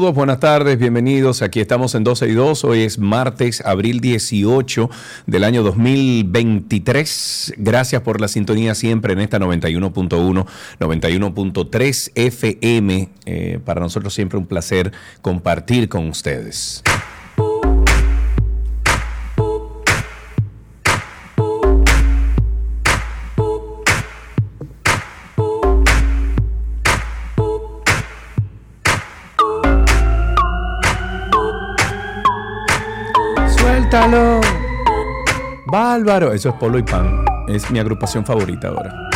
Buenas tardes, bienvenidos. Aquí estamos en 12 y 2. Hoy es martes, abril 18 del año 2023. Gracias por la sintonía siempre en esta 91.1, 91.3 FM. Para nosotros siempre un placer compartir con ustedes. Suéltalo. Bárbaro. Eso es Polo y Pan. Es mi agrupación favorita ahora.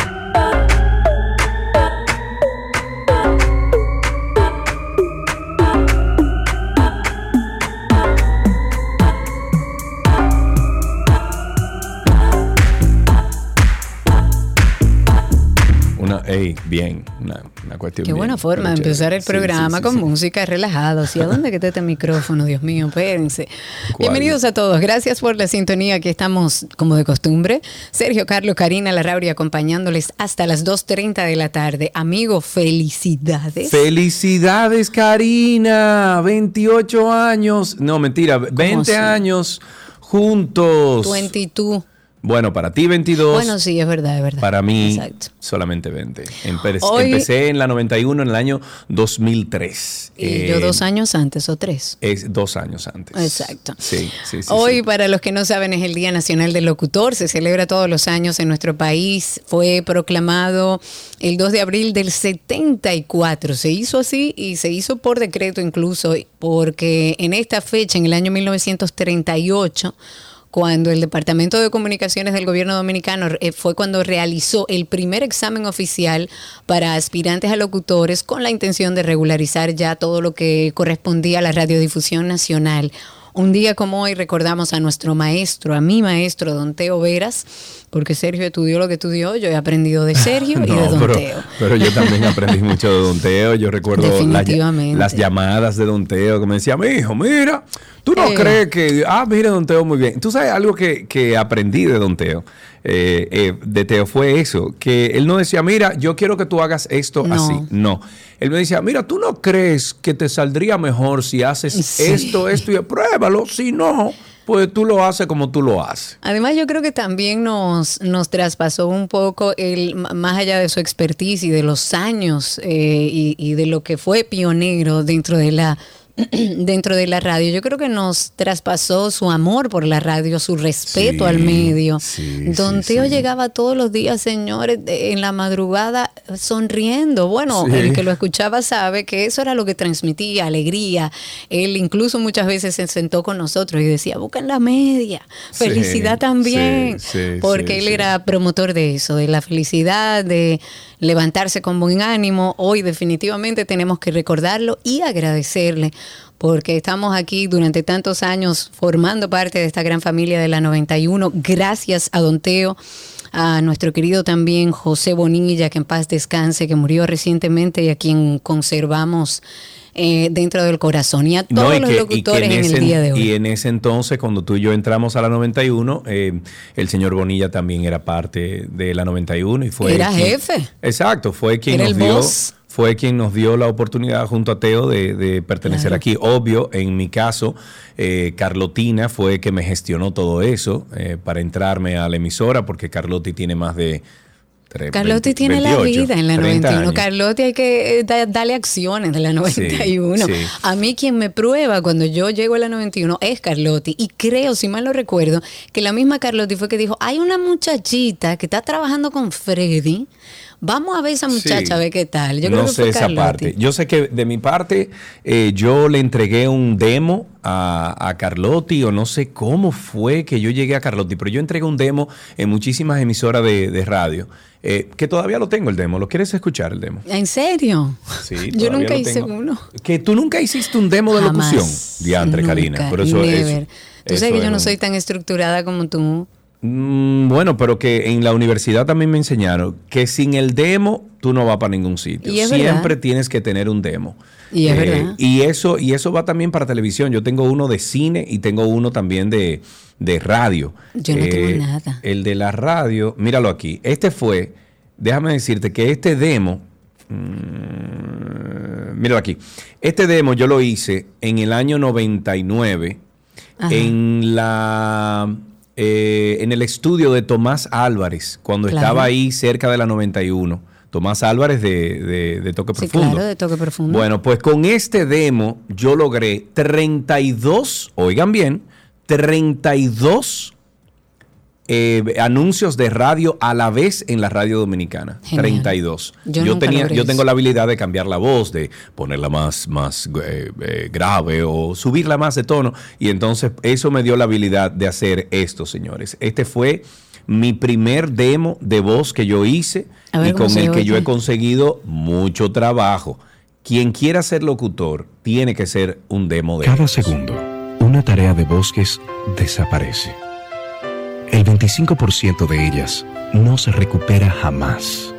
Bien, una, una cuestión. Qué bien, buena forma de empezar el programa sí, sí, con sí. música relajado. ¿Hacia dónde que está este micrófono? Dios mío, espérense. ¿Cuál? Bienvenidos a todos. Gracias por la sintonía. Aquí estamos, como de costumbre. Sergio, Carlos, Karina Larrauri acompañándoles hasta las 2.30 de la tarde. Amigo, felicidades. Felicidades, Karina. 28 años. No, mentira, 20 así? años juntos. 22. Bueno, para ti 22. Bueno, sí, es verdad, es verdad. Para mí Exacto. solamente 20. Empe- Hoy- Empecé en la 91 en el año 2003. Y Eh, yo dos años antes o tres. Es dos años antes. Exacto. Sí, sí, sí. Hoy, sí. para los que no saben, es el Día Nacional del Locutor. Se celebra todos los años en nuestro país. Fue proclamado el 2 de abril del 74. Se hizo así y se hizo por decreto incluso, porque en esta fecha, en el año 1938, cuando el Departamento de Comunicaciones del Gobierno Dominicano eh, fue cuando realizó el primer examen oficial para aspirantes a locutores con la intención de regularizar ya todo lo que correspondía a la radiodifusión nacional. Un día como hoy recordamos a nuestro maestro, a mi maestro, don Teo Veras, porque Sergio estudió lo que estudió, yo he aprendido de Sergio y de don pero, Teo. pero yo también aprendí mucho de Don Teo. Yo recuerdo las, llamadas de Don Teo que me decía, mi hijo, mira, tú no Eh. crees que... Ah, mira, Don Teo, muy bien. Tú sabes algo que, que aprendí de Don Teo, eh, eh, de Teo, fue eso, que él no decía, mira, yo quiero que tú hagas esto No. así. No. Él me decía, mira, tú no crees que te saldría mejor si haces Sí. esto, esto y pruébalo. Si no, pues tú lo haces como tú lo haces. Además, yo creo que también nos, nos traspasó un poco el más allá de su expertise y de los años eh, y, y de lo que fue pionero dentro de la dentro de la radio. Yo creo que nos traspasó su amor por la radio, su respeto Sí, al medio. sí, Don sí, Teo llegaba todos los días, señores, en la madrugada sonriendo. Bueno, el que lo escuchaba sabe que eso era lo que transmitía alegría. Él incluso muchas veces se sentó con nosotros y decía, buscan la media. Felicidad también. porque él era promotor de eso, de la felicidad, de levantarse con buen ánimo. Hoy definitivamente tenemos que recordarlo y agradecerle. Porque estamos aquí durante tantos años formando parte de esta gran familia de la 91. Gracias a Don Teo, a nuestro querido también José Bonilla, que en paz descanse, que murió recientemente y a quien conservamos eh, dentro del corazón. Y a No, todos y los que- y que locutores en, ese- el día de hoy. Y en ese entonces, cuando tú y yo entramos a la 91, eh, el señor Bonilla también era parte de la 91 y fue Era quien- jefe. Exacto, fue quien Era nos el dio boss. fue quien nos dio la oportunidad junto a Teo de, de pertenecer Claro. aquí. Obvio, en mi caso, eh, Carlotina fue que me gestionó todo eso eh, para entrarme a la emisora, porque Carlotti tiene más de Carlotti 20, tiene la 28, vida en la 30 91. años. Carlotti hay que eh, da- darle acciones de la 91. sí. A mí quien me prueba cuando yo llego a la 91 es Carlotti. Y creo, si mal no recuerdo, que la misma Carlotti fue que dijo, hay una muchachita que está trabajando con Freddy. Vamos a ver esa muchacha, Sí. a ver qué tal. Yo creo no que sé fue esa Carlotti. parte. Yo sé que de mi parte, eh, yo le entregué un demo a, a Carlotti, o no sé cómo fue que yo llegué a Carlotti, pero yo entregué un demo en muchísimas emisoras de, de radio, eh, que todavía lo tengo el demo. ¿Lo quieres escuchar el demo? ¿En serio? Sí, Yo nunca hice uno. Que tú nunca hiciste un demo de Jamás. locución, diantre, Karina. Pero eso, never. eso- Tú sabes que es yo no soy tan estructurada como tú. Mm, bueno, pero que en la universidad también me enseñaron que sin el demo tú no vas para ningún sitio. Siempre verdad. tienes que tener un demo. Eh, Y es verdad. Y eso, y eso va también para televisión. Yo tengo uno de cine y tengo uno también de, de radio. Eh, Yo no tengo nada. El de la radio, míralo aquí. Este fue, déjame decirte que este demo, mm, míralo aquí. Este demo yo lo hice en el año 99 Ajá. en la eh, en el estudio de Tomás Álvarez, cuando Claro. estaba ahí cerca de la 91. Tomás Álvarez de, de- de Toque Sí, Profundo. claro, de Toque Profundo. Bueno, pues con este demo yo logré 32, oigan bien, 32 eh, anuncios de radio a la vez en la radio dominicana. Genial. 32. Yo Yo, tenía, yo tengo la habilidad de cambiar la voz, de ponerla más, más eh, eh, grave o subirla más de tono. Y entonces eso me dio la habilidad de hacer esto, señores. Este fue mi primer demo de voz que yo hice ver y con el que yo he conseguido mucho trabajo. Quien quiera ser locutor tiene que ser un demo de Cada segundo, una tarea de bosques desaparece. El 25% de ellas no se recupera jamás.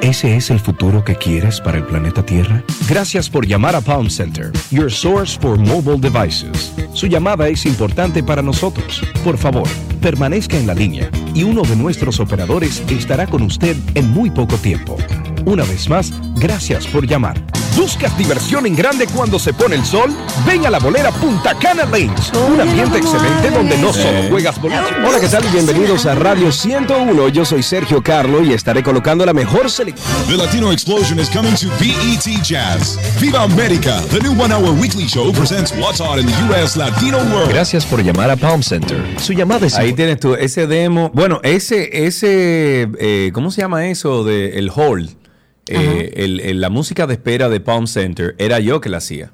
¿Ese es el futuro que quieres para el planeta Tierra? Gracias por llamar a Palm Center, your source for mobile devices. Su llamada es importante para nosotros. Por favor, permanezca en la línea y uno de nuestros operadores estará con usted en muy poco tiempo. Una vez más, gracias por llamar. ¿Buscas diversión en grande cuando se pone el sol? Ven a la bolera Punta Cana Lanes. Un ambiente excelente donde no solo juegas boliche. Hola, ¿qué tal? Bienvenidos a Radio 101. Yo soy Sergio Carlo y estaré colocando la mejor selección. The Latino explosion is coming to BET Jazz. Viva America, the new one hour weekly show presents what's hot in the U.S. Latino world. Gracias por llamar a Palm Center. Su llamada es Ahí tienes tú, ese demo. Bueno, ese, ese, eh, ¿cómo se llama eso? De el hall. Eh, el- el- la música de espera de Palm Center era yo que la hacía.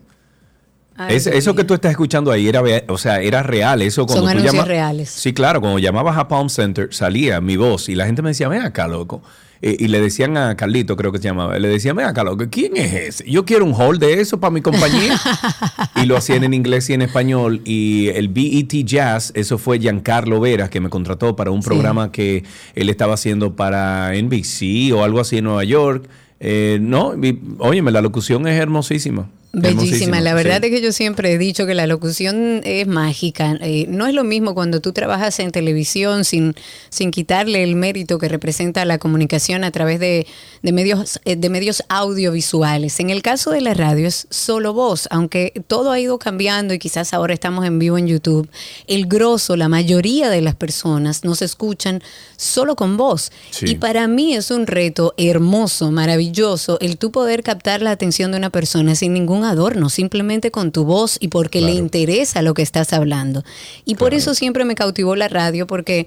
Ay, eso que tú estás escuchando ahí era, o sea, era real. Eso cuando Son tú llamas- reales. Sí, claro. Cuando llamabas a Palm Center salía mi voz y la gente me decía, ven acá, loco. Eh, y le decían a Carlito, creo que se llamaba, le decían, acá, loco, ¿quién es ese? Yo quiero un hall de eso para mi compañía. y lo hacían en inglés y en español. Y el BET Jazz, eso fue Giancarlo Veras, que me contrató para un Sí. programa que él estaba haciendo para NBC o algo así en Nueva York. Eh, no, y, óyeme, la locución es hermosísima. Bellísima. La verdad sí. es que yo siempre he dicho que la locución es mágica. Eh, no es lo mismo cuando tú trabajas en televisión sin, sin quitarle el mérito que representa la comunicación a través de, de medios, eh, de medios audiovisuales. En el caso de la radio es solo voz, aunque todo ha ido cambiando y quizás ahora estamos en vivo en YouTube. El grosso, la mayoría de las personas nos escuchan solo con voz. Sí. Y para mí es un reto hermoso, maravilloso, el tú poder captar la atención de una persona sin ningún adorno, simplemente con tu voz y porque le interesa lo que estás hablando. Y por eso siempre me cautivó la radio, porque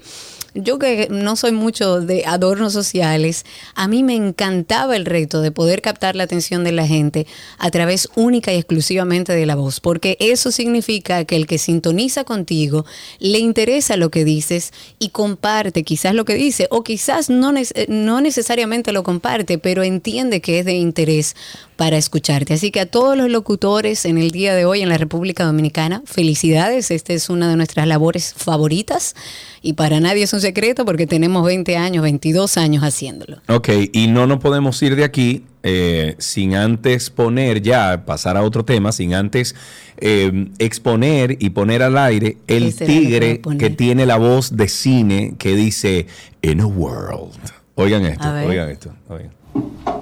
yo que no soy mucho de adornos sociales, a mí me encantaba el reto de poder captar la atención de la gente a través única y exclusivamente de la voz, porque eso significa que el que sintoniza contigo le interesa lo que dices y comparte quizás lo que dice, o quizás no necesariamente lo comparte, pero entiende que es de interés para escucharte. Así que a todos los locutores en el día de hoy en la República Dominicana, felicidades, esta es una de nuestras labores favoritas y para nadie es un secreto porque tenemos 20 años, 22 años haciéndolo. Ok, y no nos podemos ir de aquí eh, sin antes poner ya, pasar a otro tema, sin antes eh, exponer y poner al aire el ¿Qué será lo que va tigre que tiene la voz de cine que dice In a World. Oigan esto, oigan esto. oigan.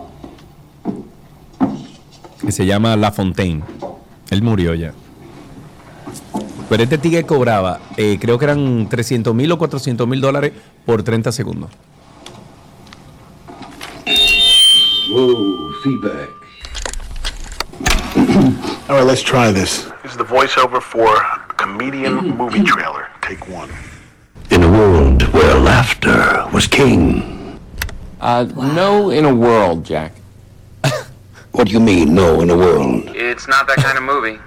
Que se llama La Fontaine. Él murió ya. Pero este tigre cobraba, eh, creo que eran 300 mil o 400 mil dólares por 30 segundos. Whoa, feedback. All right, let's try this. This is the voiceover for a comedian movie trailer. Take one. In a world where laughter was king, Uh, No in a world, Jack. What do you mean, no, in a world? It's not that kind of movie.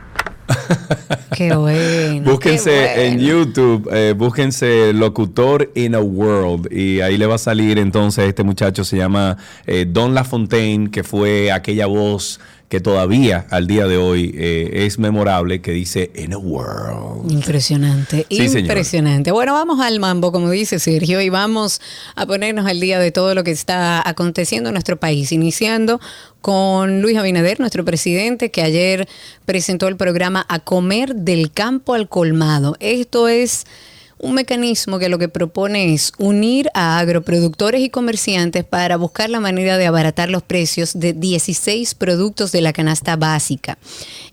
Qué bueno. Búsquense qué en bueno. YouTube, eh, búsquense locutor in a world y ahí le va a salir entonces este muchacho se llama eh, Don LaFontaine, que fue aquella voz que todavía al día de hoy eh, es memorable que dice in a world. Impresionante, Sí, señor. impresionante. Bueno, vamos al mambo, como dice Sergio, y vamos a ponernos al día de todo lo que está aconteciendo en nuestro país, iniciando con Luis Abinader, nuestro presidente, que ayer presentó el programa A Comer del Campo al Colmado. Esto es un mecanismo que lo que propone es unir a agroproductores y comerciantes para buscar la manera de abaratar los precios de 16 productos de la canasta básica.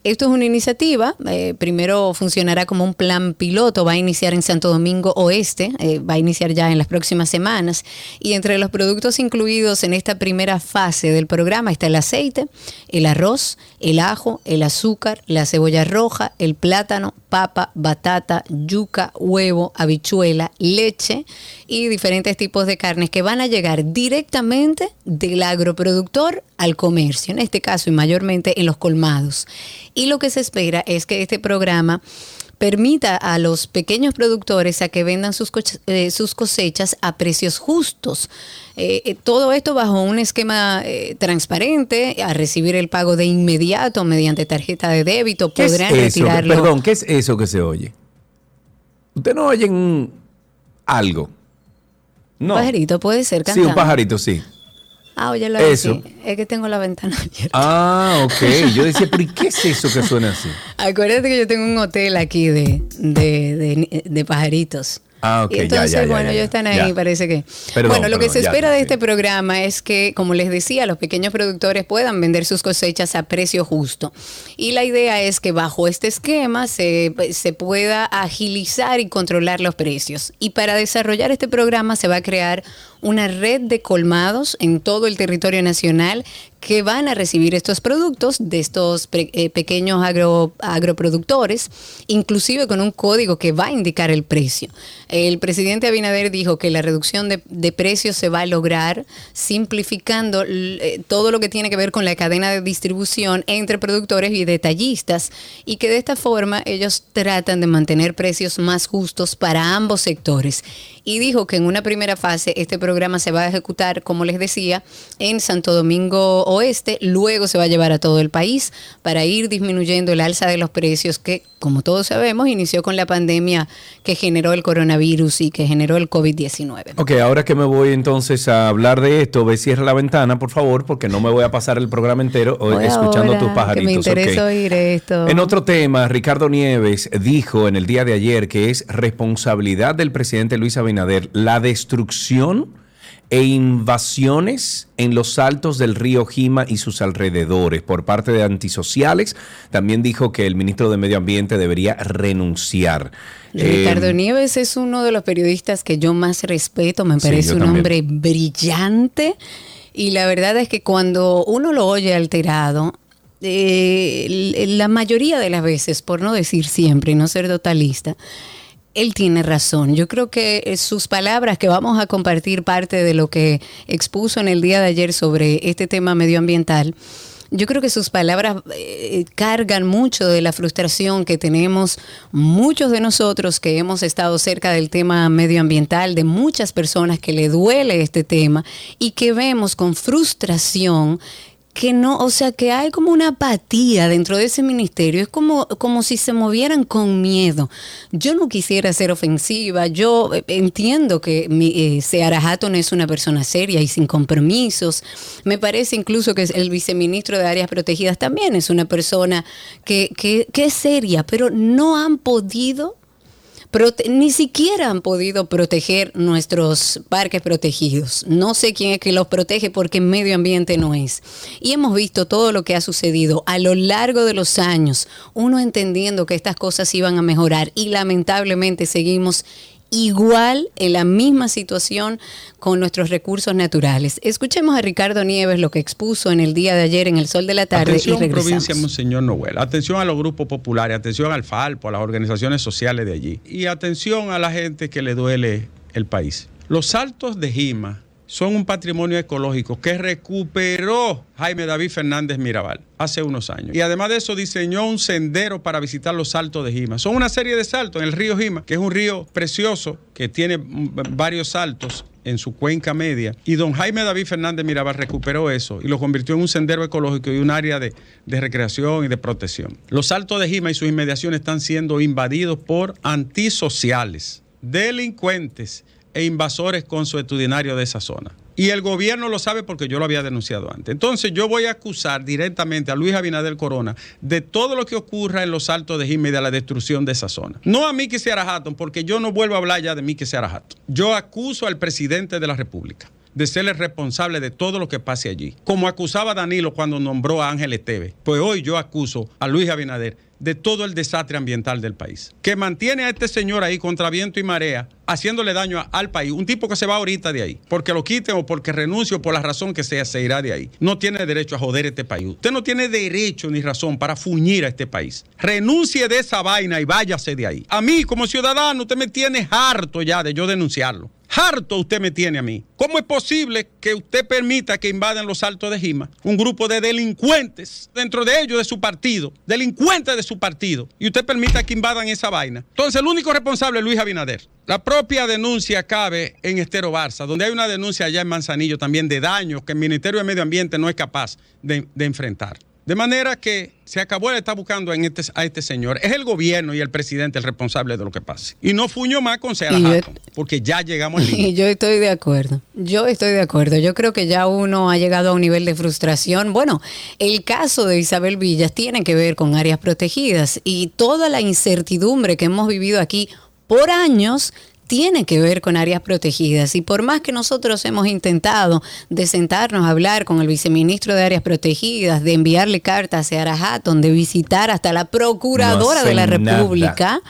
Esto es una iniciativa, eh, primero funcionará como un plan piloto, va a iniciar en Santo Domingo Oeste, eh, va a iniciar ya en las próximas semanas, y entre los productos incluidos en esta primera fase del programa está el aceite, el arroz, el ajo, el azúcar, la cebolla roja, el plátano, papa, batata, yuca, huevo, habichuela, leche y diferentes tipos de carnes que van a llegar directamente del agroproductor al comercio, en este caso y mayormente en los colmados. Y lo que se espera es que este programa permita a los pequeños productores a que vendan sus, eh, sus cosechas a precios justos. Eh, eh, todo esto bajo un esquema transparente, a recibir el pago de inmediato mediante tarjeta de débito, ¿Qué es podrán eso? retirarlo. Perdón, ¿qué es eso que se oye? ¿Usted no oye un- algo? No. Pajarito puede ser Sí, un pajarito, sí. Ah, oye, lo Eso. Es que tengo la ventana abierta. Ah, ok. Yo decía, pero ¿y qué es eso que suena así? Acuérdate que yo tengo un hotel aquí de, de, de- de pajaritos. Ah, ok, Y entonces, ya, ya, bueno, ya, ellos están ahí, parece que. Perdón, bueno, lo que se espera de este programa es que, como les decía, los pequeños productores puedan vender sus cosechas a precio justo. Y la idea es que bajo este esquema se, se pueda agilizar y controlar los precios. Y para desarrollar este programa se va a crear una red de colmados en todo el territorio nacional que van a recibir estos productos de estos eh, pequeños agro- agroproductores, inclusive con un código que va a indicar el precio. El presidente Abinader dijo que la reducción de, precios se va a lograr simplificando eh, todo lo que tiene que ver con la cadena de distribución entre productores y detallistas y que de esta forma ellos tratan de mantener precios más justos para ambos sectores. Y dijo que en una primera fase este programa se va a ejecutar, como les decía, en Santo Domingo Oeste, luego se va a llevar a todo el país para ir disminuyendo el alza de los precios que, como todos sabemos, inició con la pandemia que generó el coronavirus y que generó el COVID-19. Ok, ahora que me voy entonces a hablar de esto, ve cierra la ventana, por favor, porque no me voy a pasar el programa entero Voy escuchando ahora, tus pajaritos. Que me interesa oír esto. En otro tema, Ricardo Nieves dijo en el día de ayer que es responsabilidad del presidente Luis Abinader la destrucción e invasiones en los altos del río Jima y sus alrededores por parte de antisociales. También dijo que el ministro de Medio Ambiente debería renunciar. Ricardo Eh, Nieves es uno de los periodistas que yo más respeto, me parece un también. hombre brillante y la verdad es que cuando uno lo oye alterado, eh, la mayoría de las veces, por no decir siempre y no ser totalista, él tiene razón. Yo creo que sus palabras, que vamos a compartir parte de lo que expuso en el día de ayer sobre este tema medioambiental, yo creo que sus palabras eh, cargan mucho de la frustración que tenemos muchos de nosotros que hemos estado cerca del tema medioambiental, de muchas personas que le duele este tema y que vemos con frustración que no, o sea, que hay como una apatía dentro de ese ministerio, es como, como si se movieran con miedo. Yo no quisiera ser ofensiva, yo eh, entiendo que mi, eh, Seara Hatton es una persona seria y sin compromisos, me parece incluso que el viceministro de Áreas Protegidas también es una persona que, que, que es seria, pero no han podido ni siquiera han podido proteger nuestros parques protegidos. No sé quién es que los protege porque medio ambiente no es. Y hemos visto todo lo que ha sucedido a lo largo de los años, uno entendiendo que estas cosas iban a mejorar y lamentablemente seguimos igual en la misma situación con nuestros recursos naturales. Escuchemos a Ricardo Nieves lo que expuso en el día de ayer en el Sol de la Tarde Atención, y regresamos. provincia Monseñor Noel. Atención a los grupos populares, atención al Falpo, a las organizaciones sociales de allí. Y atención a la gente que le duele el país. Los saltos de Jima son un patrimonio ecológico que recuperó Jaime David Fernández Mirabal hace unos años. Y además de eso diseñó un sendero para visitar los saltos de Jima. Son una serie de saltos en el río Jima, que es un río precioso que tiene mm, varios saltos en su cuenca media. Y don Jaime David Fernández Mirabal recuperó eso y lo convirtió en un sendero ecológico y un área de, de recreación y de protección. Los saltos de Jima y sus inmediaciones están siendo invadidos por antisociales, delincuentes e invasores consuetudinarios de esa zona. Y el gobierno lo sabe porque yo lo había denunciado antes. Entonces yo voy a acusar directamente a Luis Abinader Corona de todo lo que ocurra en los altos de Jimmy y de la destrucción de esa zona. No a mí que sea Hatton, porque yo no vuelvo a hablar ya de mí que sea Hatton. Yo acuso al presidente de la República de ser el responsable de todo lo que pase allí. Como acusaba Danilo cuando nombró a Ángel Esteve. Pues hoy yo acuso a Luis Abinader de todo el desastre ambiental del país. Que mantiene a este señor ahí contra viento y marea, haciéndole daño al país. Un tipo que se va ahorita de ahí, porque lo quiten o porque renuncie o por la razón que sea, se irá de ahí. No tiene derecho a joder este país. Usted no tiene derecho ni razón para fuñir a este país. Renuncie de esa vaina y váyase de ahí. A mí, como ciudadano, usted me tiene harto ya de yo denunciarlo. Harto usted me tiene a mí. ¿Cómo es posible que usted permita que invadan los altos de Jima un grupo de delincuentes, dentro de ellos de su partido, delincuentes de su partido, y usted permita que invadan esa vaina? Entonces, el único responsable es Luis Abinader. La propia denuncia cabe en Estero Barça, donde hay una denuncia allá en Manzanillo también de daños que el Ministerio de Medio Ambiente no es capaz de, de enfrentar. De manera que se acabó de estar buscando en este, a este señor. Es el gobierno y el presidente el responsable de lo que pase. Y no fuño más con Hatton, porque ya llegamos al límite. yo estoy de acuerdo. Yo estoy de acuerdo. Yo creo que ya uno ha llegado a un nivel de frustración. Bueno, el caso de Isabel Villas tiene que ver con áreas protegidas y toda la incertidumbre que hemos vivido aquí por años tiene que ver con áreas protegidas. Y por más que nosotros hemos intentado de sentarnos a hablar con el viceministro de áreas protegidas, de enviarle cartas a Seara Hatton, de visitar hasta la procuradora No de la nada.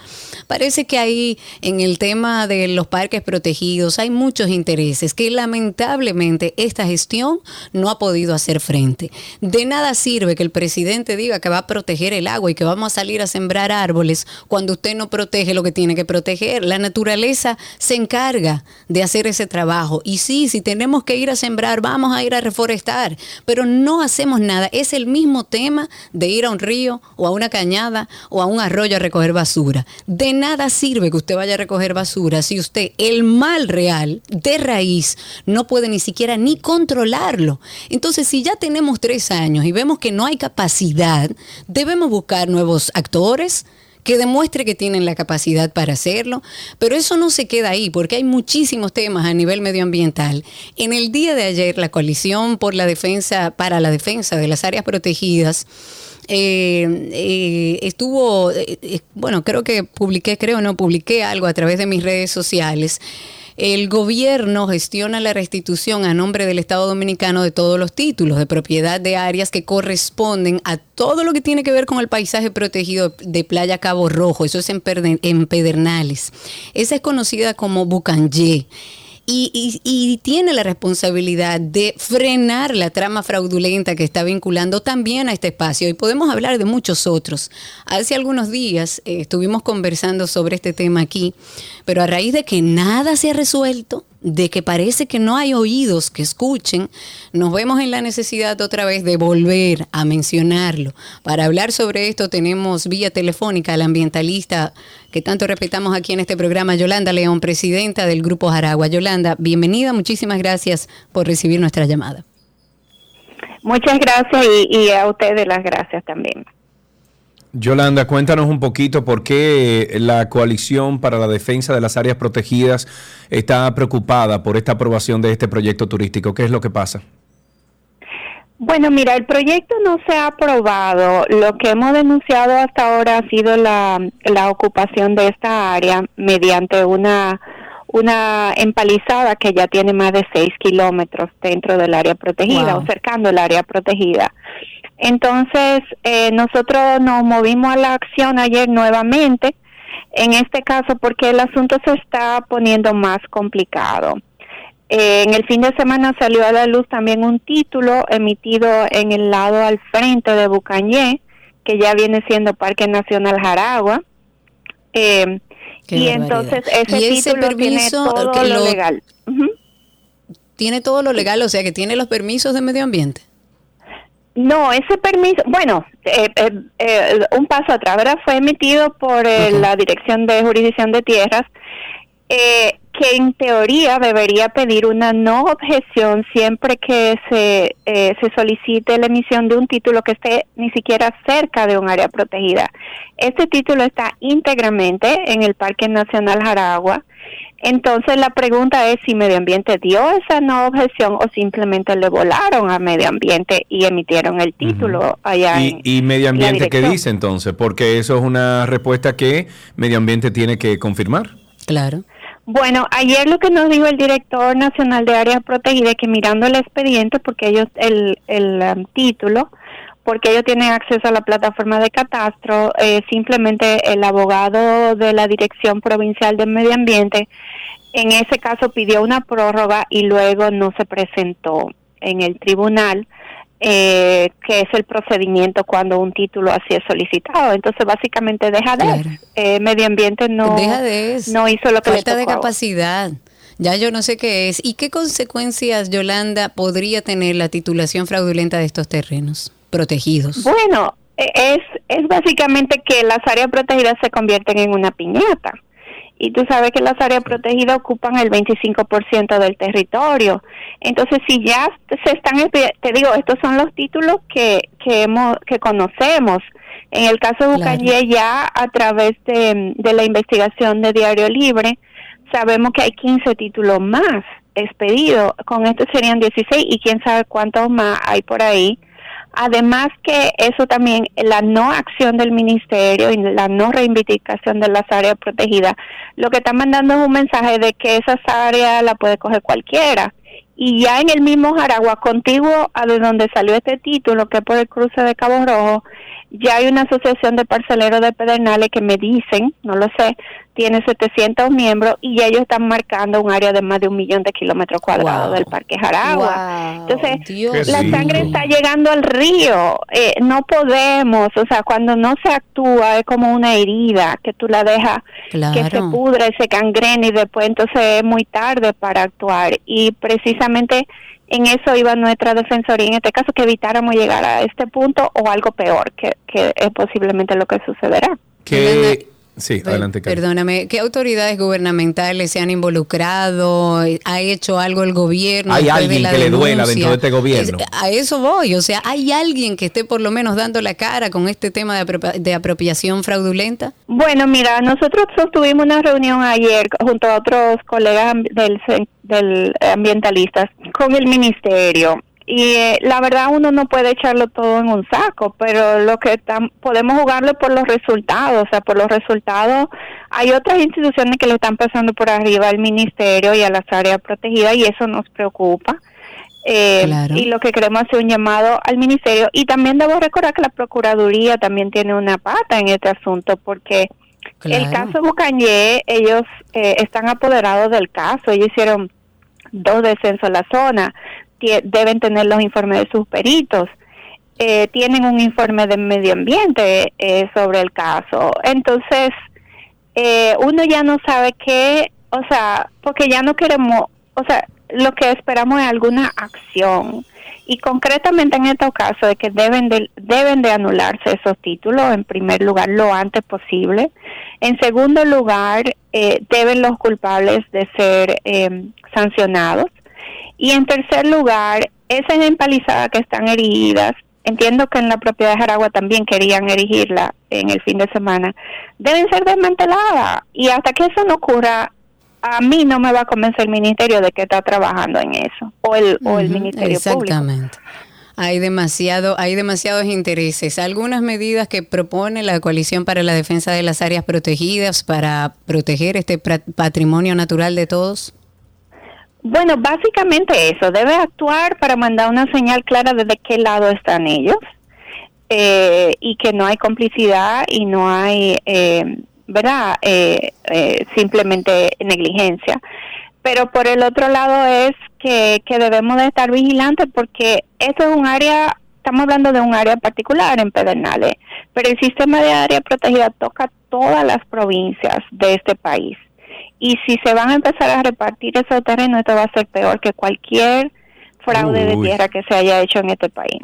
Parece que ahí en el tema de los parques protegidos hay muchos intereses que lamentablemente esta gestión no ha podido hacer frente. De nada sirve que el presidente diga que va a proteger el agua y que vamos a salir a sembrar árboles cuando usted no protege lo que tiene que proteger. La naturaleza se encarga de hacer ese trabajo. Y sí, si tenemos que ir a sembrar, vamos a ir a reforestar, pero no hacemos nada. Es el mismo tema de ir a un río o a una cañada o a un arroyo a recoger basura. Nada sirve que usted vaya a recoger basura si usted el mal real de raíz no puede ni siquiera ni controlarlo. Entonces, si ya tenemos tres años y vemos que no hay capacidad, debemos buscar nuevos actores que demuestre que tienen la capacidad para hacerlo, pero eso no se queda ahí porque hay muchísimos temas a nivel medioambiental. En el día de ayer la coalición por la defensa para la defensa de las áreas protegidas eh, eh, estuvo, eh, bueno, creo que publiqué, creo no, publiqué algo a través de mis redes sociales. El gobierno gestiona la restitución a nombre del Estado Dominicano de todos los títulos de propiedad de áreas que corresponden a todo lo que tiene que ver con el paisaje protegido de Playa Cabo Rojo. Eso es en, Pedernales. Esa es conocida como Bucanyé y, y- tiene la responsabilidad de frenar la trama fraudulenta que está vinculando también a este espacio. Y podemos hablar de muchos otros. Hace algunos días eh, estuvimos conversando sobre este tema aquí, pero a raíz de que nada se ha resuelto, de que parece que no hay oídos que escuchen, nos vemos en la necesidad otra vez de volver a mencionarlo. Para hablar sobre esto tenemos vía telefónica a la ambientalista que tanto respetamos aquí en este programa, Yolanda León, presidenta del Grupo Jaragua. Yolanda, bienvenida, muchísimas gracias por recibir nuestra llamada. Muchas gracias y, y a ustedes las gracias también. Yolanda, cuéntanos un poquito por qué la coalición para la defensa de las áreas protegidas está preocupada por esta aprobación de este proyecto turístico. ¿Qué es lo que pasa? Bueno, mira, el proyecto no se ha aprobado. Lo que hemos denunciado hasta ahora ha sido la, la ocupación de esta área mediante una una empalizada que ya tiene más de 6 kilómetros dentro del área protegida Wow. o cercando el área protegida. Entonces, eh, nosotros nos movimos a la acción ayer nuevamente, en este caso porque el asunto se está poniendo más complicado. Eh, en el fin de semana salió a la luz también un título emitido en el lado al frente de Bucañé, que ya viene siendo Parque Nacional Jaragua. Eh, y barbaridad. entonces ese Y ese título tiene todo lo lo- legal. Tiene todo lo legal, o sea que tiene los permisos de medio ambiente. No, ese permiso, bueno, eh, eh, eh, un paso atrás, ¿verdad? Fue emitido por eh, la Dirección de Jurisdicción de Tierras, eh, que en teoría debería pedir una no objeción siempre que se, eh, se solicite la emisión de un título que esté ni siquiera cerca de un área protegida. Este título está íntegramente en el Parque Nacional Jaragua. Entonces la pregunta es si Medio Ambiente dio esa no objeción o simplemente le volaron a Medio Ambiente y emitieron el título allá ¿Y, en y Medio la Ambiente qué dice entonces? Porque eso es una respuesta que Medio Ambiente tiene que confirmar. Claro. Bueno, ayer lo que nos dijo el director nacional de áreas protegidas es que mirando el expediente, porque ellos el, el um, título, porque ellos tienen acceso a la plataforma de catastro, eh, simplemente el abogado de la Dirección Provincial del Medio Ambiente, en ese caso pidió una prórroga y luego no se presentó en el tribunal, eh, que es el procedimiento cuando un título así es solicitado. Entonces, básicamente deja de. Eh, medio Ambiente no, Deja de eso. no hizo lo que Falta le de capacidad. Ya yo no sé qué es. ¿Y qué consecuencias, Yolanda, podría tener la titulación fraudulenta de estos terrenos protegidos? Bueno, e- es, es básicamente que las áreas protegidas se convierten en una piñata. Y tú sabes que las áreas protegidas ocupan el 25% del territorio. Entonces, si ya se están, te digo, estos son los títulos que, que, hemos, que conocemos. En el caso de Bucanye, ya a través de, de la investigación de Diario Libre, sabemos que hay 15 títulos más expedidos. Con esto serían 16 y quién sabe cuántos más hay por ahí. Además que eso también, la no acción del ministerio y la no reivindicación de las áreas protegidas, lo que está mandando es un mensaje de que esas áreas la puede coger cualquiera. Y ya en el mismo Jaragua, contiguo a de donde salió este título, que es por el cruce de Cabo Rojo, ya hay una asociación de parceleros de Pedernales que me dicen, no lo sé, tiene 700 miembros y ya ellos están marcando un área de más de un millón de kilómetros cuadrados del Parque Jaragua. Entonces, Dios la sangre está llegando al río. Eh, no podemos, o sea, cuando no se actúa es como una herida que tú la dejas que se y se gangrena y después entonces es muy tarde para actuar. Y precisamente en eso iba nuestra defensoría, en este caso, que evitáramos llegar a este punto o algo peor, que, que es posiblemente lo que sucederá. Sí, adelante, Karen. Perdóname, ¿qué autoridades gubernamentales se han involucrado? ¿Ha hecho algo el gobierno? Hay alguien la que le duela dentro de este gobierno. Es- a eso voy, o sea, ¿hay alguien que esté por lo menos dando la cara con este tema de, apropia- de apropiación fraudulenta? Bueno, mira, nosotros tuvimos una reunión ayer junto a otros colegas del, del ambientalistas con el ministerio y eh, la verdad uno no puede echarlo todo en un saco, pero lo que tam- podemos jugarlo por los resultados, o sea, por los resultados hay otras instituciones que le están pasando por arriba al ministerio y a las áreas protegidas y eso nos preocupa. Eh, Claro. Y lo que queremos hacer un llamado al ministerio y también debo recordar que la Procuraduría también tiene una pata en este asunto porque el caso Bucañé, ellos eh, están apoderados del caso, ellos hicieron dos descensos a la zona, deben tener los informes de sus peritos, eh, tienen un informe de medio ambiente eh, sobre el caso. Entonces, eh, uno ya no sabe qué, o sea, porque ya no queremos, o sea, lo que esperamos es alguna acción. Y concretamente en este caso de que deben de, deben de anularse esos títulos, en primer lugar, lo antes posible. En segundo lugar, eh, deben los culpables de ser eh, sancionados. Y en tercer lugar, esas empalizadas que están erigidas, entiendo que en la propiedad de Jaragua también querían erigirla en el fin de semana, deben ser desmanteladas. Y hasta que eso no ocurra, a mí no me va a convencer el ministerio de que está trabajando en eso, o el, o el ministerio público. Exactamente. Hay demasiado, hay demasiados intereses. Algunas medidas que propone la coalición para la defensa de las áreas protegidas para proteger este patrimonio natural de todos. Bueno, básicamente eso, debe actuar para mandar una señal clara de qué lado están ellos eh, y que no hay complicidad y no hay, eh, ¿verdad? Eh, eh, simplemente negligencia. Pero por el otro lado es que, que debemos de estar vigilantes porque esto es un área, estamos hablando de un área particular en Pedernales, pero el sistema de área protegida toca todas las provincias de este país Y si se van a empezar a repartir esos terrenos, esto va a ser peor que cualquier fraude de tierra que se haya hecho en este país.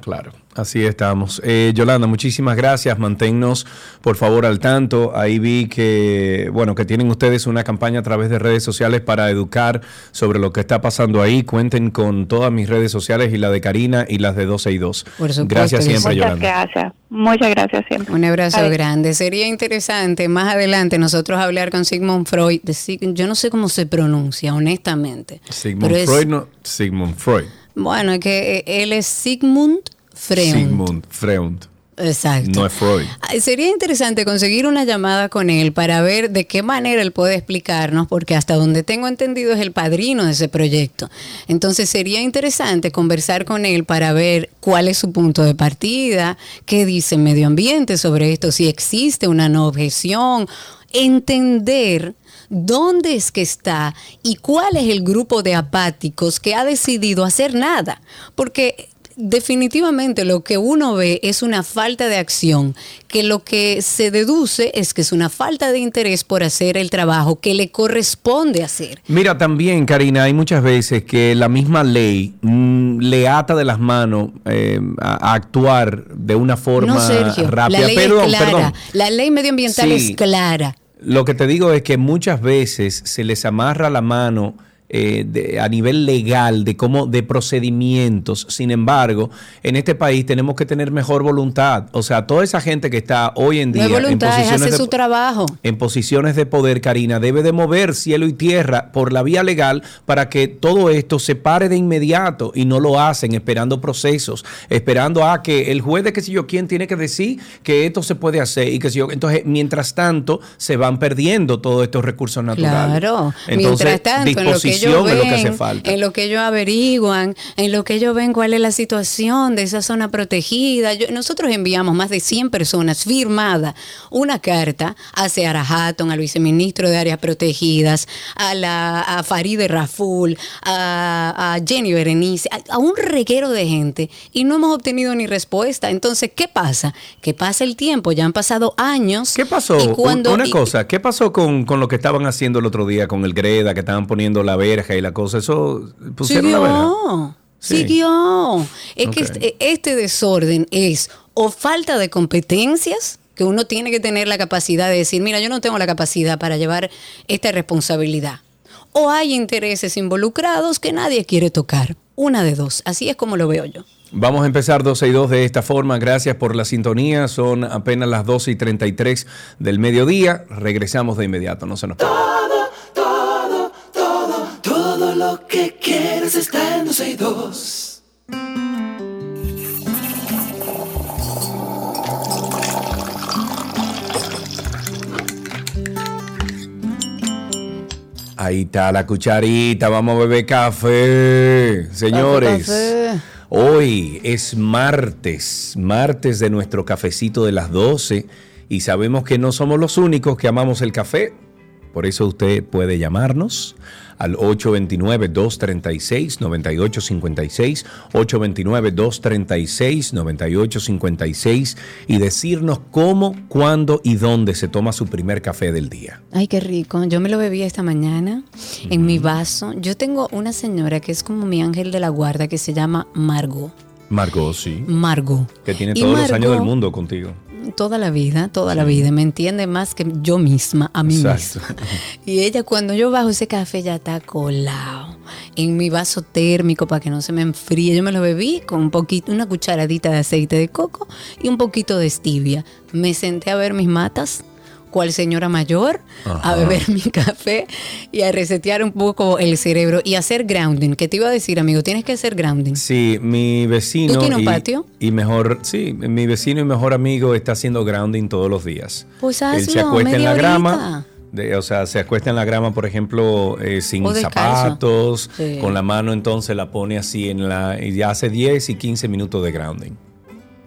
Claro, así estamos. Eh, Yolanda, muchísimas gracias. Manténnos, por favor, al tanto. Ahí vi que, bueno, que tienen ustedes una campaña a través de redes sociales para educar sobre lo que está pasando ahí. Cuenten con todas mis redes sociales y la de Karina y las de 12 y 2. Por supuesto Gracias siempre. Muchas Yolanda. gracias. Muchas gracias siempre. Un abrazo grande. Sería interesante más adelante nosotros hablar con Sigmund Freud. de Sig- yo no sé cómo se pronuncia, honestamente. Sigmund Pero es- Freud, no, Sigmund Freud. Bueno, es que eh, él es Sigmund Freud. Sigmund Freud. Exacto. No es Freud. Sería interesante conseguir una llamada con él para ver de qué manera él puede explicarnos, porque hasta donde tengo entendido es el padrino de ese proyecto. Entonces sería interesante conversar con él para ver cuál es su punto de partida, qué dice medio ambiente sobre esto, si existe una no objeción, entender dónde es que está y cuál es el grupo de apáticos que ha decidido hacer nada. Porque definitivamente lo que uno ve es una falta de acción, que lo que se deduce es que es una falta de interés por hacer el trabajo que le corresponde hacer. Mira, también, Karina, hay muchas veces que la misma ley mm, le ata de las manos eh, a, a actuar de una forma no, Sergio, rápida. la ley perdón, es clara, perdón. la ley medioambiental Sí. es clara. Lo que te digo es que muchas veces se les amarra la mano eh, de- a nivel legal de cómo de procedimientos. Sin embargo, en este país tenemos que tener mejor voluntad. O sea, toda esa gente que está hoy en día voluntad, en es posiciones de, su trabajo. en posiciones de poder, Karina, debe de mover cielo y tierra por la vía legal para que todo esto se pare de inmediato y no lo hacen esperando procesos, esperando a que el juez de que si yo quién tiene que decir que esto se puede hacer y que si yo. Entonces, mientras tanto, se van perdiendo todos estos recursos naturales. Claro. Entonces, Mientras tanto, en lo que es lo que hace ven, falta. en lo que ellos averiguan, en lo que ellos ven cuál es la situación de esa zona protegida. Yo- nosotros enviamos más de 100 personas firmada una carta a Seara Hatton, al viceministro de Áreas Protegidas, a, la, a Faride Raful, a, a Jenny Berenice, a, a un reguero de gente y no hemos obtenido ni respuesta. Entonces, ¿qué pasa? Que pasa el tiempo, ya han pasado años. ¿Qué pasó? Y cuando, Una y- cosa, ¿qué pasó con, con lo que estaban haciendo el otro día con el Greda, que estaban poniendo la verja y la cosa? ¿Eso pusieron la? Siguió, Sí. siguió. Es que este, este desorden es o falta de competencias, que uno tiene que tener la capacidad de decir, mira, yo no tengo la capacidad para llevar esta responsabilidad. O hay intereses involucrados que nadie quiere tocar. Una de dos. Así es como lo veo yo. Vamos a empezar 12 y 2 de esta forma. Gracias por la sintonía. Son apenas las 12 y 33 del mediodía. Regresamos de inmediato. No se nos está en 12 y 2. Ahí está la cucharita. Vamos a beber café. Señores. Café. Hoy es martes, martes de nuestro cafecito de las 12 y sabemos que no somos los únicos que amamos el café. Por eso usted puede llamarnos al 829-236-9856, 829-236-9856 y decirnos cómo, cuándo y dónde se toma su primer café del día. Ay, qué rico. Yo me lo bebí esta mañana en mi vaso. Yo tengo una señora que es como mi ángel de la guarda que se llama Margot. Margot, sí. Margot. Que tiene todos los años del mundo contigo. Toda la vida, toda la vida. Me entiende más que yo misma, a mí Exacto. misma. Y ella, cuando yo bajo ese café, ya está colado en mi vaso térmico para que no se me enfríe. Yo me lo bebí con un poquito, una cucharadita de aceite de coco y un poquito de stevia. Me senté a ver mis matas, cual señora mayor, a beber mi café y a resetear un poco el cerebro y hacer grounding. ¿Qué te iba a decir, amigo? Tienes que hacer grounding. Sí, mi vecino. ¿Tú tienes un y, patio? Y mejor, sí, mi vecino y mejor amigo está haciendo grounding todos los días. Pues Él se hazlo, acuesta en la grama. de- o sea, se acuesta en la grama, por ejemplo, eh, sin zapatos, Sí. con la mano entonces la pone así en la. Y ya hace 10 y 15 minutos de grounding.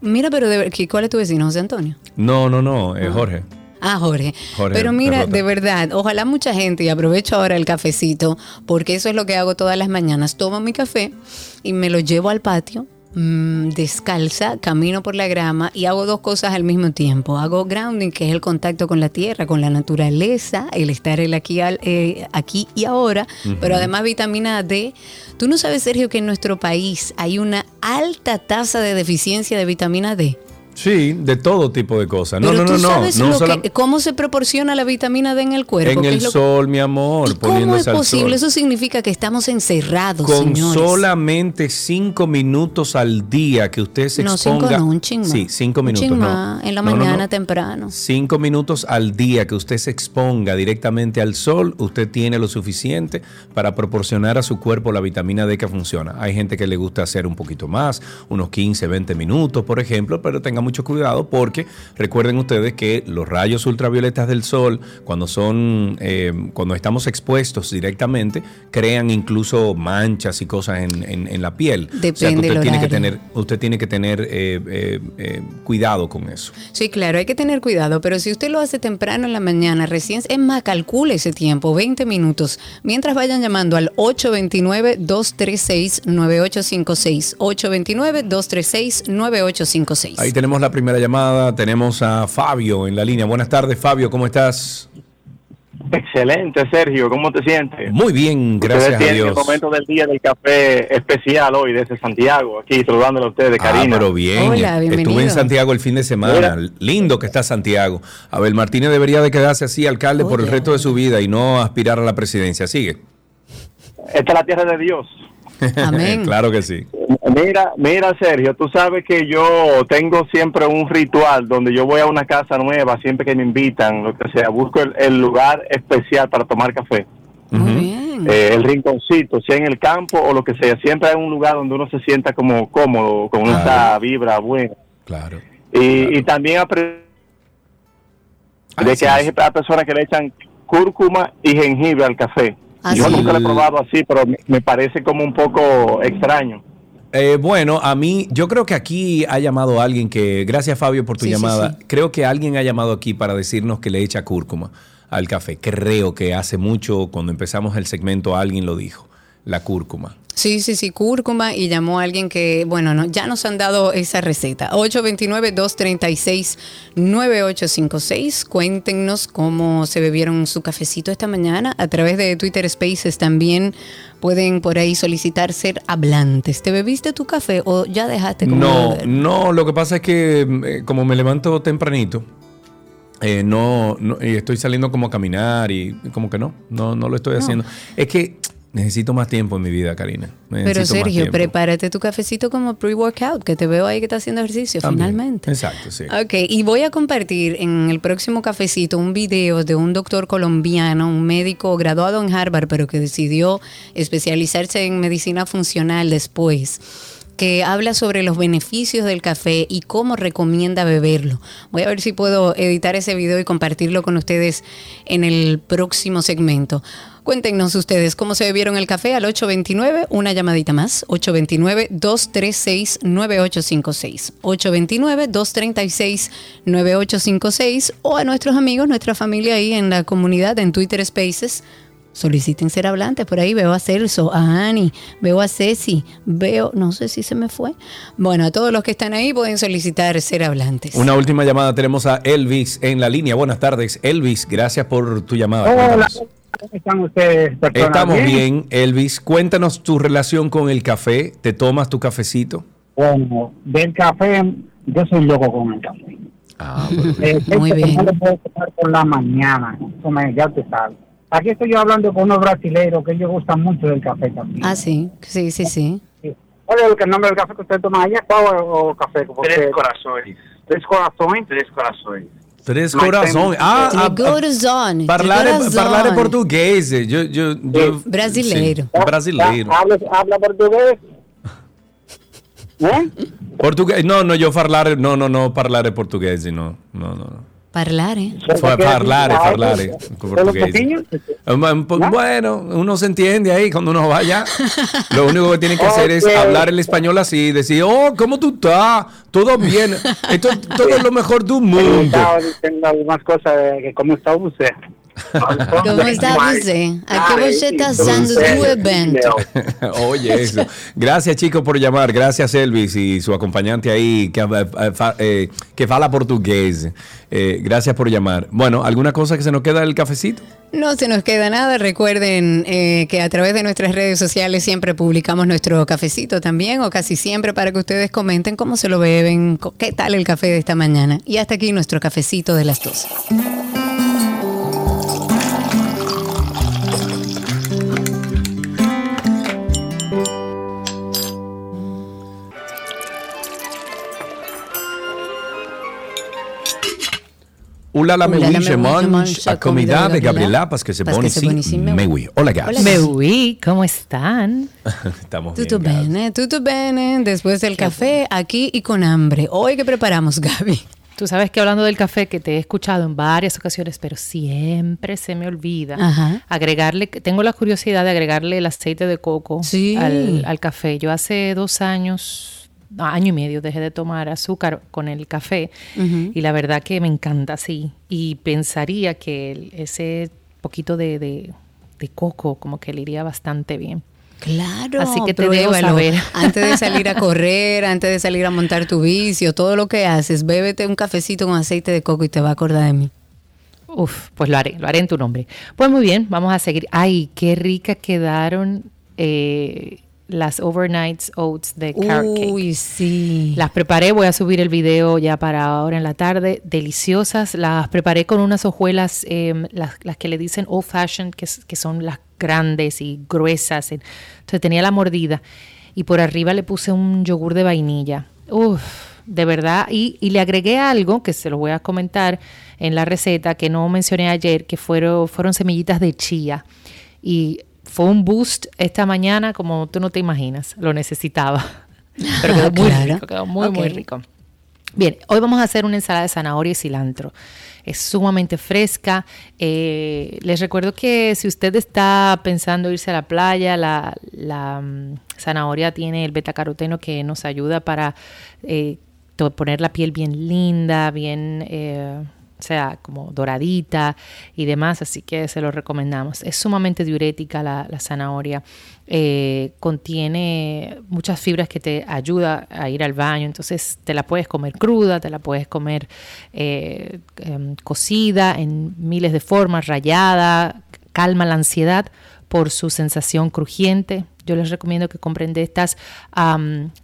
Mira, pero de, ver- ¿qué- ¿cuál es tu vecino, José Antonio? No, no, no, es Jorge. Ah, Jorge. Jorge Pero mira, de verdad, ojalá mucha gente, y aprovecho ahora el cafecito, porque eso es lo que hago todas las mañanas. Tomo mi café y me lo llevo al patio mm, descalza, camino por la grama y hago dos cosas al mismo tiempo. Hago grounding, que es el contacto con la tierra, con la naturaleza, el estar el aquí, al- eh, aquí y ahora, pero además vitamina D. Tú no sabes, Sergio, que en nuestro país hay una alta tasa de deficiencia de vitamina D. Sí, de todo tipo de cosas. No, pero no, no, sabes no sola- que- cómo se proporciona la vitamina D en el cuerpo. en ¿Qué el lo sol, mi amor, ¿Cómo es posible? sol. Eso significa que estamos encerrados, Con señores. solamente cinco minutos al día que usted se No, cinco exponga. no, un ching. Sí, cinco Un minutos. ching no. en la mañana temprano. Cinco minutos al día que usted se exponga directamente al sol, usted tiene lo suficiente para proporcionar a su cuerpo la vitamina D que funciona. Hay gente que le gusta hacer un poquito más, unos 15, 20 minutos, por ejemplo, pero tenga mucho cuidado porque recuerden ustedes que los rayos ultravioletas del sol, cuando son, eh, cuando estamos expuestos directamente, crean incluso manchas y cosas en, en- en la piel. o sea, Depende usted tiene que tener, usted tiene que tener eh, eh, cuidado con eso. Sí, claro, hay que tener cuidado, pero si usted lo hace temprano en la mañana, recién, es más, calcule ese tiempo, 20 minutos, mientras vayan llamando al 829-236-9856, 829-236-9856. Ahí tenemos la primera llamada, tenemos a Fabio en la línea. Buenas tardes, Fabio, ¿cómo estás? Excelente, Sergio. ¿Cómo te sientes? Muy bien, gracias Ustedes a Dios. el momento del día del café especial hoy desde Santiago, aquí saludándole a ustedes, Ah, Karina. pero bien. Estuve en Santiago el fin de semana. Lindo que está Santiago. Abel Martínez debería de quedarse así alcalde por el resto de su vida y no aspirar a la presidencia. Sigue. Esta es la tierra de Dios. Amén. claro que sí. Mira, mira, Sergio, tú sabes que yo tengo siempre un ritual donde yo voy a una casa nueva, siempre que me invitan, lo que sea, busco el, el lugar especial para tomar café. Eh, el rinconcito, sea en el campo o lo que sea, siempre hay un lugar donde uno se sienta como cómodo, con esa vibra buena. Claro. Y, y también aprendí de que hay, hay personas que le echan cúrcuma y jengibre al café. Yo nunca lo he probado así, pero me, parece como un poco extraño. Eh, bueno, a mí, yo creo que aquí ha llamado alguien que, gracias Fabio por tu Sí, sí, llamada, sí. creo que alguien ha llamado aquí para decirnos que le echa cúrcuma al café. Creo que hace mucho, cuando empezamos el segmento, alguien lo dijo, la cúrcuma. Sí, sí, sí, cúrcuma y llamó a alguien que, bueno, no, ya nos han dado esa receta. 829-236-9856. Cuéntenos cómo se bebieron su cafecito esta mañana. A través de Twitter Spaces también pueden por ahí solicitar ser hablantes. ¿Te bebiste tu café o ya dejaste como No, beber? no, lo que pasa es que eh, como me levanto tempranito, eh, no, no, y estoy saliendo como a caminar y como que no, no, no lo estoy haciendo. Es que necesito más tiempo en mi vida, Karina. Pero Necesito Sergio, prepárate tu cafecito como pre-workout, que te veo ahí que está haciendo ejercicio También. finalmente. Exacto, sí. Ok, y voy a compartir en el próximo cafecito un video de un doctor colombiano, un médico graduado en Harvard, pero que decidió especializarse en medicina funcional después que habla sobre los beneficios del café y cómo recomienda beberlo. Voy a ver si puedo editar ese video y compartirlo con ustedes en el próximo segmento. Cuéntenos ustedes cómo se bebieron el café al 829, una llamadita más, 829-236-9856, 829-236-9856 o a nuestros amigos, nuestra familia ahí en la comunidad, en Twitter Spaces. Soliciten ser hablantes. Por ahí veo a Celso, a Ani, veo a Ceci, veo, no sé si se me fue. Bueno, a todos los que están ahí pueden solicitar ser hablantes. Una última llamada, tenemos a Elvis en la línea. Buenas tardes, Elvis, gracias por tu llamada. Hola, Cuéntanos. ¿Cómo están ustedes? personas? Estamos bien, Elvis. Cuéntanos tu relación con el café. ¿Te tomas tu cafecito? Bueno, del café, yo soy loco con el café. Ah, Eh, Muy bien. No lo puedo tomar por la mañana, eso me- ya te sabes. Aquí estoy yo hablando con unos brasileños que ellos gustan mucho del café también. Ah, sí, sí, sí, sí. ¿Cuál es el nombre del café que usted toma allá? ¿Cuál o, o café? Porque- Tres corazones. Tres corazones. Tres corazones. Mas corações. Ah, Tre ah, parlare, parlare português. Eu, eu, eu, Brasileiro. Sim, brasileiro. ¿Habla, habla portugués? ¿Eh? Português. Não, não, eu falar, não, não, não, parlare português, não, não, não. Parlare. Fue parlare, parlare, Bueno, uno se entiende ahí cuando uno vaya. Lo único que tiene que hacer es hablar el español así, decir, oh, ¿cómo tú estás? Todo bien. Esto todo es lo mejor del mundo. Algunas cosas de cómo está usted. ¿Cómo está você? ¿A qué você está haciendo tu evento? Oye, eso. Gracias, chicos, por llamar. Gracias, Elvis, y su acompañante ahí, que, eh, eh, que fala portugués. Eh, gracias por llamar. Bueno, ¿alguna cosa que se nos queda del cafecito? No se nos queda nada. Recuerden eh, que a través de nuestras redes sociales siempre publicamos nuestro cafecito también, o casi siempre, para que ustedes comenten cómo se lo beben, qué tal el café de esta mañana. Y hasta aquí nuestro cafecito de las 12. Ula la Oulala, mewi, mange a comida de Gabriela, parce que se pone que mewi. Hola, Gabs. Mewi, ¿cómo están? Estamos bien. Tutto bene, tutto bene. Después del café, aquí y con hambre. Hoy, ¿qué preparamos, Gaby? Tú sabes que hablando del café, que te he escuchado en varias ocasiones, pero siempre se me olvida Ajá. agregarle, tengo la curiosidad de agregarle el aceite de coco Sí. al, al café. Yo hace dos años, año y medio, dejé de tomar azúcar con el café y la verdad que me encanta, sí. Y pensaría que ese poquito de, de- de coco como que le iría bastante bien. Claro, Así que te debo pruébalo. saber. Antes de salir a correr, antes de salir a montar tu vicio, todo lo que haces, bébete un cafecito con aceite de coco y te va a acordar de mí. Uf, pues lo haré, lo haré en tu nombre. Pues muy bien, vamos a seguir. Ay, qué rica quedaron eh, las overnight oats de carrot cake. Uy, sí. Las preparé, voy a subir el video ya para ahora en la tarde. Deliciosas. Las preparé con unas hojuelas, em, las, las que le dicen old fashioned, que, que son las grandes y gruesas. Entonces tenía la mordida. Y por arriba le puse un yogur de vainilla. Uf, de verdad. Y, y le agregué algo que se lo voy a comentar en la receta que no mencioné ayer, que fueron, fueron semillitas de chía. Y fue un boost esta mañana como tú no te imaginas. Lo necesitaba. Pero quedó muy Claro. rico, quedó muy, muy rico. Bien, hoy vamos a hacer una ensalada de zanahoria y cilantro. Es sumamente fresca. Eh, les recuerdo que si usted está pensando irse a la playa, la, la, mm, zanahoria tiene el betacaroteno que nos ayuda para eh, poner la piel bien linda, bien, eh, sea, como doradita y demás, así que se lo recomendamos. Es sumamente diurética la, la zanahoria, eh, contiene muchas fibras que te ayuda a ir al baño, entonces te la puedes comer cruda, te la puedes comer eh, em, cocida en miles de formas, rayada, calma la ansiedad por su sensación crujiente. Yo les recomiendo que compren de estas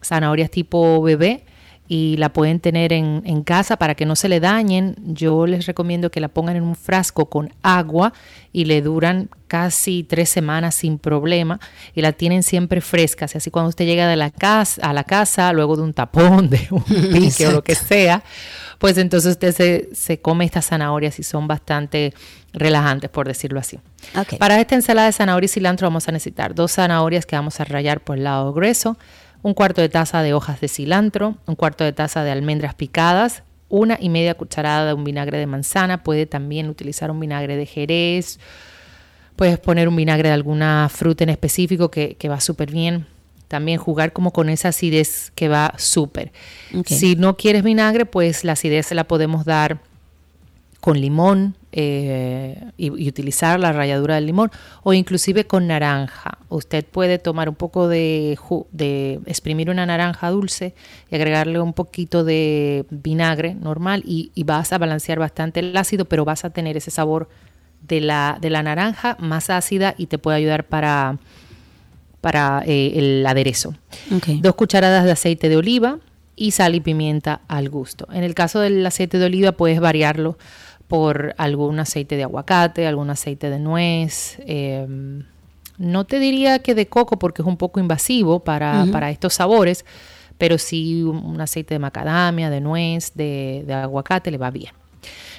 zanahorias tipo bebé y la pueden tener en, en casa para que no se le dañen. Yo les recomiendo que la pongan en un frasco con agua y le duran casi tres semanas sin problema y la tienen siempre frescas. Y así cuando usted llega de la casa, a la casa, luego de un tapón, de un pique o lo que sea, pues entonces usted se, se come estas zanahorias y son bastante relajantes, por decirlo así. Para esta ensalada de zanahoria y cilantro vamos a necesitar dos zanahorias que vamos a rallar por el lado grueso, un cuarto de taza de hojas de cilantro, un cuarto de taza de almendras picadas, una y media cucharada de un vinagre de manzana, puede también utilizar un vinagre de jerez, puedes poner un vinagre de alguna fruta en específico que, que va súper bien. También jugar como con esa acidez que va súper. Si no quieres vinagre, pues la acidez se la podemos dar con limón eh, y, y utilizar la ralladura del limón o inclusive con naranja. Usted puede tomar un poco de, de exprimir una naranja dulce y agregarle un poquito de vinagre normal y, y vas a balancear bastante el ácido, pero vas a tener ese sabor de la, de la naranja más ácida y te puede ayudar para, para eh, el aderezo. Dos cucharadas de aceite de oliva y sal y pimienta al gusto. En el caso del aceite de oliva puedes variarlo por algún aceite de aguacate, algún aceite de nuez. eh, no te diría que de coco porque es un poco invasivo para, para estos sabores, pero sí un, un aceite de macadamia, de nuez, de, de aguacate le va bien.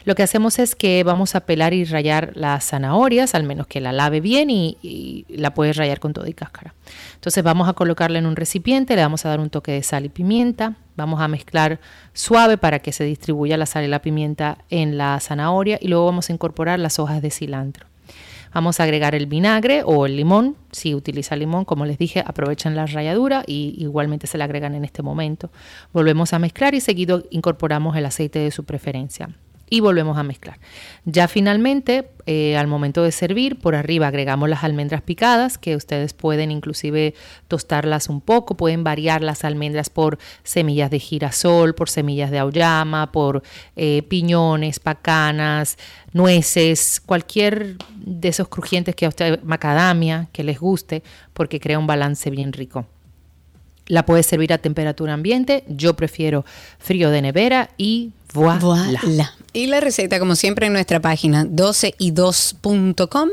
Lo que hacemos es que vamos a pelar y rayar las zanahorias, al menos que la lave bien y, la puedes rayar con todo y cáscara. Entonces vamos a colocarla en un recipiente, le vamos a dar un toque de sal y pimienta, vamos a mezclar suave para que se distribuya la sal y la pimienta en la zanahoria y luego vamos a incorporar las hojas de cilantro. Vamos a agregar el vinagre o el limón. Si utiliza limón, como les dije, aprovechen la ralladura y igualmente se le agregan en este momento. Volvemos a mezclar y seguido incorporamos el aceite de su preferencia. Y volvemos a mezclar. Ya finalmente, eh, al momento de servir, por arriba agregamos las almendras picadas, que ustedes pueden inclusive tostarlas un poco, pueden variar las almendras por semillas de girasol, por semillas de auyama, por eh, piñones, pacanas, nueces, cualquier de esos crujientes que a usted, macadamia, que les guste, porque crea un balance bien rico. La puedes servir a temperatura ambiente, yo prefiero frío de nevera y voilà. Y la receta, como siempre, en nuestra página 12y2.com.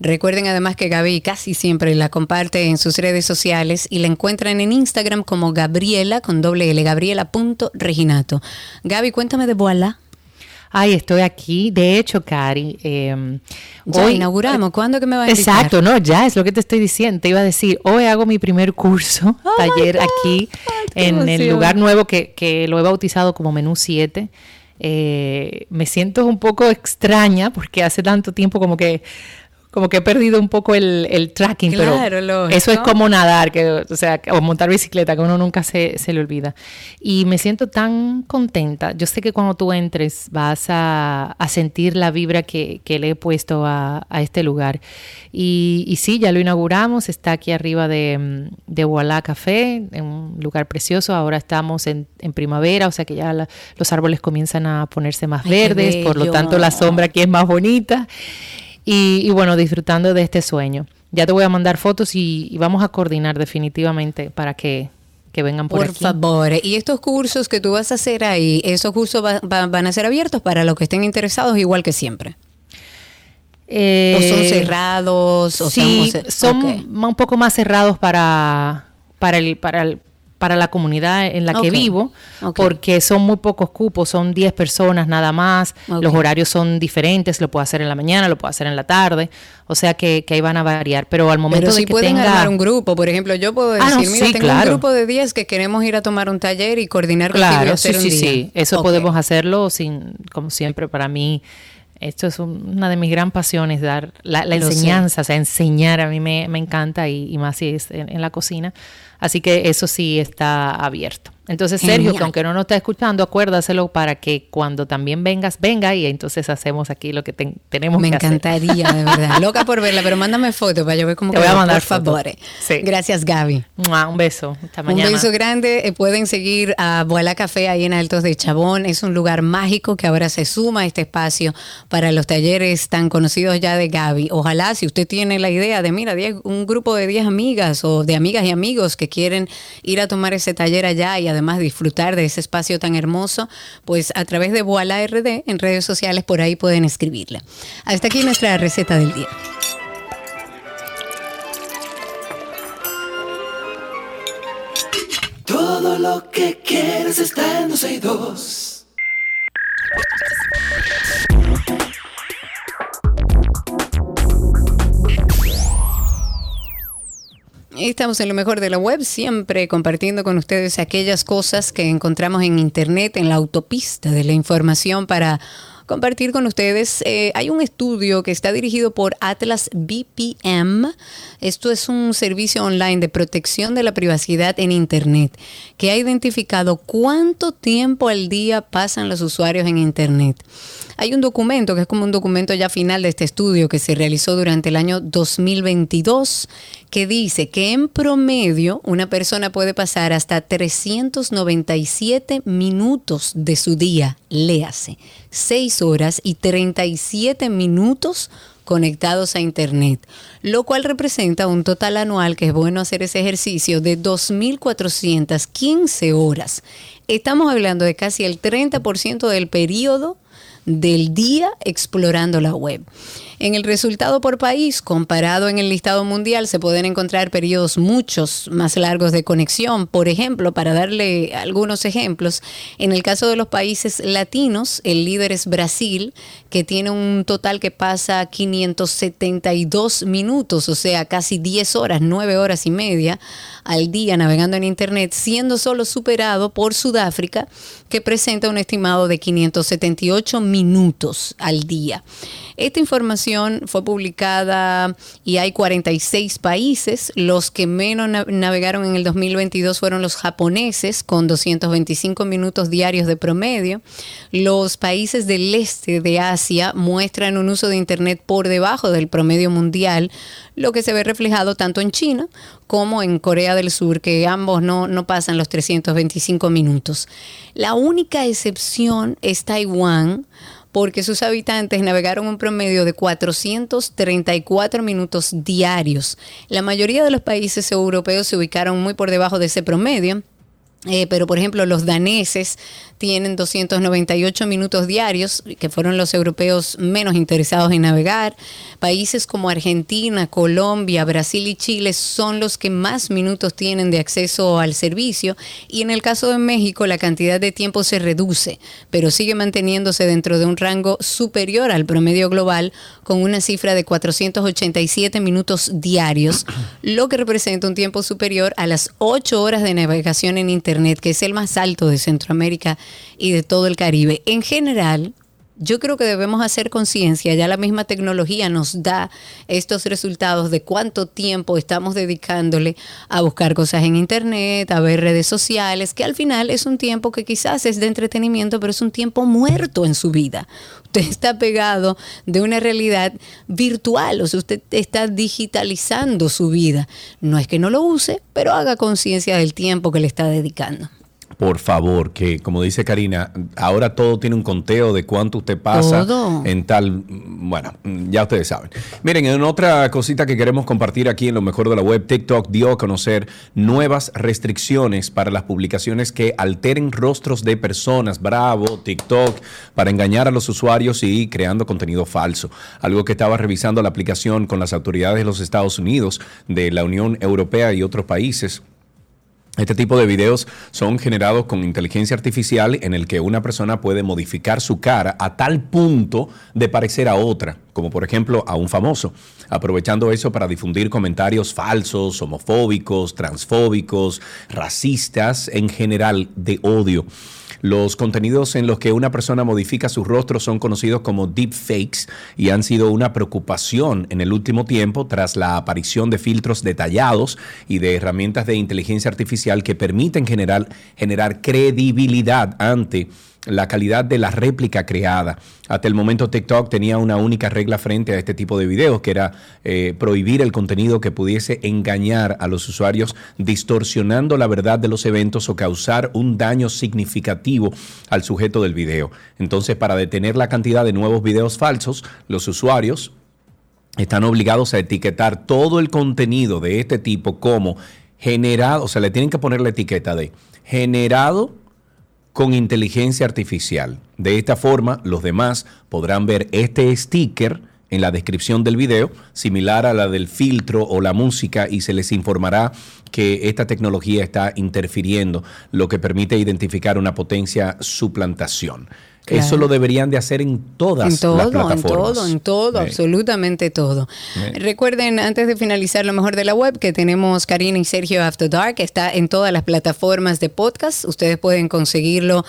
Recuerden además que Gaby casi siempre la comparte en sus redes sociales y la encuentran en Instagram como Gabriela con doble L, gabriela.reginato. Gaby, cuéntame de voilà. Ay, estoy aquí. De hecho, Cari, eh, ya hoy inauguramos. ¿Cuándo que me va a invitar? Exacto, no, ya es lo que te estoy diciendo. Te iba a decir, hoy hago mi primer curso, taller aquí en el lugar nuevo que, que lo he bautizado como Menú 7. Eh, me siento un poco extraña porque hace tanto tiempo como que como que he perdido un poco el, tracking, pero eso es como nadar, que, o sea, o montar bicicleta, que uno nunca se, se, le olvida. Y me siento tan contenta. Yo sé que cuando tú entres vas a, sentir la vibra que, le he puesto a, este lugar. Y, y, sí, ya lo inauguramos, está aquí arriba de, de Voilà Café, en un lugar precioso. Ahora estamos en, primavera, o sea que ya los árboles comienzan a ponerse más verdes, por lo tanto la sombra aquí es más bonita y, bueno, disfrutando de este sueño. Ya te voy a mandar fotos y, vamos a coordinar definitivamente para que, vengan por, por favor. Y estos cursos que tú vas a hacer ahí, esos cursos van a ser abiertos para los que estén interesados igual que siempre. Eh, ¿O son cerrados? O sí, son un poco más cerrados para, para, el, para, el, para la comunidad en la que vivo, porque son muy pocos cupos, son 10 personas nada más, los horarios son diferentes, lo puedo hacer en la mañana, lo puedo hacer en la tarde, o sea que, ahí van a variar, pero al momento pero si de pueden armar un grupo, por ejemplo, yo puedo ah, decir, mira, tengo un grupo de 10 que queremos ir a tomar un taller y coordinar claro, sí, sí, sí, eso podemos hacerlo sin, como siempre, para mí esto es una de mis gran pasiones, dar la, enseñanza, o sea, enseñar a mí me, encanta y, más si es en, la cocina. Así que eso sí está abierto. Entonces, Sergio, que aunque no nos está escuchando, acuérdaselo para que cuando también vengas, venga y entonces hacemos aquí lo que tenemos Me que hacer. Me encantaría, de verdad. Loca por verla, pero mándame foto para yo ver cómo Te voy a mandar por favor. Gracias, Gaby. Un beso. Hasta mañana. Un beso grande. Eh, pueden seguir a Vuela Café ahí en Altos de Chabón. Es un lugar mágico que ahora se suma a este espacio para los talleres tan conocidos ya de Gaby. Ojalá, si usted tiene la idea de, mira, un grupo de 10 amigas o de amigas y amigos que quieren ir a tomar ese taller allá y además además disfrutar de ese espacio tan hermoso, pues a través de Voila RD en redes sociales por ahí pueden escribirla. Hasta aquí nuestra receta del día. Todo lo que quieres está en Estamos en lo mejor de la web, siempre compartiendo con ustedes aquellas cosas que encontramos en Internet, en la autopista de la información para compartir con ustedes. Eh, hay un estudio que está dirigido por Atlas BPM. Esto es un servicio online de protección de la privacidad en Internet que ha identificado cuánto tiempo al día pasan los usuarios en Internet. Hay un documento que es como un documento ya final de este estudio que se realizó durante el año 2022 que dice que en promedio una persona puede pasar hasta 397 minutos de su día, léase, 6 horas y 37 minutos conectados a Internet, lo cual representa un total anual, que es bueno hacer ese ejercicio, de 2.415 horas. Estamos hablando de casi el 30% del periodo del día explorando la web. En el resultado por país, comparado en el listado mundial, se pueden encontrar periodos muchos más largos de conexión. Por ejemplo, para darle algunos ejemplos, en el caso de los países latinos, el líder es Brasil, que tiene un total que pasa 572 minutos, o sea, casi 10 horas, 9 horas y media al día navegando en Internet, siendo solo superado por Sudáfrica, que presenta un estimado de 578 minutos al día. Esta información fue publicada y hay 46 países. Los que menos navegaron en el 2022 fueron los japoneses, con 225 minutos diarios de promedio. Los países del este de Asia muestran un uso de Internet por debajo del promedio mundial, lo que se ve reflejado tanto en China como en Corea del Sur, que ambos no, no pasan los 325 minutos. La única excepción es Taiwán porque sus habitantes navegaron un promedio de 434 minutos diarios. La mayoría de los países europeos se ubicaron muy por debajo de ese promedio. Eh, pero, por ejemplo, los daneses tienen 298 minutos diarios, que fueron los europeos menos interesados en navegar. Países como Argentina, Colombia, Brasil y Chile son los que más minutos tienen de acceso al servicio. Y en el caso de México, la cantidad de tiempo se reduce, pero sigue manteniéndose dentro de un rango superior al promedio global, con una cifra de 487 minutos diarios, lo que representa un tiempo superior a las 8 horas de navegación en Internet, que es el más alto de Centroamérica y de todo el Caribe. En general, yo creo que debemos hacer conciencia, ya la misma tecnología nos da estos resultados de cuánto tiempo estamos dedicándole a buscar cosas en Internet, a ver redes sociales, que al final es un tiempo que quizás es de entretenimiento, pero es un tiempo muerto en su vida. Usted está pegado de una realidad virtual, o sea, usted está digitalizando su vida. No es que no lo use, pero haga conciencia del tiempo que le está dedicando por favor, que como dice Karina, ahora todo tiene un conteo de cuánto usted pasa en tal, bueno, ya ustedes saben. Miren, en otra cosita que queremos compartir aquí en lo mejor de la web, TikTok dio a conocer nuevas restricciones para las publicaciones que alteren rostros de personas. Bravo, TikTok, para engañar a los usuarios y creando contenido falso. Algo que estaba revisando la aplicación con las autoridades de los Estados Unidos, de la Unión Europea y otros países este tipo de videos son generados con inteligencia artificial en el que una persona puede modificar su cara a tal punto de parecer a otra, como por ejemplo a un famoso, aprovechando eso para difundir comentarios falsos, homofóbicos, transfóbicos, racistas, en general de odio. Los contenidos en los que una persona modifica su rostro son conocidos como deepfakes y han sido una preocupación en el último tiempo tras la aparición de filtros detallados y de herramientas de inteligencia artificial que permiten generar, generar credibilidad ante la calidad de la réplica creada. Hasta el momento TikTok tenía una única regla frente a este tipo de videos, que era eh, prohibir el contenido que pudiese engañar a los usuarios, distorsionando la verdad de los eventos o causar un daño significativo al sujeto del video. Entonces, para detener la cantidad de nuevos videos falsos, los usuarios están obligados a etiquetar todo el contenido de este tipo como generado, o sea, le tienen que poner la etiqueta de generado con inteligencia artificial. De esta forma, los demás podrán ver este sticker en la descripción del video, similar a la del filtro o la música, y se les informará que esta tecnología está interfiriendo, lo que permite identificar una potencia suplantación. Eso lo deberían de hacer en todas en todo, las plataformas. En todo, en todo, absolutamente todo. Recuerden, antes de finalizar lo mejor de la web, que tenemos Karina y Sergio After Dark, está en todas las plataformas de podcast. Ustedes pueden conseguirlo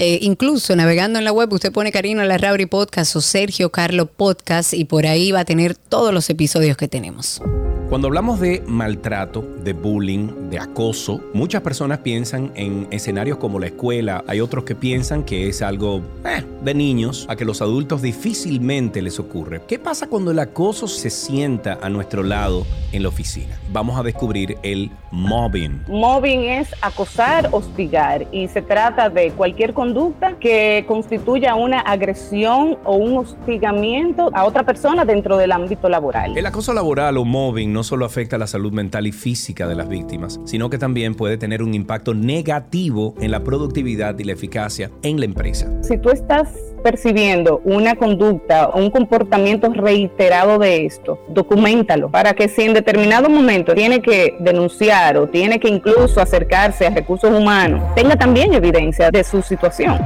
eh, incluso navegando en la web, usted pone Karina Larrauri Podcast o Sergio Carlo Podcast y por ahí va a tener todos los episodios que tenemos. Cuando hablamos de maltrato, de bullying, de acoso, muchas personas piensan en escenarios como la escuela. Hay otros que piensan que es algo eh, de niños, a que los adultos difícilmente les ocurre. ¿Qué pasa cuando el acoso se sienta a nuestro lado en la oficina? Vamos a descubrir el mobbing. Mobbing es acosar, hostigar y se trata de cualquier conducta que constituya una agresión o un hostigamiento a otra persona dentro del ámbito laboral. El acoso laboral o mobbing no solo afecta la salud mental y física de las víctimas, sino que también puede tener un impacto negativo en la productividad y la eficacia en la empresa. Si tú estás percibiendo una conducta o un comportamiento reiterado de esto, documentalo para que si en determinado momento tiene que denunciar o tiene que incluso acercarse a recursos humanos, tenga también evidencia de su situación.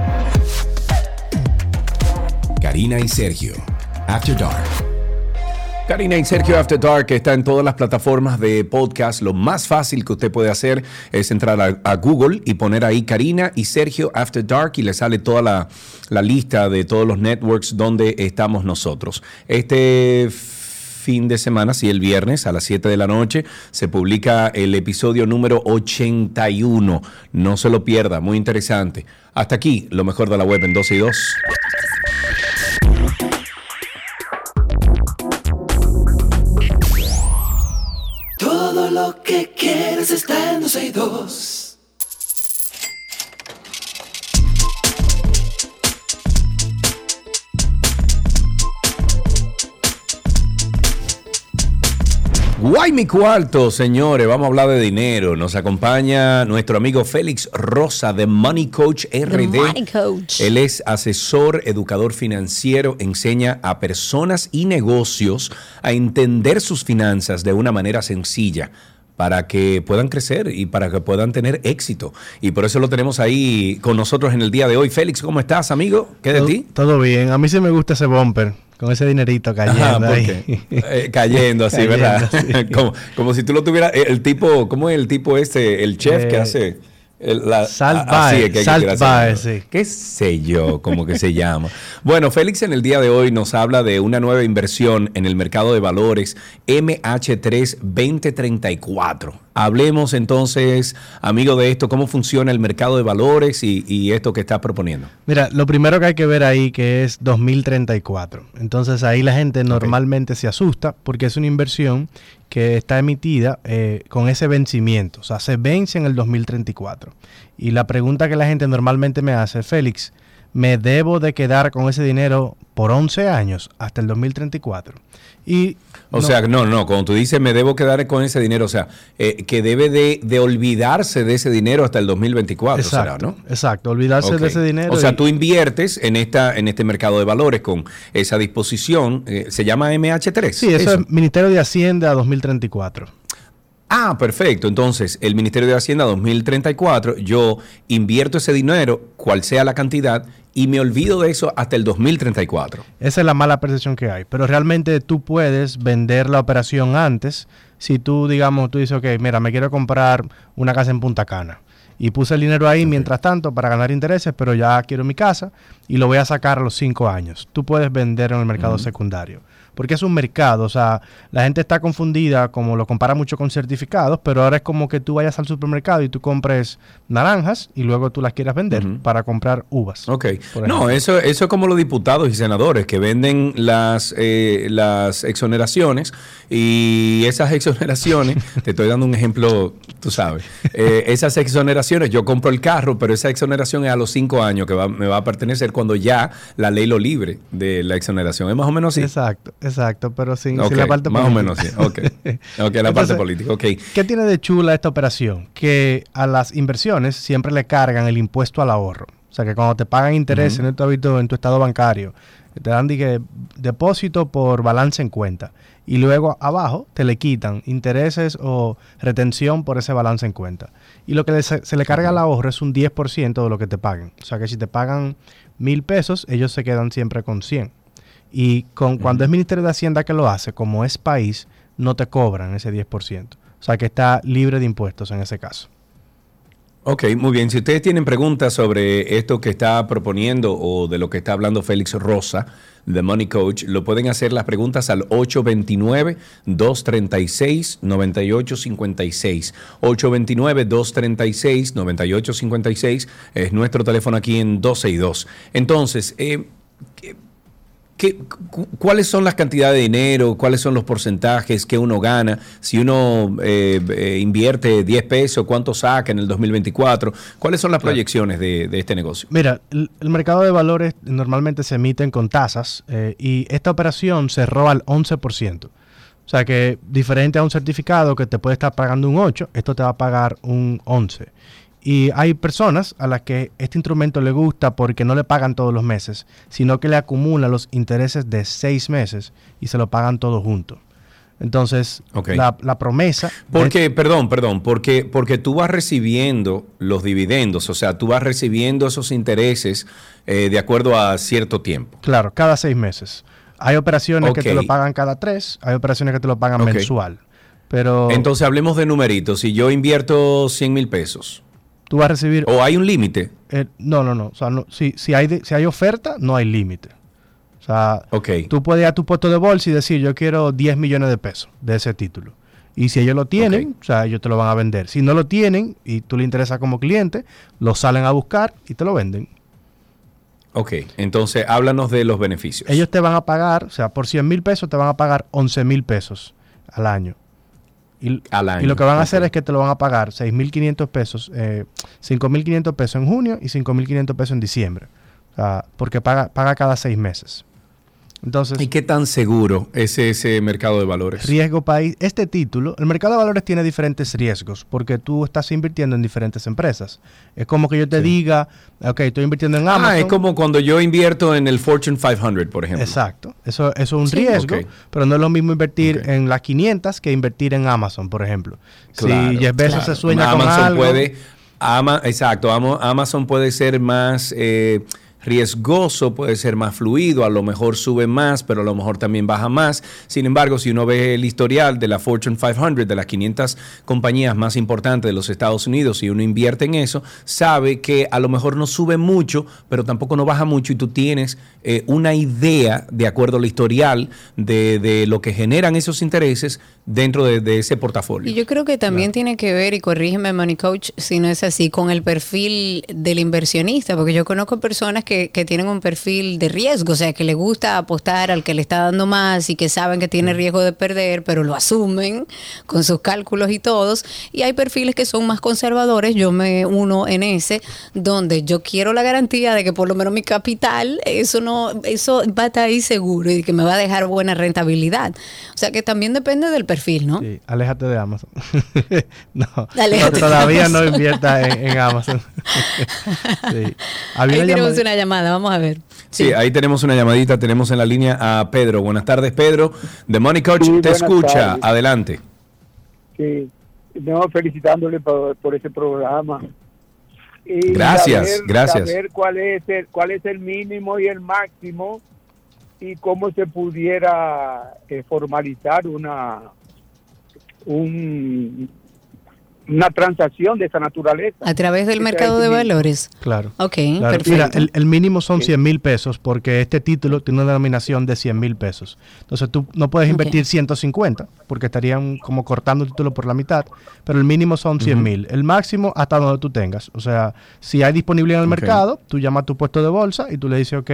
Karina y Sergio, After Dark. Karina y Sergio After Dark está en todas las plataformas de podcast. Lo más fácil que usted puede hacer es entrar a, Google y poner ahí Karina y Sergio After Dark y le sale toda la, la lista de todos los networks donde estamos nosotros. Este fin de semana, sí, el viernes a las 7 de la noche, se publica el episodio número 81. No se lo pierda, muy interesante. Hasta aquí, lo mejor de la web en 12 y 2. Lo que quieres está en 12 y 2. Guay mi cuarto, señores, vamos a hablar de dinero. Nos acompaña nuestro amigo Félix Rosa de Money Coach RD. Money Coach. Él es asesor, educador financiero, enseña a personas y negocios a entender sus finanzas de una manera sencilla para que puedan crecer y para que puedan tener éxito. Y por eso lo tenemos ahí con nosotros en el día de hoy. Félix, ¿cómo estás, amigo? ¿Qué de todo, ti? Todo bien. A mí sí me gusta ese bumper. Con ese dinerito cayendo Ajá, ¿por ahí. Eh, cayendo así, Cayendo, ¿verdad? como, como si tú lo tuvieras, eh, el tipo, ¿cómo es el tipo este, el chef que Eh, hace? La- Salt Bae, que que Salt Bae, sí. ¿Qué sé yo? Como que se llama. Bueno, Félix en el día de hoy nos habla de una nueva inversión en el mercado de valores MH3 2034. Hablemos entonces, amigo, de esto, cómo funciona el mercado de valores y, y esto que está proponiendo. Mira, lo primero que hay que ver ahí que es 2034. Entonces ahí la gente normalmente se asusta porque es una inversión que está emitida eh, con ese vencimiento. O sea, se vence en el 2034. Y la pregunta que la gente normalmente me hace, Félix, ¿me debo de quedar con ese dinero por 11 años hasta el 2034? Y O no- sea, no, no, cuando tú dices me debo quedar con ese dinero, o sea, eh, que debe de, de olvidarse de ese dinero hasta el 2024, será, Exacto, ¿no? exacto, olvidarse de ese dinero. O sea, y- tú inviertes en esta en este mercado de valores con esa disposición, eh, se llama MH3. Sí, eso, es Ministerio de Hacienda 2034. Ah, perfecto. Entonces, el Ministerio de Hacienda 2034, yo invierto ese dinero, cual sea la cantidad, y me olvido de eso hasta el 2034. Esa es la mala percepción que hay. Pero realmente tú puedes vender la operación antes. Si tú, digamos, tú dices, ok, mira, me quiero comprar una casa en Punta Cana. Y puse el dinero ahí mientras tanto para ganar intereses, pero ya quiero mi casa y lo voy a sacar a los cinco años. Tú puedes vender en el mercado secundario. Porque es un mercado, o sea, la gente está confundida, como lo compara mucho con certificados, pero ahora es como que tú vayas al supermercado y tú compres naranjas y luego tú las quieras vender para comprar uvas. Ok. No, eso, eso es como los diputados y senadores que venden las, eh, las exoneraciones y esas exoneraciones, te estoy dando un ejemplo, tú sabes, eh, esas exoneraciones, yo compro el carro, pero esa exoneración es a los cinco años que va- me va a pertenecer cuando ya la ley lo libre de la exoneración. Es más o menos así. Exacto, exacto, pero sin, la parte más o política. menos sí. Ok. Ok, la parte política, ok. ¿Qué tiene de chula esta operación? Que a las inversiones siempre le cargan el impuesto al ahorro. O sea, que cuando te pagan interés Ujú. en, tu hábito, en tu estado bancario, te dan dije, depósito por balance en cuenta. Y luego abajo te le quitan intereses o retención por ese balance en cuenta. Y lo que le- se, se le carga al ahorro es un 10% de lo que te paguen. O sea, que si te pagan mil pesos, ellos se quedan siempre con 100. Y con, cuando es Ministerio de Hacienda que lo hace, como es país, no te cobran ese 10%. O sea que está libre de impuestos en ese caso. Ok, muy bien. Si ustedes tienen preguntas sobre esto que está proponiendo o de lo que está hablando Félix Rosa, The Money Coach, lo pueden hacer las preguntas al 829-236-9856. 829-236-9856 es nuestro teléfono aquí en 12 y 2. Entonces, eh, ¿qué- ¿Qué- cu- ¿Cuáles son las cantidades de dinero? ¿Cuáles son los porcentajes que uno gana? Si uno eh, eh, invierte 10 pesos, ¿cuánto saca en el 2024? ¿Cuáles son las proyecciones de, de este negocio? Mira, el, el mercado de valores normalmente se emiten con tasas eh, y esta operación cerró al 11%. O sea que diferente a un certificado que te puede estar pagando un 8, esto te va a pagar un 11. Y hay personas a las que este instrumento le gusta porque no le pagan todos los meses, sino que le acumula los intereses de seis meses y se lo pagan todos juntos. Entonces, la, la promesa... Porque, perdón, perdón, porque, porque tú vas recibiendo los dividendos, o sea, tú vas recibiendo esos intereses eh, de acuerdo a cierto tiempo. Claro, cada seis meses. Hay operaciones que te lo pagan cada tres, hay operaciones que te lo pagan mensual. Pero Entonces hablemos de numeritos. Si yo invierto 100 mil pesos. Tú vas a recibir... ¿O hay un límite? eh, no, no, no. O sea, no, si, si, hay de- si hay oferta, no hay límite. O sea, tú puedes ir a tu puesto de bolsa y decir, yo quiero 10 millones de pesos de ese título. Y si ellos lo tienen, o sea, ellos te lo van a vender. Si no lo tienen y tú le interesas como cliente, lo salen a buscar y te lo venden. Ok, entonces háblanos de los beneficios. Ellos te van a pagar, o sea, por 100 mil pesos te van a pagar 11 mil pesos al año. Y, Al año, y lo que van a hacer es que te lo van a pagar 6.500 pesos, eh, 5.500 pesos en junio y 5.500 pesos en diciembre. O sea, porque paga, paga cada seis meses. Entonces, ¿Y qué tan seguro es ese mercado de valores? riesgo país. Este título, el mercado de valores tiene diferentes riesgos porque tú estás invirtiendo en diferentes empresas. Es como que yo te diga, ok, estoy invirtiendo en Amazon. Ah, es como cuando yo invierto en el Fortune 500, por ejemplo. Exacto. Eso, eso es un Sí. riesgo, pero no es lo mismo invertir en las 500 que invertir en Amazon, por ejemplo. Claro, si Jeff Bezos claro. se sueña con Amazon algo, puede, Ama- exacto, Amazon puede ser más eh, riesgoso, puede ser más fluido, a lo mejor sube más, pero a lo mejor también baja más. Sin embargo, si uno ve el historial de la Fortune 500, de las 500 compañías más importantes de los Estados Unidos, y uno invierte en eso, sabe que a lo mejor no sube mucho, pero tampoco no baja mucho y tú tienes eh, una idea, de acuerdo al historial, de, de lo que generan esos intereses dentro de, de ese portafolio. Y yo creo que también tiene que ver, y corrígeme, Money Coach, si no es así, con el perfil del inversionista, porque yo conozco personas que, que tienen un perfil de riesgo, o sea, que le gusta apostar al que le está dando más y que saben que tiene riesgo de perder, pero lo asumen con sus cálculos y todos. Y hay perfiles que son más conservadores, yo me uno en ese, donde yo quiero la garantía de que por lo menos mi capital, eso no, eso va a estar ahí seguro y que me va a dejar buena rentabilidad. O sea, que también depende del perfil, ¿no? Sí, aléjate de Amazon. no, de todavía no invierta en, en Amazon. sí. Había Ahí una tenemos llamada- una llamada, vamos a ver. Sí, ahí tenemos una llamadita, tenemos en la línea a Pedro. Buenas tardes, Pedro. The Money Coach Sí, te escucha. tardes. Adelante. Sí, no, felicitándole por, por ese programa. Y Gracias, gracias. Saber cuál es, el, cuál es el mínimo y el máximo y cómo se pudiera eh, formalizar una un, una transacción de esa naturaleza. A través del mercado de valores. Claro. Ok, Claro, perfecto. Mira, el, el mínimo son 100 mil pesos porque este título tiene una denominación de 100 mil pesos. Entonces tú no puedes invertir 150 porque estarían como cortando el título por la mitad, pero el mínimo son 100 mil. El máximo hasta donde tú tengas. O sea, si hay disponibilidad en el mercado, tú llamas a tu puesto de bolsa y tú le dices, ok,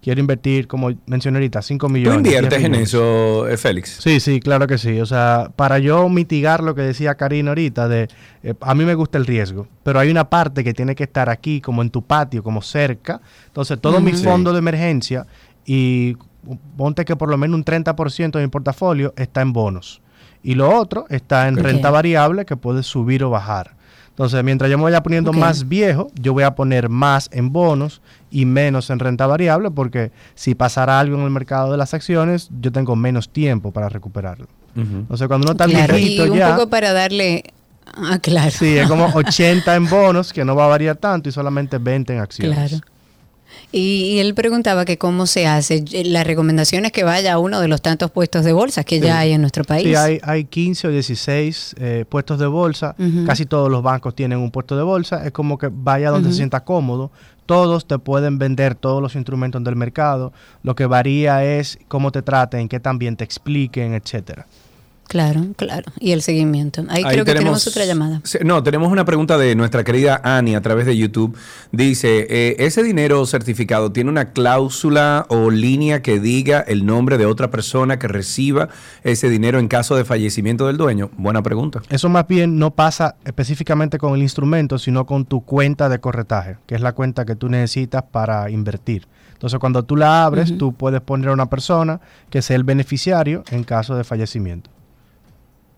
quiero invertir, como mencioné ahorita, 5 ¿Tú millones. 10 inviertes en millones". eso, eh, Félix? Sí, sí, claro que sí. O sea, para yo mitigar lo que decía Karina ahorita, de eh, a mí me gusta el riesgo, pero hay una parte que tiene que estar aquí, como en tu patio, como cerca. Entonces, todo mi fondo de emergencia y ponte que por lo menos un 30% de mi portafolio está en bonos. Y lo otro está en renta variable que puede subir o bajar. Entonces, mientras yo me vaya poniendo más viejo, yo voy a poner más en bonos y menos en renta variable, porque si pasara algo en el mercado de las acciones, yo tengo menos tiempo para recuperarlo. Entonces, cuando uno está Claro, y viejito un ya, poco para darle... Ah, claro. sí, es como 80 en bonos, que no va a variar tanto, y solamente 20 en acciones. Claro. Y, y él preguntaba que cómo se hace. La recomendación es que vaya a uno de los tantos puestos de bolsas que Sí. ya hay en nuestro país. Sí, hay, hay 15 o 16 eh, puestos de bolsa. Casi todos los bancos tienen un puesto de bolsa. Es como que vaya donde se sienta cómodo. Todos te pueden vender todos los instrumentos del mercado. Lo que varía es cómo te traten, qué también te expliquen, etcétera. Claro, claro. Y el seguimiento. Ahí, creo que tenemos otra llamada. No, tenemos una pregunta de nuestra querida Ani a través de YouTube. Dice, eh, ¿ese dinero certificado tiene una cláusula o línea que diga el nombre de otra persona que reciba ese dinero en caso de fallecimiento del dueño? Buena pregunta. Eso más bien no pasa específicamente con el instrumento, sino con tu cuenta de corretaje, que es la cuenta que tú necesitas para invertir. Entonces, cuando tú la abres, tú puedes poner a una persona que sea el beneficiario en caso de fallecimiento.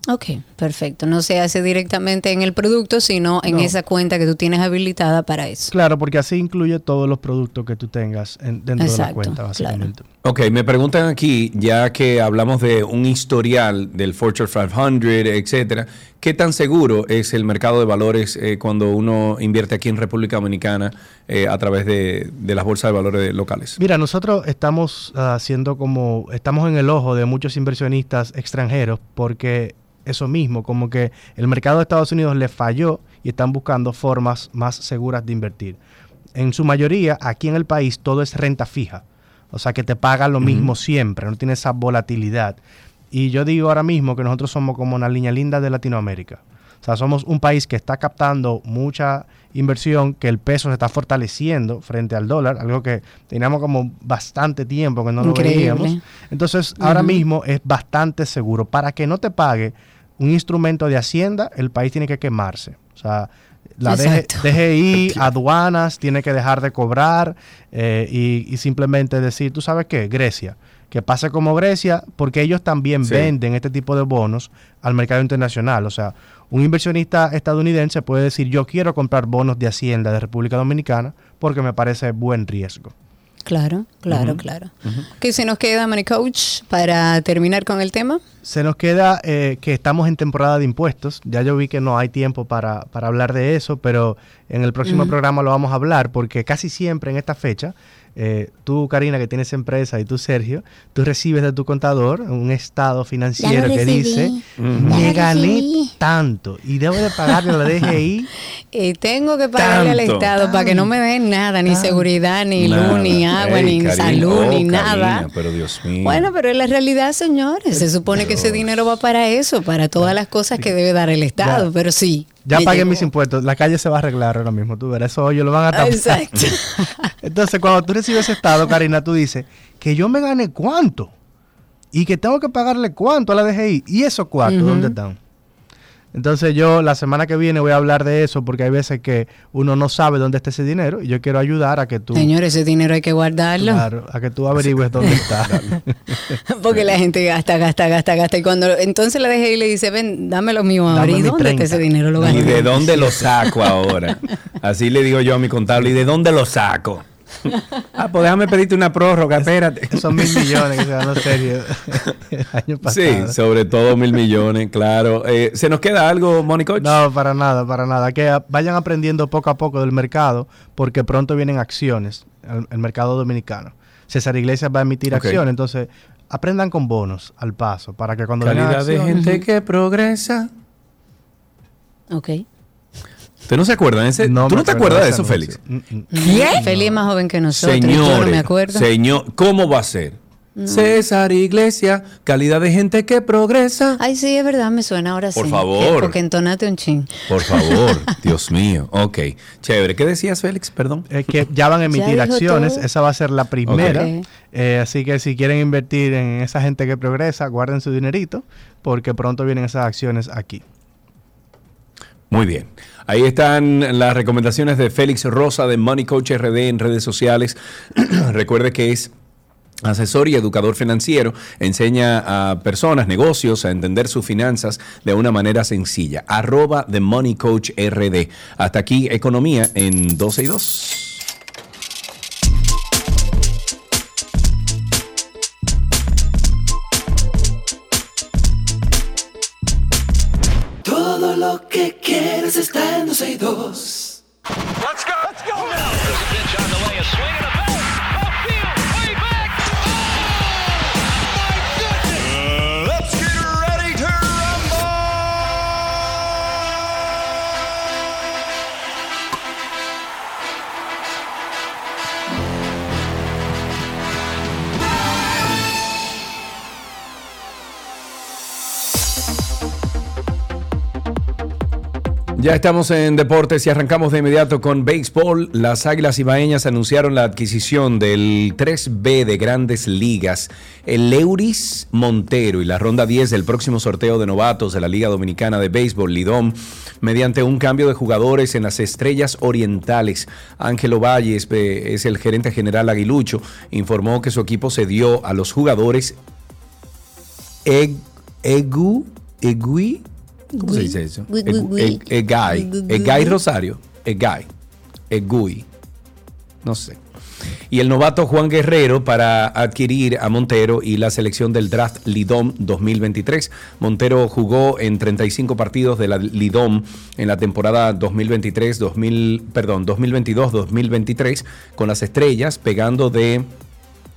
Ok, perfecto. No se hace directamente en el producto, sino en No. esa cuenta que tú tienes habilitada para eso. Claro, porque así incluye todos los productos que tú tengas en- dentro de la Exacto, cuenta, claro. básicamente. Ok, me preguntan aquí, ya que hablamos de un historial del Fortune 500, etcétera, ¿qué tan seguro es el mercado de valores eh, cuando uno invierte aquí en República Dominicana eh, a través de, de las bolsas de valores locales? Mira, nosotros estamos haciendo como, estamos en el ojo de muchos inversionistas extranjeros porque eso mismo, como que el mercado de Estados Unidos le falló y están buscando formas más seguras de invertir. En su mayoría, aquí en el país, todo es renta fija. O sea, que te paga lo mismo siempre, no tiene esa volatilidad. Y yo digo ahora mismo que nosotros somos como una línea linda de Latinoamérica. O sea, somos un país que está captando mucha inversión, que el peso se está fortaleciendo frente al dólar, algo que teníamos como bastante tiempo que no lo veíamos. Entonces, ahora mismo es bastante seguro. Para que no te pague un instrumento de Hacienda, el país tiene que quemarse. O sea, la DGI, aduanas, tiene que dejar de cobrar eh, y, simplemente decir, tú sabes qué, Grecia, que pase como Grecia, porque ellos también venden este tipo de bonos al mercado internacional. O sea, un inversionista estadounidense puede decir, yo quiero comprar bonos de Hacienda de República Dominicana porque me parece buen riesgo. Claro, claro, claro. ¿Qué se nos queda, Money Coach, para terminar con el tema? Se nos queda eh, que estamos en temporada de impuestos. Ya yo vi que no hay tiempo para, para hablar de eso, pero en el próximo programa lo vamos a hablar porque casi siempre en esta fecha eh, tú, Karina, que tienes empresa, y tú, Sergio, tú recibes de tu contador un estado financiero que dice, me gané tanto y debo de pagarle a la DGI. y tengo que pagarle al Estado para que no me den nada, ni seguridad, ni luz, ni agua, ni salud, ni oh, nada. pero Dios mío. Bueno, pero es la realidad, señores. Se supone que ese dinero va para eso, para todas las cosas que debe dar el Estado, pero sí. Ya pagué mis impuestos, la calle se va a arreglar ahora mismo, tú verás, eso ellos lo van a tapar. Exacto. Entonces, cuando tú recibes ese estado, Karina, tú dices que yo me gane cuánto y que tengo que pagarle cuánto a la DGI. ¿Y esos cuántos dónde están? Entonces yo la semana que viene voy a hablar de eso porque hay veces que uno no sabe dónde está ese dinero y yo quiero ayudar a que tú... Señor, ese dinero hay que guardarlo. Claro, a que tú averigües dónde está. porque la gente gasta, gasta, gasta, gasta. Y cuando entonces la dejé y le dice, ven, dame lo mío ahora. ¿Y dónde está ese dinero? Lo ¿Y de dónde lo saco ahora? Así le digo yo a mi contable, ¿y de dónde lo saco? ah, pues déjame pedirte una prórroga, espérate. Son mil millones que se van serio año pasado. Sí, sobre todo mil millones, claro. Eh, ¿Se nos queda algo, Mónico? No, para nada, para nada. Que vayan aprendiendo poco a poco del mercado, porque pronto vienen acciones, el, mercado dominicano. César Iglesias va a emitir acciones, entonces aprendan con bonos al paso, para que cuando Calidad de gente que progresa. Ok. ¿Usted no se acuerda? Ese, ¿Tú no te acuerdas de eso, Félix? Mm, mm. ¿Qué? Félix es más joven que nosotros. Señores, no me acuerdo. Señor, ¿cómo va a ser? César Iglesia, calidad de gente que progresa. Ay, sí, es verdad, me suena ahora sí. Por favor. Porque entonate un ching. Por favor, Dios mío. Ok, chévere. ¿Qué decías, Félix? Perdón. Es que ya van a emitir acciones. Esa va a ser la primera. Eh, así que si quieren invertir en esa gente que progresa, guarden su dinerito, porque pronto vienen esas acciones aquí. Muy bien. Ahí están las recomendaciones de Félix Rosa de Money Coach RD en redes sociales. Recuerde que es asesor y educador financiero, enseña a personas, negocios a entender sus finanzas de una manera sencilla. Arroba de Money Coach RD. Hasta aquí, economía en 12 y 2. Lo que quieres está en 12 y 2. Let's go, let's go now. Ya estamos en deportes y arrancamos de inmediato con béisbol. Las Águilas Ibaeñas anunciaron la adquisición del 3B de Grandes Ligas, el Leuris Montero y la ronda 10 del próximo sorteo de novatos de la Liga Dominicana de Béisbol, Lidom, mediante un cambio de jugadores en las estrellas orientales. Ángelo Valles es el gerente general aguilucho, informó que su equipo se dio a los jugadores Egu, Egui ¿Cómo se dice eso? Egay. Egay Rosario. Egay. Egui. No sé. y el novato Juan Guerrero para adquirir a Montero y la selección del draft Lidom 2023. Montero jugó en 35 partidos de la Lidom en la temporada 2023, 2000, perdón, 2022-2023 con las estrellas pegando de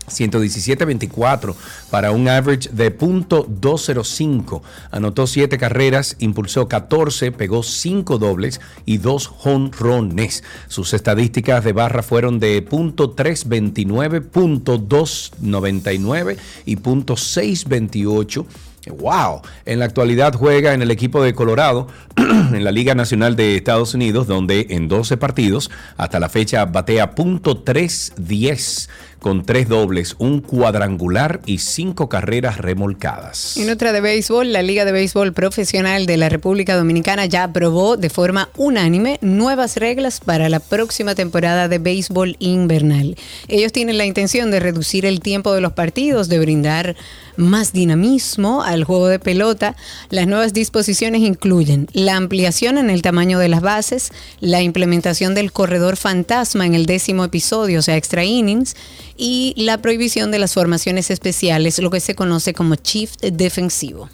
117-24 para un average de .205. Anotó 7 carreras, impulsó 14, pegó 5 dobles y 2 jonrones. Sus estadísticas de barra fueron de .329, .299 y .628 Wow. En la actualidad juega en el equipo de Colorado, en la Liga Nacional de Estados Unidos, donde en 12 partidos hasta la fecha batea .310 con tres dobles, un cuadrangular y cinco carreras remolcadas. En otra de béisbol, la Liga de Béisbol Profesional de la República Dominicana ya aprobó de forma unánime nuevas reglas para la próxima temporada de béisbol invernal. Ellos tienen la intención de reducir el tiempo de los partidos, de brindar más dinamismo al juego de pelota. Las nuevas disposiciones incluyen la ampliación en el tamaño de las bases, la implementación del corredor fantasma en el décimo episodio, o sea, extra innings, y la prohibición de las formaciones especiales, lo que se conoce como shift defensivo.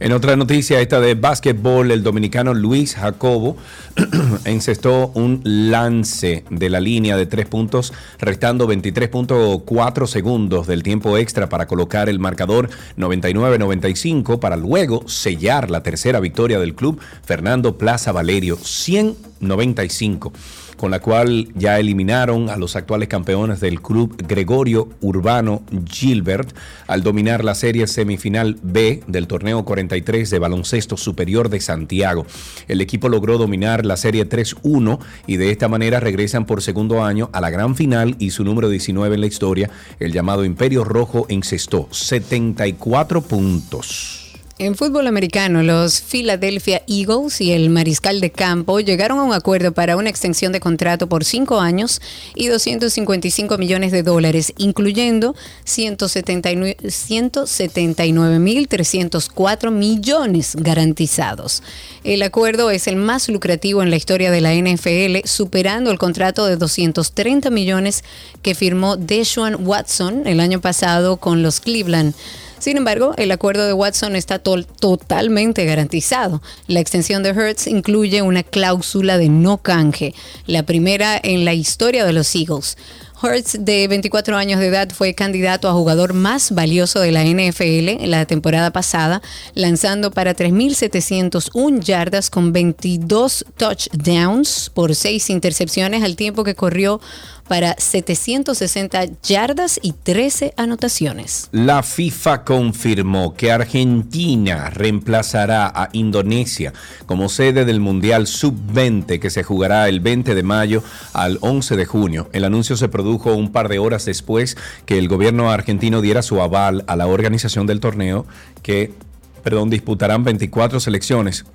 En otra noticia, esta de básquetbol, el dominicano Luis Jacobo encestó un lance de la línea de tres puntos, restando 23.4 segundos del tiempo extra para colocar el marcador 99-95 para luego sellar la tercera victoria del club Fernando Plaza Valerio 195 con la cual ya eliminaron a los actuales campeones del club Gregorio Urbano Gilbert al dominar la serie semifinal B del torneo 43 de baloncesto superior de Santiago. El equipo logró dominar la serie 3-1 y de esta manera regresan por segundo año a la gran final y su número 19 en la historia, el llamado Imperio Rojo, encestó 74 puntos. En fútbol americano, los Philadelphia Eagles y el mariscal de campo llegaron a un acuerdo para una extensión de contrato por cinco años y 255 millones de dólares, incluyendo 179.304 millones garantizados. El acuerdo es el más lucrativo en la historia de la NFL, superando el contrato de 230 millones que firmó Deshaun Watson el año pasado con los Cleveland. Sin embargo, el acuerdo de Watson está totalmente garantizado. La extensión de Hertz incluye una cláusula de no canje, la primera en la historia de los Eagles. Hurts, de 24 años de edad, fue candidato a jugador más valioso de la NFL la temporada pasada, lanzando para 3.701 yardas con 22 touchdowns por 6 intercepciones al tiempo que corrió para 760 yardas y 13 anotaciones. La FIFA confirmó que Argentina reemplazará a Indonesia como sede del Mundial Sub-20 que se jugará el 20 de mayo al 11 de junio. El anuncio se produjo un par de horas después que el gobierno argentino diera su aval a la organización del torneo que, perdón, disputarán 24 selecciones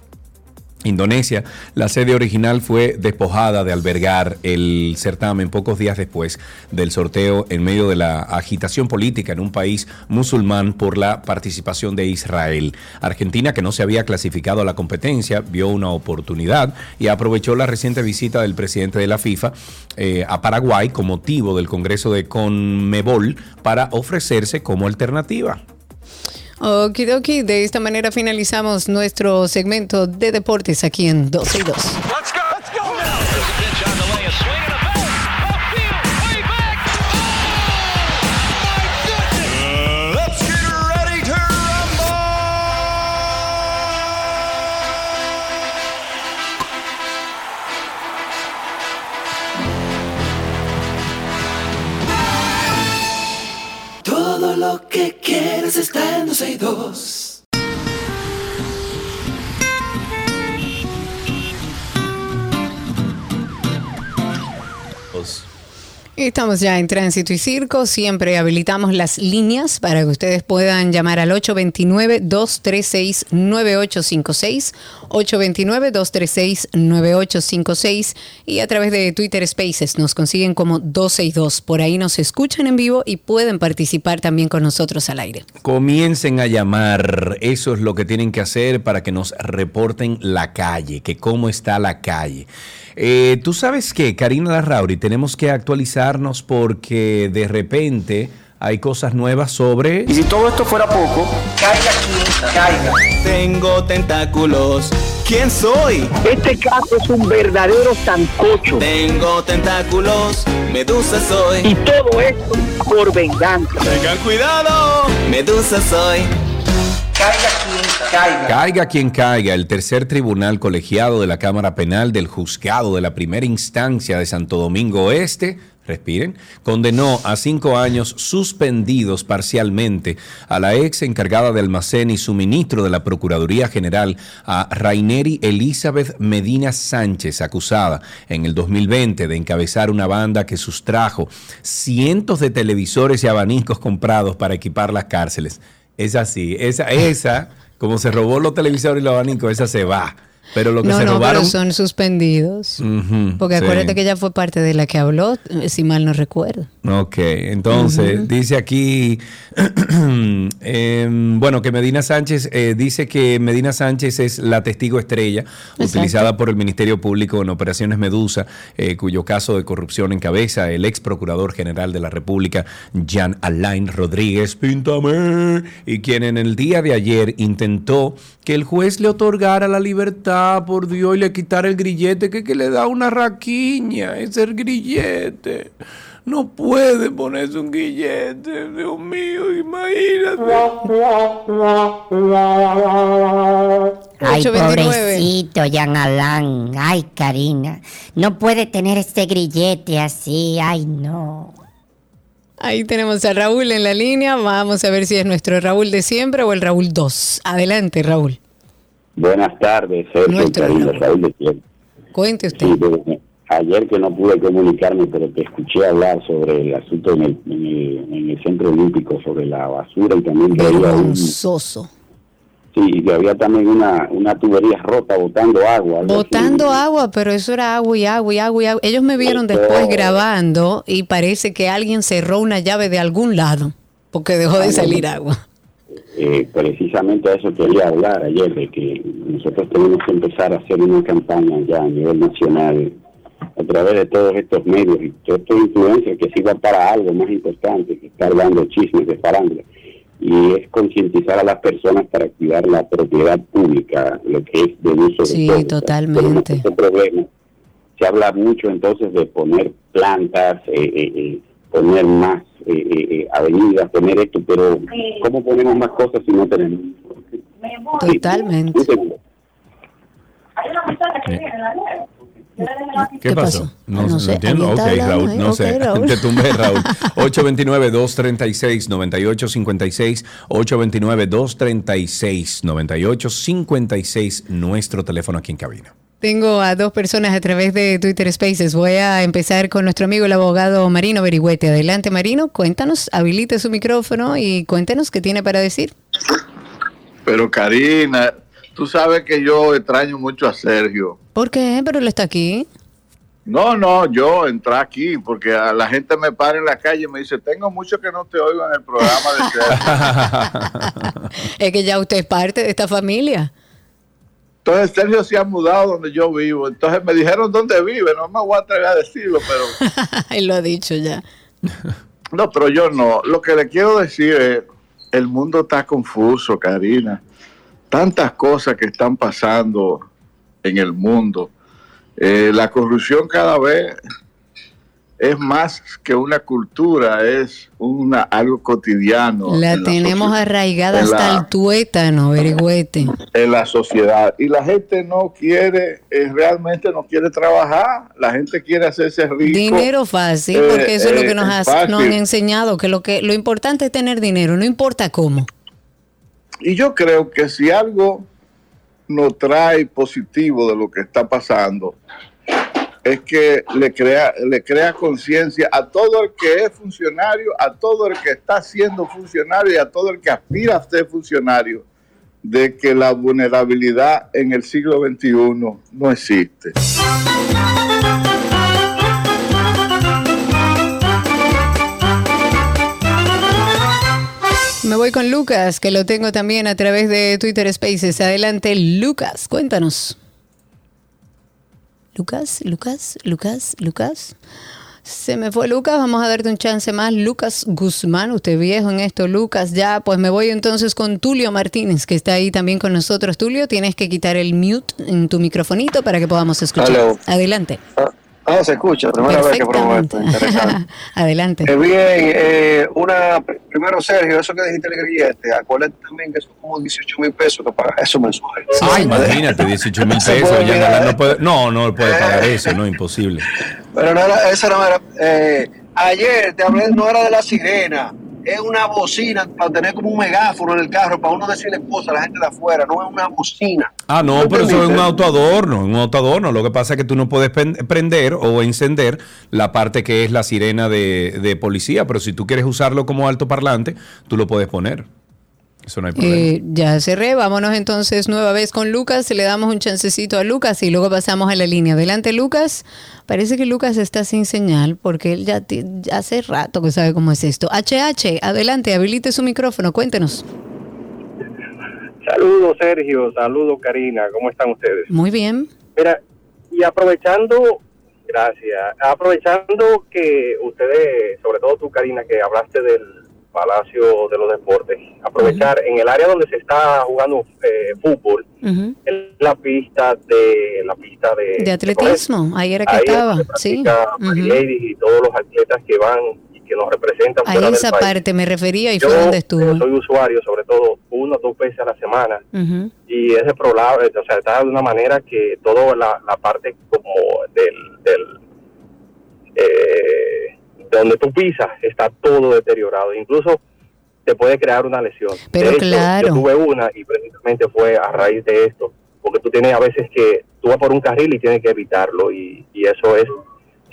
Indonesia, la sede original fue despojada de albergar el certamen pocos días después del sorteo en medio de la agitación política en un país musulmán por la participación de Israel. Argentina, que no se había clasificado a la competencia, vio una oportunidad y aprovechó la reciente visita del presidente de la FIFA eh, a Paraguay con motivo del Congreso de Conmebol para ofrecerse como alternativa. Okidoki, de esta manera finalizamos nuestro segmento de deportes aquí en 12 y 2. Que quieres está en 12 y 2. Estamos ya en Tránsito y Circo. Siempre habilitamos las líneas para que ustedes puedan llamar al 829-236-9856, 829-236-9856 y a través de Twitter Spaces nos consiguen como 12 y 2. Por ahí nos escuchan en vivo y pueden participar también con nosotros al aire. Comiencen a llamar. Eso es lo que tienen que hacer para que nos reporten la calle, que cómo está la calle. Eh, Tú sabes que, Karina Larrauri, tenemos que actualizarnos porque de repente hay cosas nuevas sobre... Y si todo esto fuera poco, caiga quien caiga. Tengo tentáculos. ¿Quién soy? Este caso es un verdadero sancocho. Tengo tentáculos. Medusa soy. Y todo esto por venganza. Tengan cuidado. Medusa soy. Caiga quien caiga. Caiga quien caiga, el tercer tribunal colegiado de la Cámara Penal del Juzgado de la Primera Instancia de Santo Domingo Oeste, respiren, condenó a cinco años suspendidos parcialmente a la ex encargada de almacén y suministro de la Procuraduría General, a Raineri Elizabeth Medina Sánchez, acusada en el 2020 de encabezar una banda que sustrajo cientos de televisores y abanicos comprados para equipar las cárceles. Es así, esa, esa, como se robó los televisores y los abanicos, esa se va. Pero lo que no, se no, robaron. pero son suspendidos. Porque sí. acuérdate que ella fue parte de la que habló, si mal no recuerdo. Ok, entonces dice aquí, em, bueno, que Medina Sánchez eh, dice que Medina Sánchez es la testigo estrella utilizada por el Ministerio Público en Operaciones Medusa, eh, cuyo caso de corrupción encabeza el ex procurador general de la República, Jean Alain Rodríguez Píntame, y quien en el día de ayer intentó que el juez le otorgara la libertad, por Dios, y le quitara el grillete, que, que le da una raquiña, es el grillete. No puede ponerse un guillete, Dios mío, imagínate. Ay, 829. pobrecito, Jan Alán. Ay, Karina. No puede tener este grillete así. Ay, no. Ahí tenemos a Raúl en la línea. Vamos a ver si es nuestro Raúl de siempre o el Raúl 2. Adelante, Raúl. Buenas tardes, Sergio Karina, de. Cuente usted. Sí, ayer que no pude comunicarme, pero te escuché hablar sobre el asunto en el, en el, en el Centro Olímpico, sobre la basura y también Vergonzoso. sí, que había también una, una tubería rota botando agua. así. Botando agua, pero eso era agua y agua y agua y agua. Ellos me vieron después grabando y parece que alguien cerró una llave de algún lado porque dejó de salir agua. Eh, precisamente a eso quería hablar ayer, de que nosotros tenemos que empezar a hacer una campaña ya a nivel nacional a través de todos estos medios y todos estos influencers que sirvan para algo más importante que estar dando chismes de farándula. Y es concientizar a las personas para cuidar la propiedad pública, lo que es de uso de Sí, totalmente. Ese problema. Se habla mucho entonces de poner plantas, eh, eh, eh, poner más eh, eh, eh, avenidas, poner esto, pero ¿cómo ponemos más cosas si no tenemos? Totalmente. Un segundo. ¿Qué, pasó? No, No no sé, entiendo. alguien Ok, hablando, Raúl, ¿eh? no Ok, sé. Raúl. Te tumbé, Raúl. 829-236-9856. 829-236-9856. Nuestro teléfono aquí en cabina. Tengo a dos personas a través de Twitter Spaces. Voy a empezar con nuestro amigo el abogado Marino Berigüete. Adelante, Marino, cuéntanos, habilite su micrófono y cuéntanos qué tiene para decir. Pero Karina, tú sabes que yo extraño mucho a Sergio. ¿Por qué? Pero él está aquí. No, no, yo entré aquí porque a la gente me para en la calle y me dice, tengo mucho que no te oigo en el programa de Sergio. Es que ya usted es parte de esta familia. Entonces Sergio se ha mudado donde yo vivo. Entonces me dijeron dónde vive, no me voy a atrever a decirlo, pero él lo ha dicho ya. no, pero yo no. Lo que le quiero decir es, el mundo está confuso, Karina. Tantas cosas que están pasando en el mundo. Eh, la corrupción cada vez es más que una cultura, es una algo cotidiano. La en tenemos arraigada hasta la- el tuétano, Berigüete. en la sociedad y la gente no quiere eh, realmente no quiere trabajar la gente quiere hacerse rico Dinero fácil, Eh, porque eso es lo eh, que nos, has- nos han enseñado, que lo que lo importante es tener dinero, no importa cómo. y yo creo que si algo nos trae positivo de lo que está pasando es que le crea le crea conciencia a todo el que es funcionario a todo el que está siendo funcionario y a todo el que aspira a ser funcionario de que la vulnerabilidad en el siglo XXI no existe. Me voy con Lucas, que lo tengo también a través de Twitter Spaces. Adelante, Lucas, cuéntanos. Lucas, Lucas, Lucas, Lucas. Se me fue Lucas, vamos a darte un chance más. Lucas Guzmán, usted viejo en esto, Lucas. Ya, pues me voy entonces con Tulio Martínez, que está ahí también con nosotros. Tulio, tienes que quitar el mute en tu microfonito para que podamos escuchar. Adelante. Ah, se escucha, primera vez que promuevo esto. Interesante. Adelante. Eh, bien, eh, una, primero Sergio, eso que dijiste el grillete, acuérdate también que son como 18 mil pesos que pagas eso mensual. Ay, imagínate, 18 mil pesos. ya no, no puede, no, no puede pagar eso, no, imposible. Pero no era, esa no era. eh, ayer te hablé, no era de la sirena, es una bocina para tener como un megáfono en el carro, para uno decirle cosas a la gente de afuera, no es una bocina. Ah, no, ¿Me pero eso es un autoadorno, un autoadorno. Lo que pasa es que tú no puedes prender o encender la parte que es la sirena de, de policía, pero si tú quieres usarlo como altoparlante, tú lo puedes poner. Eso no hay problema. Eh, ya cerré, vámonos entonces nueva vez con Lucas, le damos un chancecito a Lucas y luego pasamos a la línea. Adelante Lucas, parece que Lucas está sin señal porque él ya, ya hace rato que sabe cómo es esto. HH, adelante, habilite su micrófono, cuéntenos. Saludos Sergio, saludos Karina, ¿cómo están ustedes? Muy bien. Mira, y aprovechando, gracias, aprovechando que ustedes, sobre todo tú Karina, que hablaste del Palacio de los Deportes, aprovechar en el área donde se está jugando eh, fútbol, en la pista de la pista de, De atletismo, ahí era que Ahí estaba, sí. Ujú. ladies y todos los atletas que van y que nos representan A fuera del esa país. parte me refería y Yo fue donde eh, estuve. soy usuario, sobre todo una o dos veces a la semana, y ese problema, o sea, está de una manera que toda la, la parte como del, del eh, de donde tú pisas está todo deteriorado, incluso te puede crear una lesión. Pero De hecho, claro. Yo tuve una y precisamente fue a raíz de esto, porque tú tienes a veces que tú vas por un carril y tienes que evitarlo y, y eso es,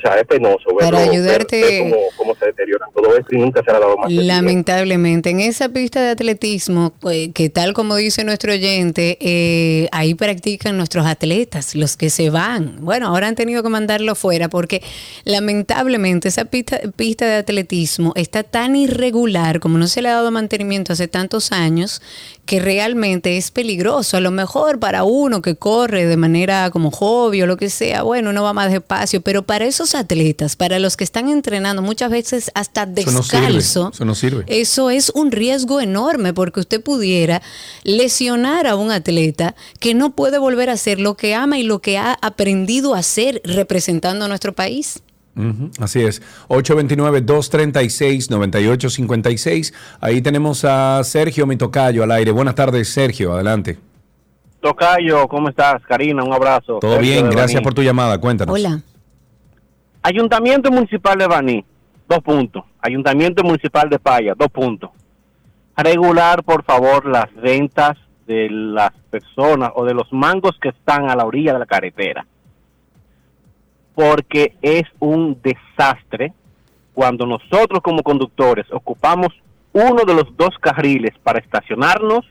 o sea, es penoso Para verlo, ver- ayudarte- ver cómo, cómo se deteriora todo esto y nunca se le ha dado más seguimiento. Lamentablemente, en esa pista de atletismo, eh, que tal como dice nuestro oyente, eh, ahí practican nuestros atletas, los que se van. Bueno, ahora han tenido que mandarlo fuera porque lamentablemente esa pista, pista de atletismo está tan irregular, como no se le ha dado mantenimiento hace tantos años, que realmente es peligroso. A lo mejor para uno que corre de manera como hobby o lo que sea, bueno, uno va más despacio, pero para esos atletas, para los que están entrenando, muchas veces hasta Eso no sirve. descalzo, Eso no sirve. eso es un riesgo enorme porque usted pudiera lesionar a un atleta que no puede volver a hacer lo que ama y lo que ha aprendido a hacer representando a nuestro país. Así es. 829-236-9856. Ahí tenemos a Sergio Mitocayo al aire. Buenas tardes, Sergio. Adelante. Tocayo, ¿cómo estás? Karina, un abrazo. Todo Sergio bien, gracias Baní. por tu llamada. Cuéntanos. Ayuntamiento Municipal de Baní, dos puntos. Ayuntamiento Municipal de Paya, dos puntos. Regular, por favor, las ventas de las personas o de los mangos que están a la orilla de la carretera. Porque es un desastre cuando nosotros como conductores ocupamos uno de los dos carriles para estacionarnos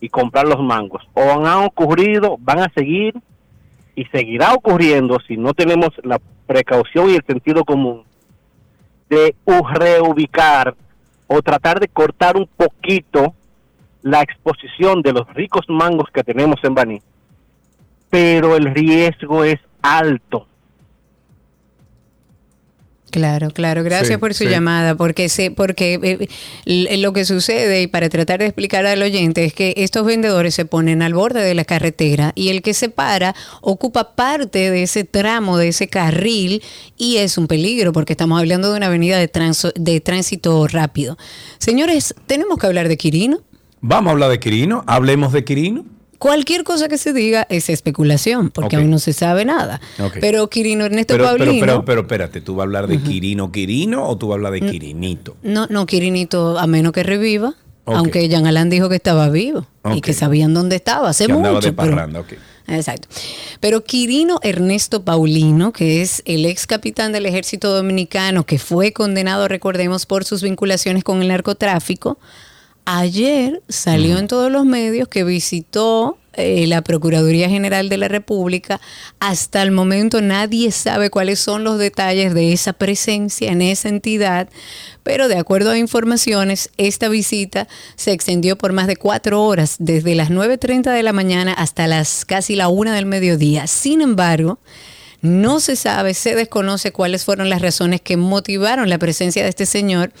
y comprar los mangos. O han ocurrido, van a seguir y seguirá ocurriendo si no tenemos la precaución y el sentido común de reubicar o tratar de cortar un poquito la exposición de los ricos mangos que tenemos en Baní. Pero el riesgo es alto. Claro, claro. Gracias Sí, por su sí. llamada, porque sé, porque eh, l- lo que sucede y para tratar de explicar al oyente es que estos vendedores se ponen al borde de la carretera y el que se para ocupa parte de ese tramo, de ese carril y es un peligro porque estamos hablando de una avenida de, transo- de tránsito rápido. Señores, tenemos que hablar de Quirino. Vamos a hablar de Quirino. Hablemos de Quirino. Cualquier cosa que se diga es especulación, porque Ok. aún no se sabe nada. Pero Quirino Ernesto Pero, pero, Paulino. pero, pero espérate, ¿tú vas a hablar de Quirino Quirino o tú vas a hablar de. Quirinito? No, no, Quirinito, a menos que reviva. Aunque Jean Alain dijo que estaba vivo y que sabían dónde estaba hace Que mucho. de pero- parranda, ok. Exacto. Pero Quirino Ernesto Paulino, que es el ex capitán del ejército dominicano, que fue condenado, recordemos, por sus vinculaciones con el narcotráfico, ayer salió en todos los medios que visitó eh, la Procuraduría General de la República. Hasta el momento nadie sabe cuáles son los detalles de esa presencia en esa entidad, pero de acuerdo a informaciones, esta visita se extendió por más de cuatro horas, desde las 9.30 de la mañana hasta las casi la una del mediodía. Sin embargo, No se sabe, se desconoce cuáles fueron las razones que motivaron la presencia de este señor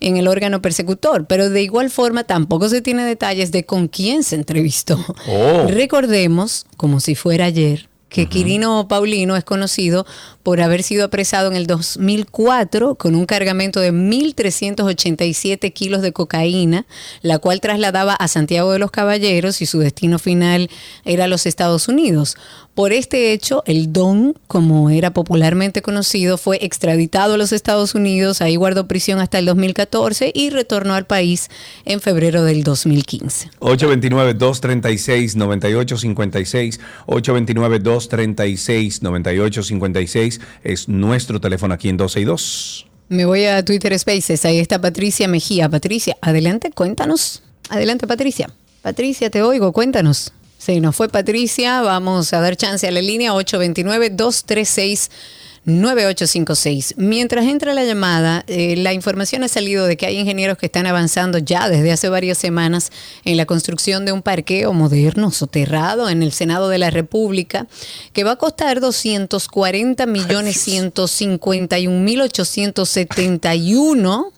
en el órgano persecutor, pero de igual forma tampoco se tiene detalles de con quién se entrevistó. Oh. Recordemos, como si fuera ayer, que Quirino Paulino es conocido por haber sido apresado en el 2004 con un cargamento de 1.387 kilos de cocaína, la cual trasladaba a Santiago de los Caballeros y su destino final era los Estados Unidos. Por este hecho, el Don, como era popularmente conocido, fue extraditado a los Estados Unidos, ahí guardó prisión hasta el 2014 y retornó al país en febrero del 2015. 829-236-9856, 829-236-9856 es nuestro teléfono aquí en 12 y 2. Me voy a Twitter Spaces, ahí está Patricia Mejía. Patricia, adelante, cuéntanos. Adelante, Patricia. Patricia, te oigo, cuéntanos. Sí, nos fue Patricia, vamos a dar chance a la línea 829-236-9856. Mientras entra la llamada, eh, la información ha salido de que hay ingenieros que están avanzando ya desde hace varias semanas en la construcción de un parqueo moderno, soterrado, en el Senado de la República, que va a costar 240 millones 151 mil 871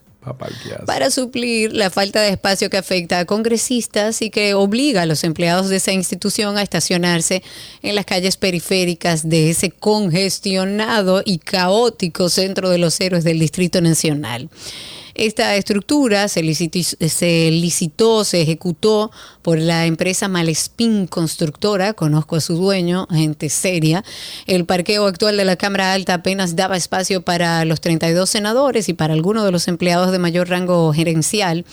para suplir la falta de espacio que afecta a congresistas y que obliga a los empleados de esa institución a estacionarse en las calles periféricas de ese congestionado y caótico centro de los héroes del Distrito Nacional. Esta estructura se, liciti- se licitó, se ejecutó por la empresa Malespín Constructora, conozco a su dueño, gente seria. El parqueo actual de la Cámara Alta apenas daba espacio para los 32 senadores y para algunos de los empleados de mayor rango gerencial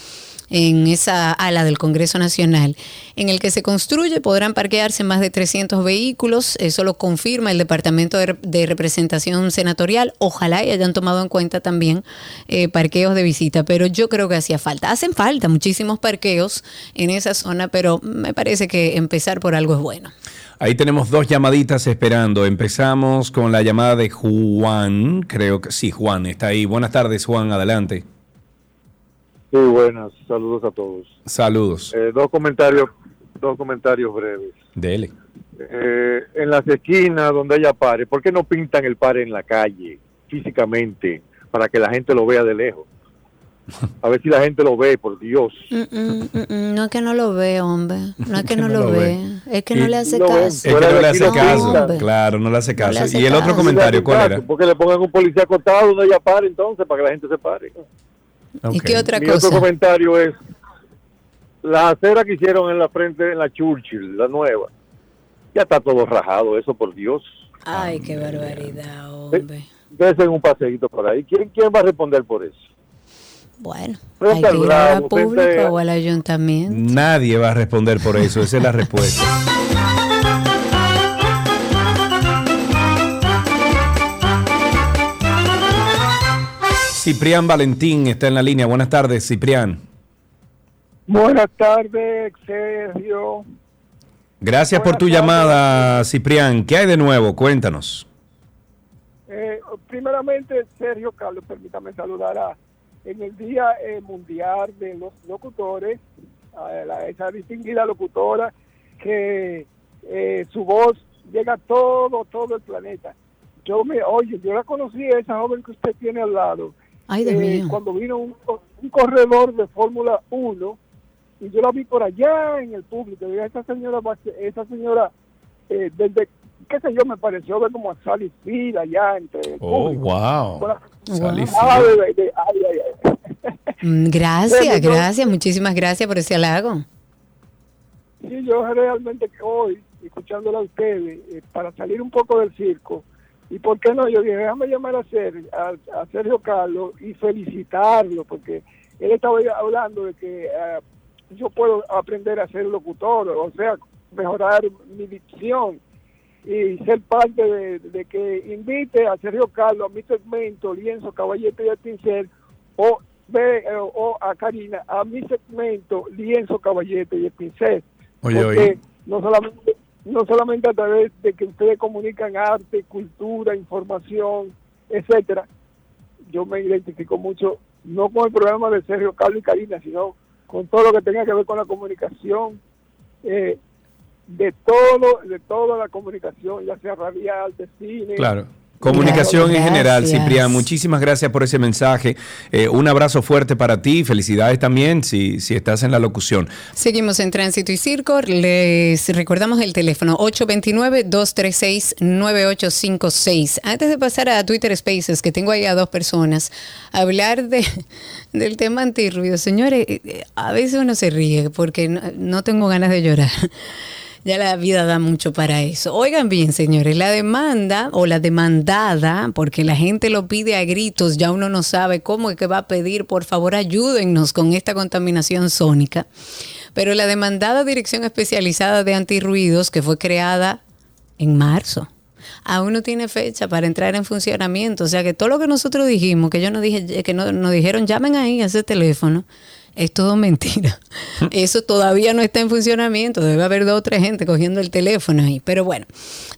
en esa ala del Congreso Nacional, en el que se construye podrán parquearse más de 300 vehículos. Eso lo confirma el Departamento de, Rep- de Representación Senatorial. Ojalá y hayan tomado en cuenta también eh, parqueos de visita, pero yo creo que hacía falta. Hacen falta muchísimos parqueos en esa zona, pero me parece que empezar por algo es bueno. Ahí tenemos dos llamaditas esperando. Empezamos con la llamada de Juan. Creo que sí, Juan está ahí. Buenas tardes, Juan. Adelante. Sí, buenas, saludos a todos. Saludos. Eh, dos comentarios, dos comentarios breves. Dele. Eh, en las esquinas donde haya pare, ¿por qué no pintan el pare en la calle físicamente para que la gente lo vea de lejos? A ver si la gente lo ve, por Dios. Mm, mm, mm, mm, no es que no lo ve, hombre. No es que no no lo lo ve. Es que no le hace caso. Es que no le hace Fuera de aquí caso. lo pintan. Claro, no le hace No caso. le hace y el otro comentario, ¿cuál era? Porque le pongan un policía acostado donde haya pare entonces para que la gente se pare. ¿Y qué otra Mi cosa? otro comentario es la acera que hicieron en la frente, en la Churchill, la nueva. Ya está todo rajado, eso por Dios. Ay, qué barbaridad, hombre. Desen un paseíto por ahí. ¿Quién, ¿Quién va a responder por eso? Bueno, hay que al ir a la pública o al ayuntamiento. Nadie va a responder por eso. Esa es la respuesta. Ciprián Valentín está en la línea. Buenas tardes, Ciprián. Buenas tardes, Sergio. Gracias por tu llamada, Ciprián. ¿Qué hay de nuevo? Cuéntanos. Eh, primeramente, Sergio Carlos, permítame saludar a, en el Día eh, Mundial de los Locutores, a la- esa distinguida locutora que eh, su voz llega a todo, todo el planeta. Yo me, oye, yo la conocí a esa joven que usted tiene al lado. Ay, Dios eh, mío. Cuando vino un, un corredor de Fórmula 1 y yo la vi por allá en el público. Y esa señora, esa señora, eh, desde, qué sé yo, me pareció ver como a Sally Field allá entre el Oh, público. wow. Sally Ah, Field. de- de- ay, ay, ay. Mm, Gracias, yo- gracias, muchísimas gracias por ese halago. Sí, yo realmente que hoy, escuchándola a ustedes, eh, para salir un poco del circo, y por qué no, yo dije, déjame llamar a, Ser- a, a Sergio Carlos y felicitarlo, porque él estaba hablando de que eh, yo puedo aprender a ser locutor, o sea, mejorar mi dicción y ser parte de, de que invite a Sergio Carlos a mi segmento, Lienzo, Caballete y el Pincel, o, ve, eh, o a Karina a mi segmento, Lienzo, Caballete y el Pincel. Oye, Porque oye. no solamente no solamente a través de que ustedes comunican arte, cultura, información, etcétera. Yo me identifico mucho no con el programa de Sergio Carlos y Karina, sino con todo lo que tenga que ver con la comunicación, eh, de todo, de toda la comunicación, ya sea radial, de cine. Claro. Comunicación en general. Ciprián. Muchísimas gracias por ese mensaje. Eh, un abrazo fuerte para ti. Felicidades también si, si estás en la locución. Seguimos en Tránsito y Circo. Les recordamos el teléfono 829-236-9856. Antes de pasar a Twitter Spaces, que tengo ahí a dos personas, hablar de, del tema antirruido. Señores, eh, eh, a veces uno se ríe porque no, no tengo ganas de llorar. Ya la vida da mucho para eso. Oigan bien, señores, la demanda o la demandada, porque la gente lo pide a gritos, ya uno no sabe cómo es que va a pedir, por favor, ayúdennos con esta contaminación sónica. Pero la demandada Dirección Especializada de Antirruidos, que fue creada en marzo, aún no tiene fecha para entrar en funcionamiento. O sea que todo lo que nosotros dijimos, que yo no dije, que no, nos dijeron, llamen ahí a ese teléfono, es todo mentira. Eso todavía no está en funcionamiento. Debe haber dos o tres gente cogiendo el teléfono ahí. Pero bueno,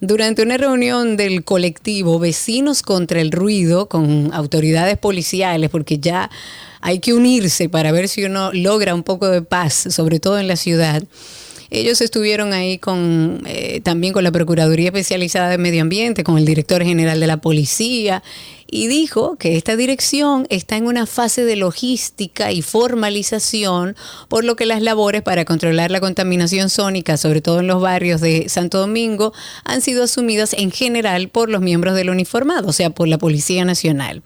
durante una reunión del colectivo Vecinos contra el Ruido con autoridades policiales, porque ya hay que unirse para ver si uno logra un poco de paz, sobre todo en la ciudad. Ellos estuvieron ahí con eh, también con la Procuraduría Especializada de Medio Ambiente, con el director general de la policía, y dijo que esta dirección está en una fase de logística y formalización, por lo que las labores para controlar la contaminación sónica, sobre todo en los barrios de Santo Domingo, han sido asumidas en general por los miembros del uniformado, o sea, por la Policía Nacional.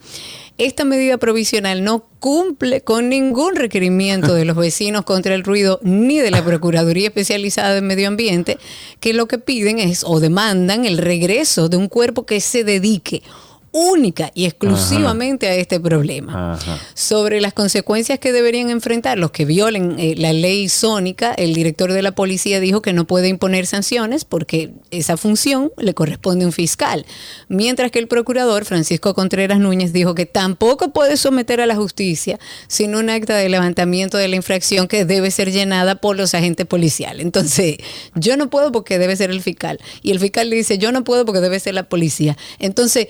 Esta medida provisional no cumple con ningún requerimiento de los vecinos contra el ruido ni de la Procuraduría Especializada de Medio Ambiente, que lo que piden es o demandan el regreso de un cuerpo que se dedique única y exclusivamente a este problema. Sobre las consecuencias que deberían enfrentar los que violen eh, la ley sónica, el director de la policía dijo que no puede imponer sanciones porque esa función le corresponde a un fiscal. Mientras que el procurador Francisco Contreras Núñez dijo que tampoco puede someter a la justicia sin un acta de levantamiento de la infracción que debe ser llenada por los agentes policiales. Entonces, yo no puedo porque debe ser el fiscal. Y el fiscal le dice, yo no puedo porque debe ser la policía. Entonces,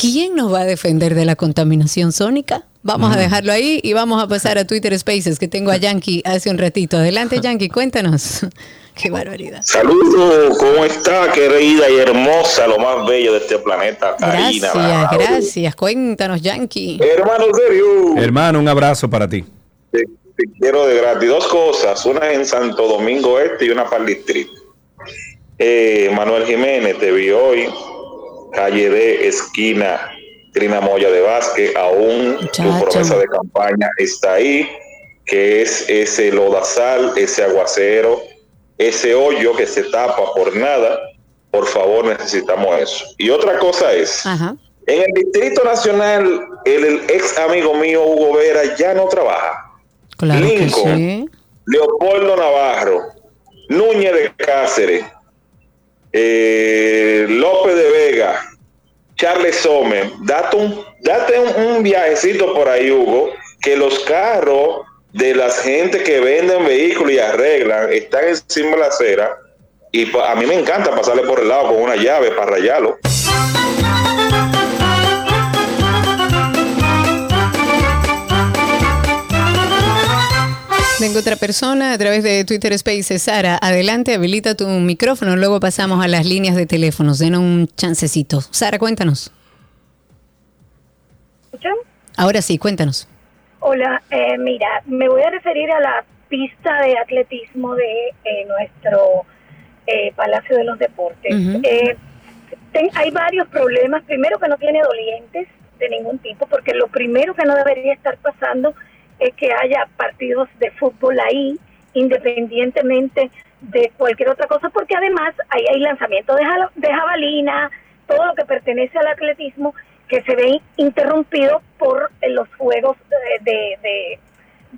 ¿quién nos va a defender de la contaminación sónica? Vamos a dejarlo ahí y vamos a pasar a Twitter Spaces, que tengo a Yankee hace un ratito. Adelante, Yankee, cuéntanos. Qué barbaridad. Saludos, ¿cómo está, querida y hermosa, lo más bello de este planeta, Karina? Gracias, gracias. Cuéntanos, Yankee. Hermano Sergio, Hermano, un abrazo para ti. te, te quiero de gratis. Dos cosas, una en Santo Domingo Este y una para el distrito. Eh, Manuel Jiménez, te vi hoy, calle de esquina, Trina Moya de Vázquez, aún tu Muchacho. promesa de campaña está ahí, que es ese lodazal, ese aguacero, ese hoyo que se tapa por nada. Por favor, necesitamos eso. Y otra cosa es, Ajá. en el Distrito Nacional, el, el ex amigo mío Hugo Vera ya no trabaja. Claro que Lincoln, sí. Leopoldo Navarro, Núñez de Cáceres, eh, López de Vega, Charles Sommer, date un, viajecito por ahí, Hugo, que los carros de las gente que venden vehículos y arreglan están encima de la acera y a mí me encanta pasarle por el lado con una llave para rayarlo. Tengo otra persona a través de Twitter Spaces. Sara, adelante, habilita tu micrófono. Luego pasamos a las líneas de teléfonos. Den un chancecito. Sara, cuéntanos. ¿Escuchan? Ahora sí, cuéntanos. Hola, eh, mira, me voy a referir a la pista de atletismo de eh, nuestro eh, Palacio de los Deportes. Ujú. Eh, ten- hay varios problemas. Primero que no tiene dolientes de ningún tipo, porque lo primero que no debería estar pasando es que haya partidos de fútbol ahí, independientemente de cualquier otra cosa, porque además ahí hay lanzamiento de, jala- de jabalina, todo lo que pertenece al atletismo que se ve interrumpido por eh, los juegos eh, de, de,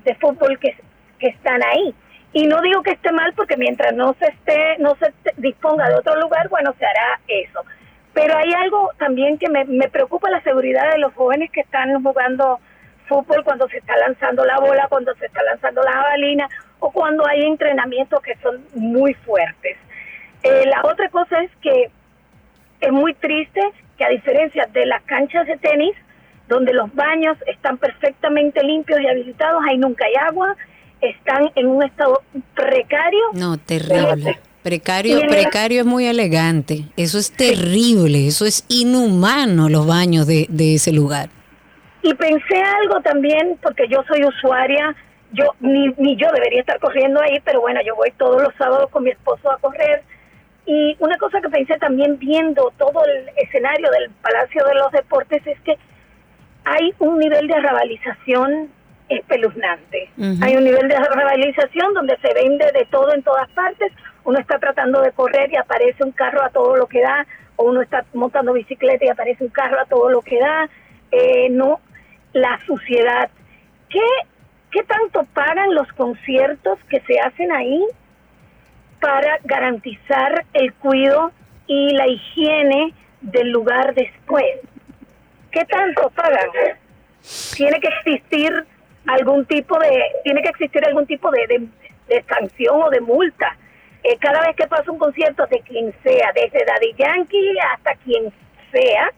de fútbol que, que están ahí. Y no digo que esté mal porque mientras no se esté, no se disponga de otro lugar, bueno, se hará eso. Pero hay algo también que me, me preocupa la seguridad de los jóvenes que están jugando fútbol cuando se está lanzando la bola, cuando se está lanzando la jabalina o cuando hay entrenamientos que son muy fuertes. Eh, la otra cosa es que es muy triste que a diferencia de las canchas de tenis, donde los baños están perfectamente limpios y habilitados, ahí nunca hay agua, están en un estado precario. No, terrible. Precario, en el- precario es muy elegante. Eso es terrible, eso es inhumano los baños de, de ese lugar. Y pensé algo también, porque yo soy usuaria, yo ni, ni yo debería estar corriendo ahí, pero bueno, yo voy todos los sábados con mi esposo a correr. Y una cosa que pensé también viendo todo el escenario del Palacio de los Deportes es que hay un nivel de arrabalización espeluznante. Hay un nivel de arrabalización donde se vende de todo en todas partes. Uno está tratando de correr y aparece un carro a todo lo que da, o uno está montando bicicleta y aparece un carro a todo lo que da. Eh, no, la suciedad. ¿Qué, ¿Qué tanto pagan los conciertos que se hacen ahí para garantizar el cuidado y la higiene del lugar después? ¿Qué tanto pagan? Tiene que existir algún tipo de, tiene que existir algún tipo de, sanción o de multa. Eh, cada vez que pasa un concierto de quien sea, desde Daddy Yankee hasta quien sea,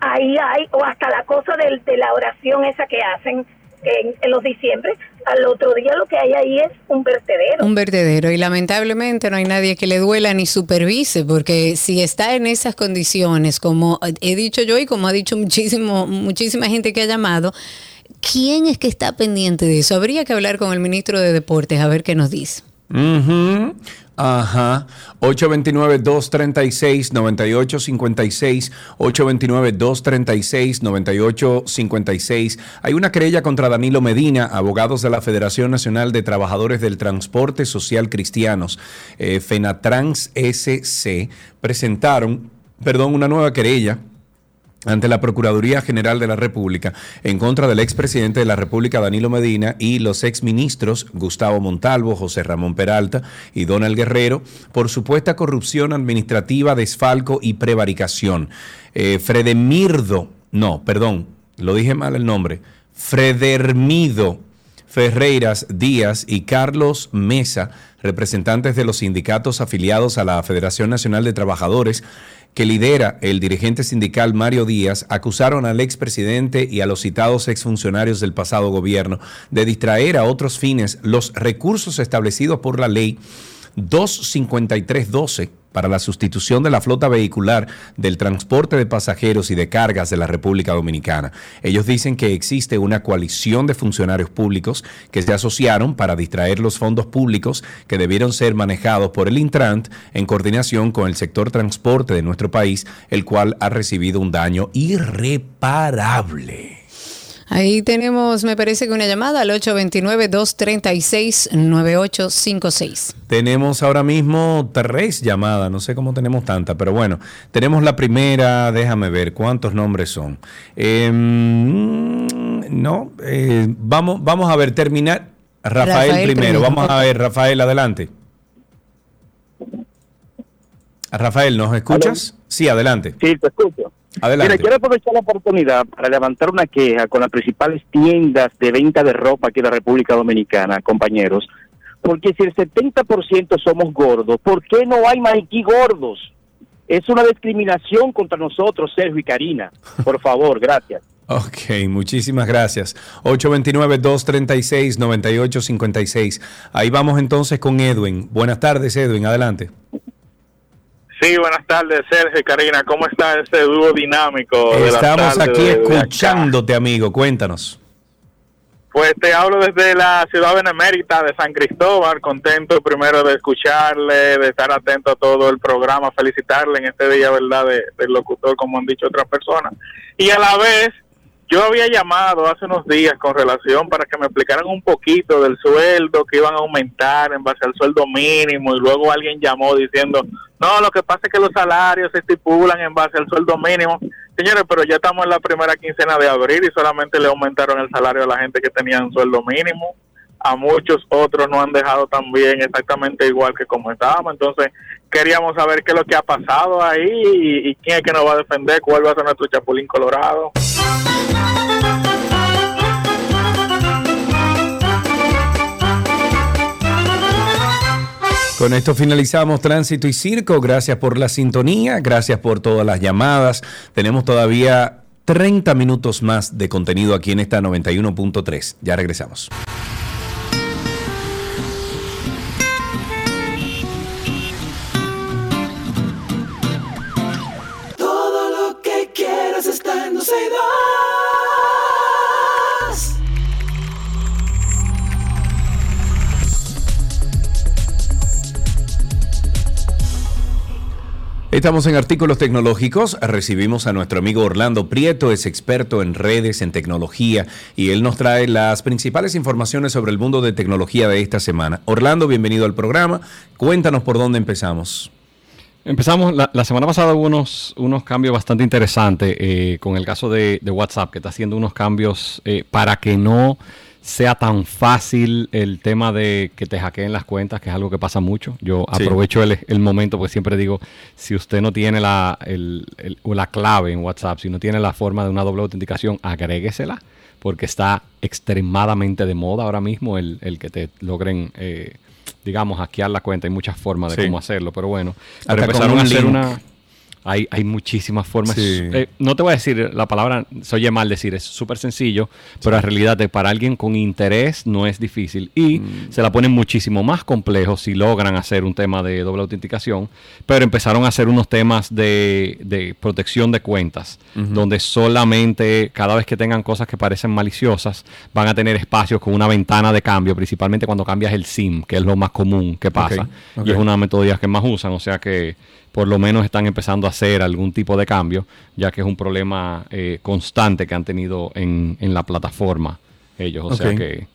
ahí hay, o hasta la cosa del- de la oración esa que hacen en, en los diciembre, al otro día lo que hay ahí es un vertedero. Un vertedero. Y lamentablemente no hay nadie que le duela ni supervise, porque si está en esas condiciones, como he dicho yo y como ha dicho muchísimo, muchísima gente que ha llamado, ¿quién es que está pendiente de eso? Habría que hablar con el ministro de Deportes a ver qué nos dice. Ujú. Ajá. 829-236-9856. 829-236-9856. Hay una querella contra Danilo Medina, abogados de la Federación Nacional de Trabajadores del Transporte Social Cristianos, eh, FENATRANS SC, presentaron, perdón, una nueva querella ante la Procuraduría General de la República en contra del expresidente de la República Danilo Medina y los exministros Gustavo Montalvo, José Ramón Peralta y Donald Guerrero por supuesta corrupción administrativa, desfalco y prevaricación. Eh, Fredemirdo, no, perdón, lo dije mal el nombre, Fredermido Ferreiras Díaz y Carlos Mesa, representantes de los sindicatos afiliados a la Federación Nacional de Trabajadores, que lidera el dirigente sindical Mario Díaz, acusaron al expresidente y a los citados exfuncionarios del pasado gobierno de distraer a otros fines los recursos establecidos por la ley 25312 para la sustitución de la flota vehicular del transporte de pasajeros y de cargas de la República Dominicana. Ellos dicen que existe una coalición de funcionarios públicos que se asociaron para distraer los fondos públicos que debieron ser manejados por el Intrant en coordinación con el sector transporte de nuestro país, el cual ha recibido un daño irreparable. Ahí tenemos, me parece que una llamada al 829-236-9856. Tenemos ahora mismo tres llamadas, no sé cómo tenemos tantas, pero bueno, tenemos la primera, déjame ver cuántos nombres son. Eh, mm, no, eh, vamos, vamos a ver, terminar. Rafael, Rafael primero, primero. vamos a ver, Rafael, adelante. Rafael, ¿nos escuchas? Sí, adelante. Sí, te escucho. Adelante. Mira, quiero aprovechar la oportunidad para levantar una queja con las principales tiendas de venta de ropa aquí en la República Dominicana, compañeros. Porque si el 70% somos gordos, ¿por qué no hay maniquí gordos? Es una discriminación contra nosotros, Sergio y Karina. Por favor, gracias. Ok, muchísimas gracias. 829-236-9856. Ahí vamos entonces con Edwin. Buenas tardes, Edwin, adelante. Sí, buenas tardes, Sergio y Karina. ¿Cómo está este dúo dinámico? de la Estamos aquí de- de acá? escuchándote, amigo. Cuéntanos. Pues te hablo desde la ciudad benemérita de San Cristóbal, contento primero de escucharle, de estar atento a todo el programa, felicitarle en este día, ¿verdad?, de- del locutor, como han dicho otras personas. Y a la vez, yo había llamado hace unos días con relación para que me explicaran un poquito del sueldo que iban a aumentar en base al sueldo mínimo y luego alguien llamó diciendo, no, lo que pasa es que los salarios se estipulan en base al sueldo mínimo. Señores, pero ya estamos en la primera quincena de abril y solamente le aumentaron el salario a la gente que tenía un sueldo mínimo. A muchos otros no han dejado también exactamente igual que como estábamos. Entonces, queríamos saber qué es lo que ha pasado ahí y, y quién es que nos va a defender, cuál va a ser nuestro chapulín colorado. Con esto finalizamos Tránsito y Circo. Gracias por la sintonía, gracias por todas las llamadas. Tenemos todavía 30 minutos más de contenido aquí en esta 91.3. Ya regresamos. Estamos en artículos tecnológicos. Recibimos a nuestro amigo Orlando Prieto, es experto en redes, en tecnología, y él nos trae las principales informaciones sobre el mundo de tecnología de esta semana. Orlando, bienvenido al programa. Cuéntanos por dónde empezamos. Empezamos, la, semana pasada hubo unos, unos cambios bastante interesantes eh, con el caso de, de WhatsApp, que está haciendo unos cambios eh, para que no sea tan fácil el tema de que te hackeen las cuentas, que es algo que pasa mucho. Yo Sí. aprovecho el, el momento, porque siempre digo, si usted no tiene la, el- el- o la clave en WhatsApp, si no tiene la forma de una doble autenticación, agréguesela, porque está extremadamente de moda ahora mismo el, el que te logren... eh, digamos, hackear la cuenta. Hay muchas formas de Sí. cómo hacerlo, pero bueno. Hasta Pero empezaron a hacer link. una... Hay, hay muchísimas formas. Sí. Eh, no te voy a decir la palabra, se oye mal decir, es súper sencillo, pero en realidad de- para alguien con interés no es difícil y Mm. se la ponen muchísimo más complejo si logran hacer un tema de doble autenticación, pero empezaron a hacer unos temas de, de protección de cuentas, donde solamente cada vez que tengan cosas que parecen maliciosas, van a tener espacios con una ventana de cambio, principalmente cuando cambias el SIM, que es lo más común que pasa, y es una metodología que más usan, o sea que por lo menos están empezando a hacer algún tipo de cambio, ya que es un problema eh, constante que han tenido en, en la plataforma ellos. O sea que...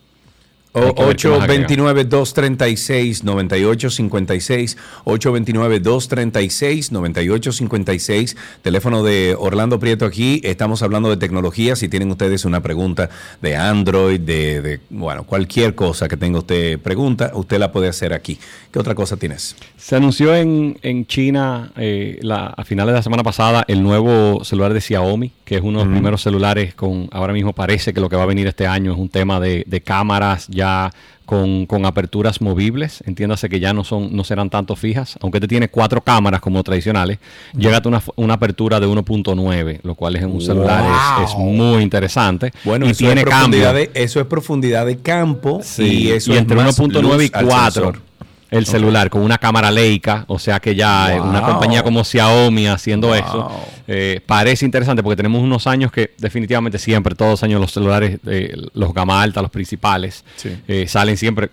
829-236-9856. 829-236-9856. Teléfono de Orlando Prieto aquí. Estamos hablando de tecnología. Si tienen ustedes una pregunta de Android, de, de, bueno, cualquier cosa que tenga usted pregunta, usted la puede hacer aquí. ¿Qué otra cosa tienes? Se anunció en, en China eh, la- a finales de la semana pasada el nuevo celular de Xiaomi, que es uno de los primeros celulares con, ahora mismo parece que lo que va a venir este año es un tema de, de cámaras ya con, con aperturas movibles, entiéndase que ya no son no serán tanto fijas, aunque te tiene cuatro cámaras como tradicionales, llega a una, una apertura de 1.9, lo cual es en un celular es, es muy interesante. Bueno, y eso, tiene es profundidad de, eso es profundidad de campo Sí, y eso y es entre más 1.9 y luz al 4 el celular con una cámara Leica, o sea que ya eh, una compañía como Xiaomi haciendo Wow. eso eh, parece interesante porque tenemos unos años que definitivamente siempre, todos los años los celulares, eh, los gama alta, los principales, Sí. eh, salen siempre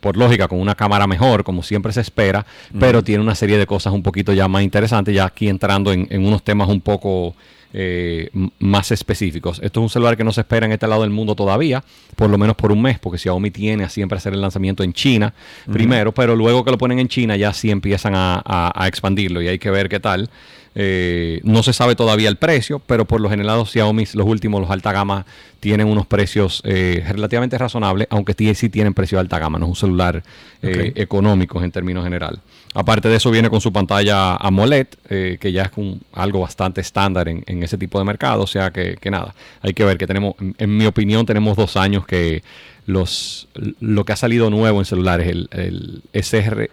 por lógica con una cámara mejor, como siempre se espera, pero tiene una serie de cosas un poquito ya más interesantes, ya aquí entrando en, en unos temas un poco eh, más específicos. Esto es un celular que no se espera en este lado del mundo todavía, por lo menos por un mes, porque Xiaomi tiene a siempre hacer el lanzamiento en China primero, pero luego que lo ponen en China ya sí empiezan a, a- a expandirlo y hay que ver qué tal. Eh, no se sabe todavía el precio, pero por lo general los Xiaomi, los últimos, los alta gama, tienen unos precios eh, relativamente razonables, aunque sí, tienen precio de alta gama, no es un celular eh, económico en términos general. Aparte de eso viene con su pantalla AMOLED, que ya es un- algo bastante estándar en, en ese tipo de mercado, o sea que, que nada, hay que ver que tenemos, en, en mi opinión, tenemos dos años que los lo que ha salido nuevo en celulares, el, el SR,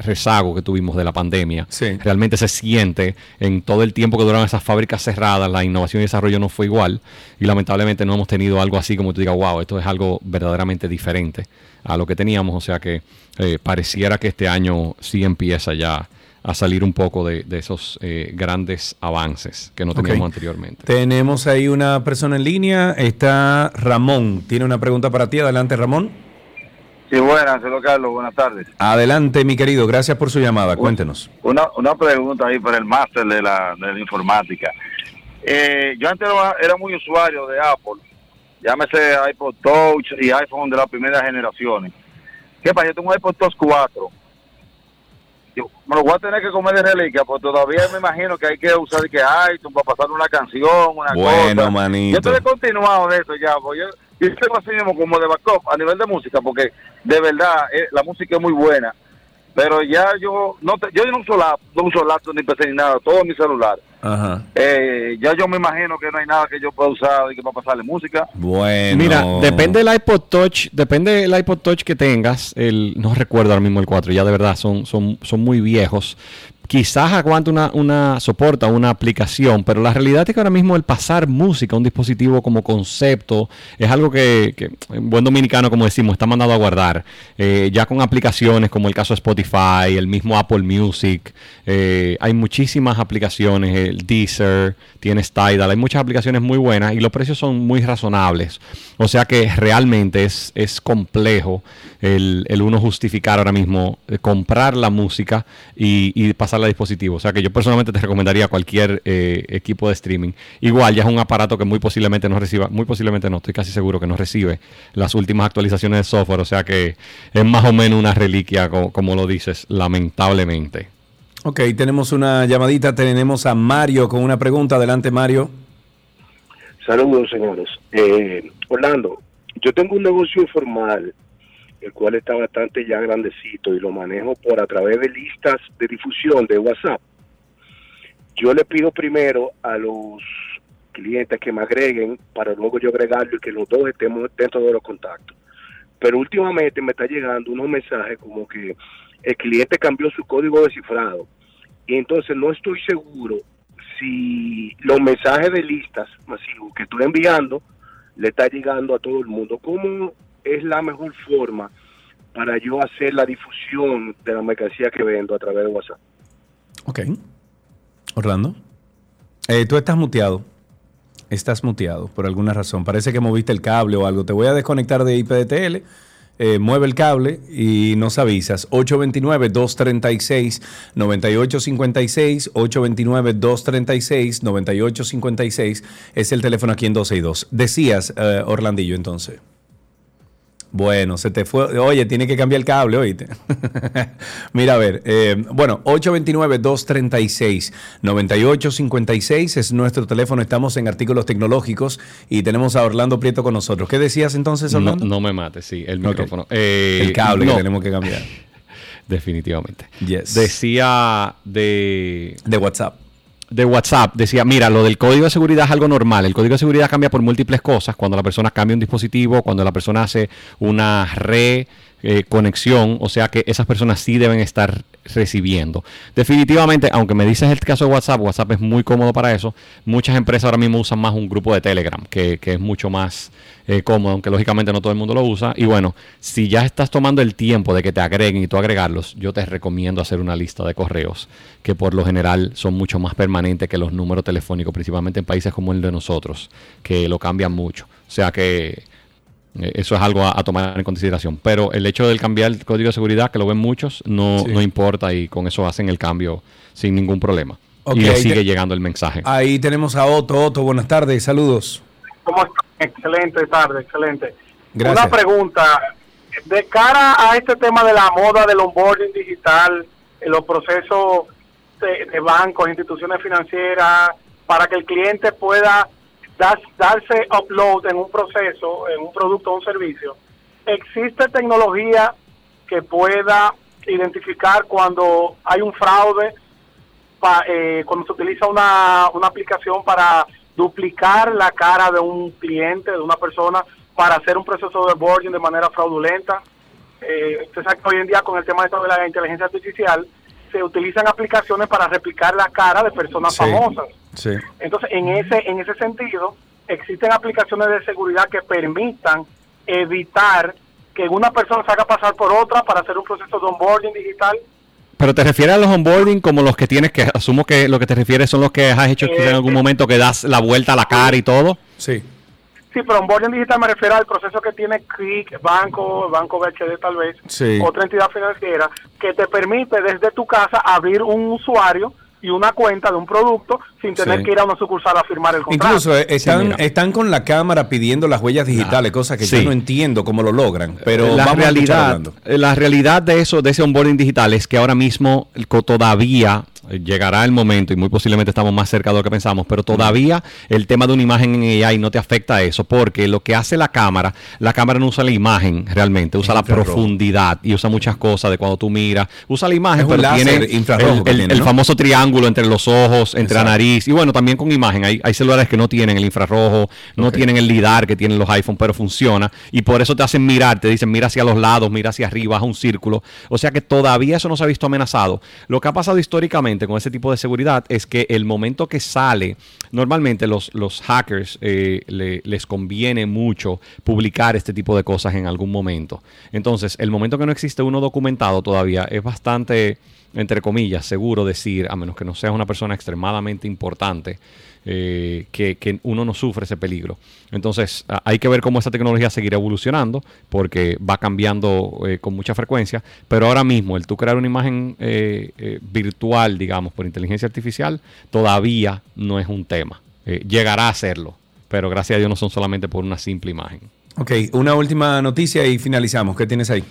rezago que tuvimos de la pandemia, realmente se siente en todo el tiempo que duraron esas fábricas cerradas, la innovación y desarrollo no fue igual y lamentablemente no hemos tenido algo así como tú digas, wow, esto es algo verdaderamente diferente a lo que teníamos, o sea que eh, pareciera que este año sí empieza ya a salir un poco de, de esos eh, grandes avances que no teníamos anteriormente. Tenemos ahí una persona en línea. Está Ramón. Tiene una pregunta para ti. Adelante, Ramón. Sí, buenas, señor Carlos, buenas tardes. Adelante, mi querido. Gracias por su llamada. Cuéntenos. Una, una pregunta ahí para el máster de la, de la informática. Eh, yo antes era, era muy usuario de Apple, llámese iPod Touch y iPhone de las primeras generaciones. ¿Qué pasa? Yo tengo un iPod Touch 4. Yo me lo voy a tener que comer de reliquia, porque todavía me imagino que hay que usar que iTunes para pasar una canción, una Bueno, cosa. manito. Yo estoy descontinuado de eso ya, porque yo, yo tengo así mismo como de backup a nivel de música, porque de verdad eh, la música es muy buena. Pero ya yo no te- yo no uso laptop, no uso laptop ni PC ni nada, todo en mi celular. Ajá. Eh, ya yo me imagino que no hay nada que yo pueda usar y que para pasarle música. Bueno. Mira, depende del iPod Touch, depende del iPod Touch que tengas, el, no recuerdo ahora mismo el 4, ya de verdad son, son, son muy viejos. Quizás aguante una, una, soporta una aplicación, pero la realidad es que ahora mismo el pasar música a un dispositivo como concepto es algo que, que en buen dominicano, como decimos, está mandado a guardar. Eh, ya con aplicaciones como el caso de Spotify, el mismo Apple Music, eh, hay muchísimas aplicaciones, el Deezer, tienes Tidal, hay muchas aplicaciones muy buenas y los precios son muy razonables. O sea que realmente es, es complejo el, el uno justificar ahora mismo eh, comprar la música y, y pasarla a dispositivo. O sea que yo personalmente te recomendaría cualquier eh, equipo de streaming. Igual ya es un aparato que muy posiblemente no reciba, muy posiblemente no, estoy casi seguro que no recibe las últimas actualizaciones de software. O sea que es más o menos una reliquia, co- como, lo dices, lamentablemente. Ok, tenemos una llamadita, tenemos a Mario con una pregunta. Adelante, Mario. Saludos, señores. Eh, Orlando, yo tengo un negocio informal, el cual está bastante ya grandecito y lo manejo por a través de listas de difusión de WhatsApp. Yo le pido primero a los clientes que me agreguen para luego yo agregarlo y que los dos estemos dentro de los contactos. Pero últimamente me está llegando unos mensajes como que el cliente cambió su código de cifrado y entonces no estoy seguro si los mensajes de listas masivos que estoy enviando le está llegando a todo el mundo. ¿Cómo es la mejor forma para yo hacer la difusión de la mercancía que vendo a través de WhatsApp? Ok. Orlando. Eh, tú estás muteado. Estás muteado por alguna razón. Parece que moviste el cable o algo. Te voy a desconectar de IPDTL. Eh, mueve el cable y nos avisas. 829-236-9856. 829-236-9856 es el teléfono aquí en 12 Decías, eh, Orlandillo, entonces. Bueno, se te fue. Oye, tiene que cambiar el cable, oíste. Mira, a ver. eh, bueno, 829-236-9856 es nuestro teléfono. Estamos en artículos tecnológicos y tenemos a Orlando Prieto con nosotros. ¿Qué decías entonces, Orlando? no me mates, sí, el micrófono. Eh, el cable no. que tenemos que cambiar. Definitivamente. Yes. Decía de... De WhatsApp. De WhatsApp. Decía, mira, lo del código de seguridad es algo normal. El código de seguridad cambia por múltiples cosas. Cuando la persona cambia un dispositivo, cuando la persona hace una re conexión, o sea que esas personas sí deben estar recibiendo. Definitivamente, aunque me dices el caso de WhatsApp, WhatsApp es muy cómodo para eso. Muchas empresas ahora mismo usan más un grupo de Telegram, que, que es mucho más eh, cómodo, aunque lógicamente no todo el mundo lo usa. Y bueno, si ya estás tomando el tiempo de que te agreguen y tú agregarlos, yo te recomiendo hacer una lista de correos, que por lo general son mucho más permanentes que los números telefónicos, principalmente en países como el de nosotros, que lo cambian mucho. O sea que eh, Eso es algo a, a tomar en consideración. Pero el hecho de cambiar el código de seguridad, que lo ven muchos, no, Sí. no importa y con eso hacen el cambio sin ningún problema. Y le sigue te- llegando el mensaje. Ahí tenemos a Otto. Otto, buenas tardes. Saludos. ¿Cómo están? Excelente tarde, excelente. Gracias. Una pregunta. De cara a este tema de la moda del onboarding digital, en los procesos de, de bancos, instituciones financieras, para que el cliente pueda dar- darse upload en un proceso, en un producto o un servicio, ¿existe tecnología que pueda identificar cuando hay un fraude pa- eh, cuando se utiliza una, una aplicación para duplicar la cara de un cliente, de una persona, para hacer un proceso de boarding de manera fraudulenta. Eh, usted sabe que hoy en día con el tema de la inteligencia artificial se utilizan aplicaciones para replicar la cara de personas Sí. famosas. Sí. Entonces, en ese en ese sentido, existen aplicaciones de seguridad que permitan evitar que una persona se haga pasar por otra para hacer un proceso de onboarding digital Pero te refieres a los onboarding como los que tienes que, asumo que lo que te refieres son los que has hecho quizá en algún momento que das la vuelta a la cara y todo. Sí. Sí, pero onboarding digital me refiero al proceso que tiene Quick, Banco, Banco BHD tal vez, Sí. otra entidad financiera, que te permite desde tu casa abrir un usuario y una cuenta de un producto sin tener Sí. que ir a una sucursal a firmar el contrato. Incluso eh, están, con la cámara pidiendo las huellas digitales, cosa que yo no entiendo cómo lo logran. Pero la vamos realidad, eh, la realidad de eso, de ese onboarding digital es que ahora mismo todavía llegará el momento y muy posiblemente estamos más cerca de lo que pensamos, pero todavía el tema de una imagen en AI no te afecta a eso, porque lo que hace la cámara, la cámara no usa la imagen realmente, usa la profundidad y usa muchas cosas de cuando tú miras, usa la imagen, Es pero tiene infrarrojo el, el- tiene, el famoso triángulo entre los ojos, entre la nariz y bueno, también con imagen. Hay, hay celulares que no tienen el infrarrojo, no tienen el lidar que tienen los iPhone, pero funciona. Y por eso te hacen mirar, te dicen mira hacia los lados, mira hacia arriba, haz un círculo. O sea que todavía eso no se ha visto amenazado. Lo que ha pasado históricamente con ese tipo de seguridad es que el momento que sale, normalmente los, los hackers eh, le- les conviene mucho publicar este tipo de cosas en algún momento. Entonces, el momento que no existe uno documentado todavía es bastante entre comillas, seguro decir, a menos que no seas una persona extremadamente importante, eh, que, que uno no sufre ese peligro. Entonces, hay que ver cómo esa tecnología seguirá evolucionando, porque va cambiando eh, con mucha frecuencia, pero ahora mismo el tú crear una imagen eh, eh, virtual, digamos, por inteligencia artificial, todavía no es un tema. Llegará a serlo, pero gracias a Dios no son solamente por una simple imagen. Ok, una última noticia y finalizamos. ¿Qué tienes ahí?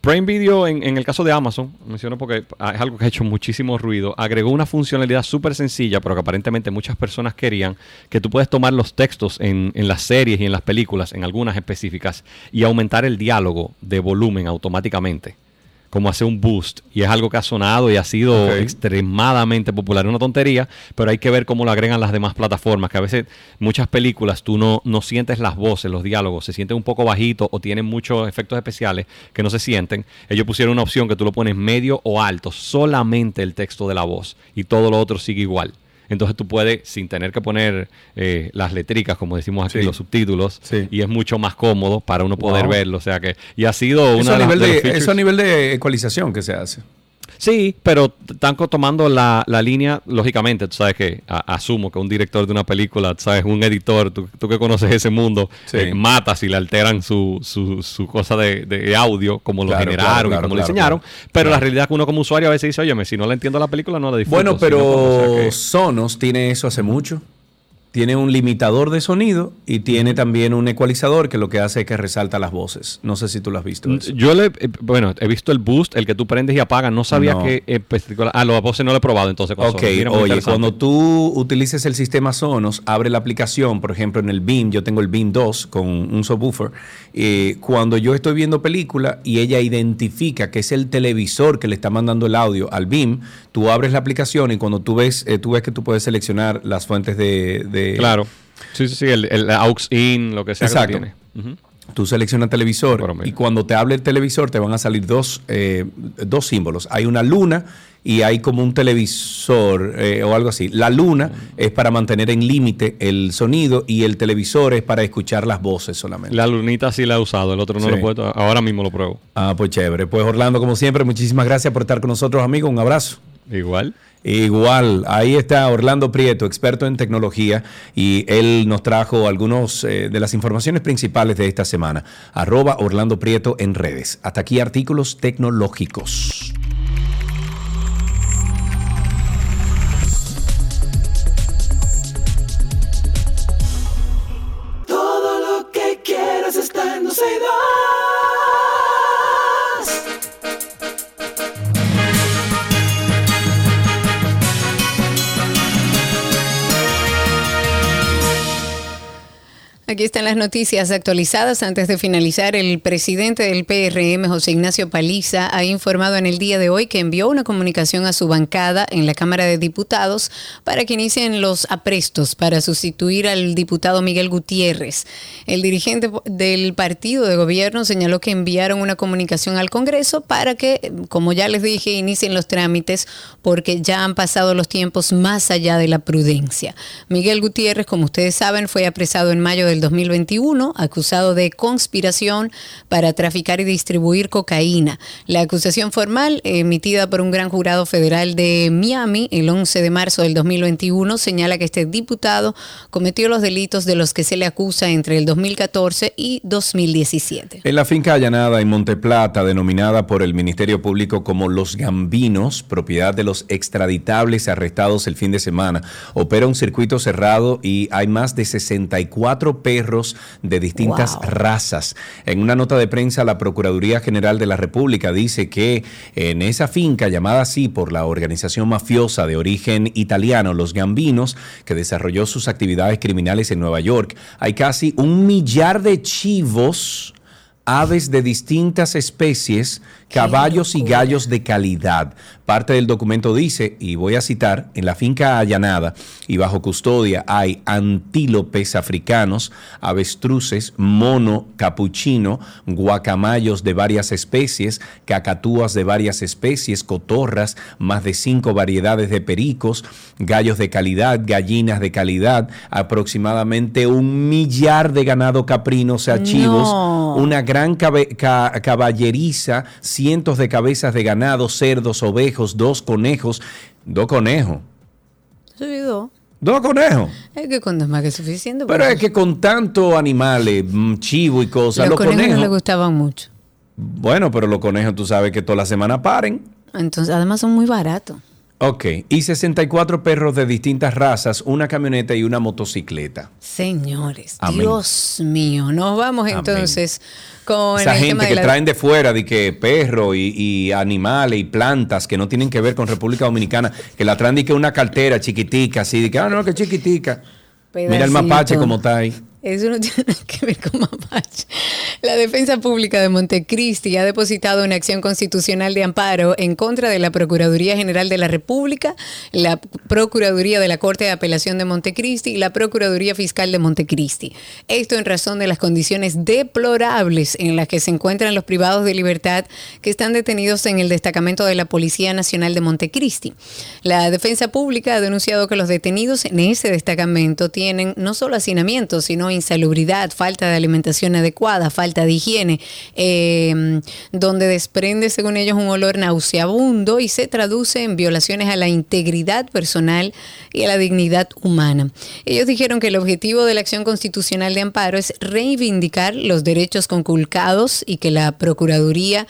Prime Video, en, el caso de Amazon, menciono porque ah, es algo que ha hecho muchísimo ruido, agregó una funcionalidad súper sencilla, pero que aparentemente muchas personas querían, que tú puedes tomar los textos en, en las series y en las películas, en algunas específicas, y aumentar el diálogo de volumen automáticamente, como hacer un boost. Y es algo que ha sonado y ha sido extremadamente popular. Es una tontería, pero hay que ver cómo lo agregan las demás plataformas, que a veces muchas películas tú no, no sientes las voces, los diálogos, se sienten un poco bajitos o tienen muchos efectos especiales que no se sienten. Ellos pusieron una opción que tú lo pones medio o alto, solamente el texto de la voz y todo lo otro sigue igual. Entonces tú puedes, sin tener que poner eh, las letricas, como decimos aquí, Sí. los subtítulos, y es mucho más cómodo para uno poder Wow. verlo. O sea que, y ha sido una Eso a, de nivel de de, eso a nivel de ecualización que se hace. Sí, pero están tomando la, la línea, lógicamente, tú sabes que a- asumo que un director de una película, tú sabes, un editor, tú, tú que conoces ese mundo, Sí. eh, mata si le alteran su, su, su cosa de, de audio, como lo Claro, generaron claro, y como lo diseñaron. pero la realidad es que uno como usuario a veces dice, oye, si no le entiendo la película, no la disfruto. Bueno, Si no, pero o sea que- Sonos tiene eso hace mucho. Tiene un limitador de sonido y tiene también un ecualizador que lo que hace es que resalta las voces. No sé si tú lo has visto. eso. Yo le, eh, bueno, he visto el boost, el que tú prendes y apagas. No sabía No. que en particular- ah, los voces no lo he probado entonces. con Ok. Mira, oye, cuando tú utilices el sistema Sonos, abre la aplicación, por ejemplo, en el Beam, yo tengo el Beam 2 con un subwoofer, eh, cuando yo estoy viendo película y ella identifica que es el televisor que le está mandando el audio al Beam, tú abres la aplicación y cuando tú ves, eh, tú ves que tú puedes seleccionar las fuentes de... de- Claro. Sí, sí, sí, el, el aux in, lo que sea Exacto. que tú seleccionas televisor y cuando te hable el televisor te van a salir dos, eh, dos símbolos. Hay una luna y hay como un televisor eh, o algo así. La luna es para mantener en límite el sonido y el televisor es para escuchar las voces solamente. La lunita sí la he usado, el otro no Sí. lo he puesto. Ahora mismo lo pruebo. Ah, pues chévere. Pues Orlando, como siempre, muchísimas gracias por estar con nosotros, amigo. Un abrazo. Igual. Igual, ahí está Orlando Prieto, experto en tecnología, y él nos trajo algunos eh, de las informaciones principales de esta semana. Arroba Orlando Prieto en redes. Hasta aquí artículos tecnológicos. Aquí están las noticias actualizadas. Antes de finalizar, el presidente del PRM, José Ignacio Paliza, ha informado en el día de hoy que envió una comunicación a su bancada en la Cámara de Diputados para que inicien los aprestos para sustituir al diputado Miguel Gutiérrez. El dirigente del partido de gobierno señaló que enviaron una comunicación al Congreso para que, como ya les dije, inicien los trámites porque ya han pasado los tiempos más allá de la prudencia. Miguel Gutiérrez, como ustedes saben, fue apresado en mayo del 2021, acusado de conspiración para traficar y distribuir cocaína. La acusación formal, emitida por un gran jurado federal de Miami el 11 de marzo del 2021, señala que este diputado cometió los delitos de los que se le acusa entre el 2014 y 2017. En la finca allanada en Monteplata, denominada por el Ministerio Público como Los Gambinos, propiedad de los extraditables arrestados el fin de semana, opera un circuito cerrado y hay más de 64 perros de distintas Wow. razas. En una nota de prensa, la Procuraduría General de la República dice que en esa finca, llamada así por la organización mafiosa de origen italiano, Los Gambinos, que desarrolló sus actividades criminales en Nueva York, hay casi un millar de chivos aves de distintas especies, caballos y gallos de calidad. Parte del documento dice, y voy a citar, en la finca allanada y bajo custodia hay antílopes africanos, avestruces, mono, capuchino, guacamayos de varias especies, cacatúas de varias especies, cotorras, más de cinco variedades de pericos, gallos de calidad, gallinas de calidad, aproximadamente un millar de ganado caprino, o sea, chivos, No. una gran ca- caballeriza, cientos de cabezas de ganado, cerdos, ovejos, dos conejos, dos conejos. Subido. Dos conejos. Es que con dos más que suficiente. Pero es que con tanto animales, mm, chivo y cosas, los, los, conejos, no conejos. le gustaban mucho. Bueno, pero los conejos tú sabes que toda la semana paren. Entonces, además son muy baratos. Ok, y 64 perros de distintas razas, una camioneta y una motocicleta. Señores, Amén. Dios mío. Nos vamos Amén. entonces con Esa el gente tema de que la- traen de fuera, de que perros y, y animales y plantas que no tienen que ver con República Dominicana, que la traen de que una cartera chiquitica, así, de que, ah, no, que chiquitica. Mira el mapache como está ahí. Eso no tiene nada que ver con Mapache. La Defensa Pública de Montecristi ha depositado una acción constitucional de amparo en contra de la Procuraduría General de la República, la Procuraduría de la Corte de Apelación de Montecristi y la Procuraduría Fiscal de Montecristi. Esto en razón de las condiciones deplorables en las que se encuentran los privados de libertad que están detenidos en el destacamento de la Policía Nacional de Montecristi. La Defensa Pública ha denunciado que los detenidos en ese destacamento tienen no solo hacinamiento, sino insalubridad, falta de alimentación adecuada, falta de higiene, eh, donde desprende, según ellos, un olor nauseabundo y se traduce en violaciones a la integridad personal y a la dignidad humana. Ellos dijeron que el objetivo de la acción constitucional de amparo es reivindicar los derechos conculcados y que la Procuraduría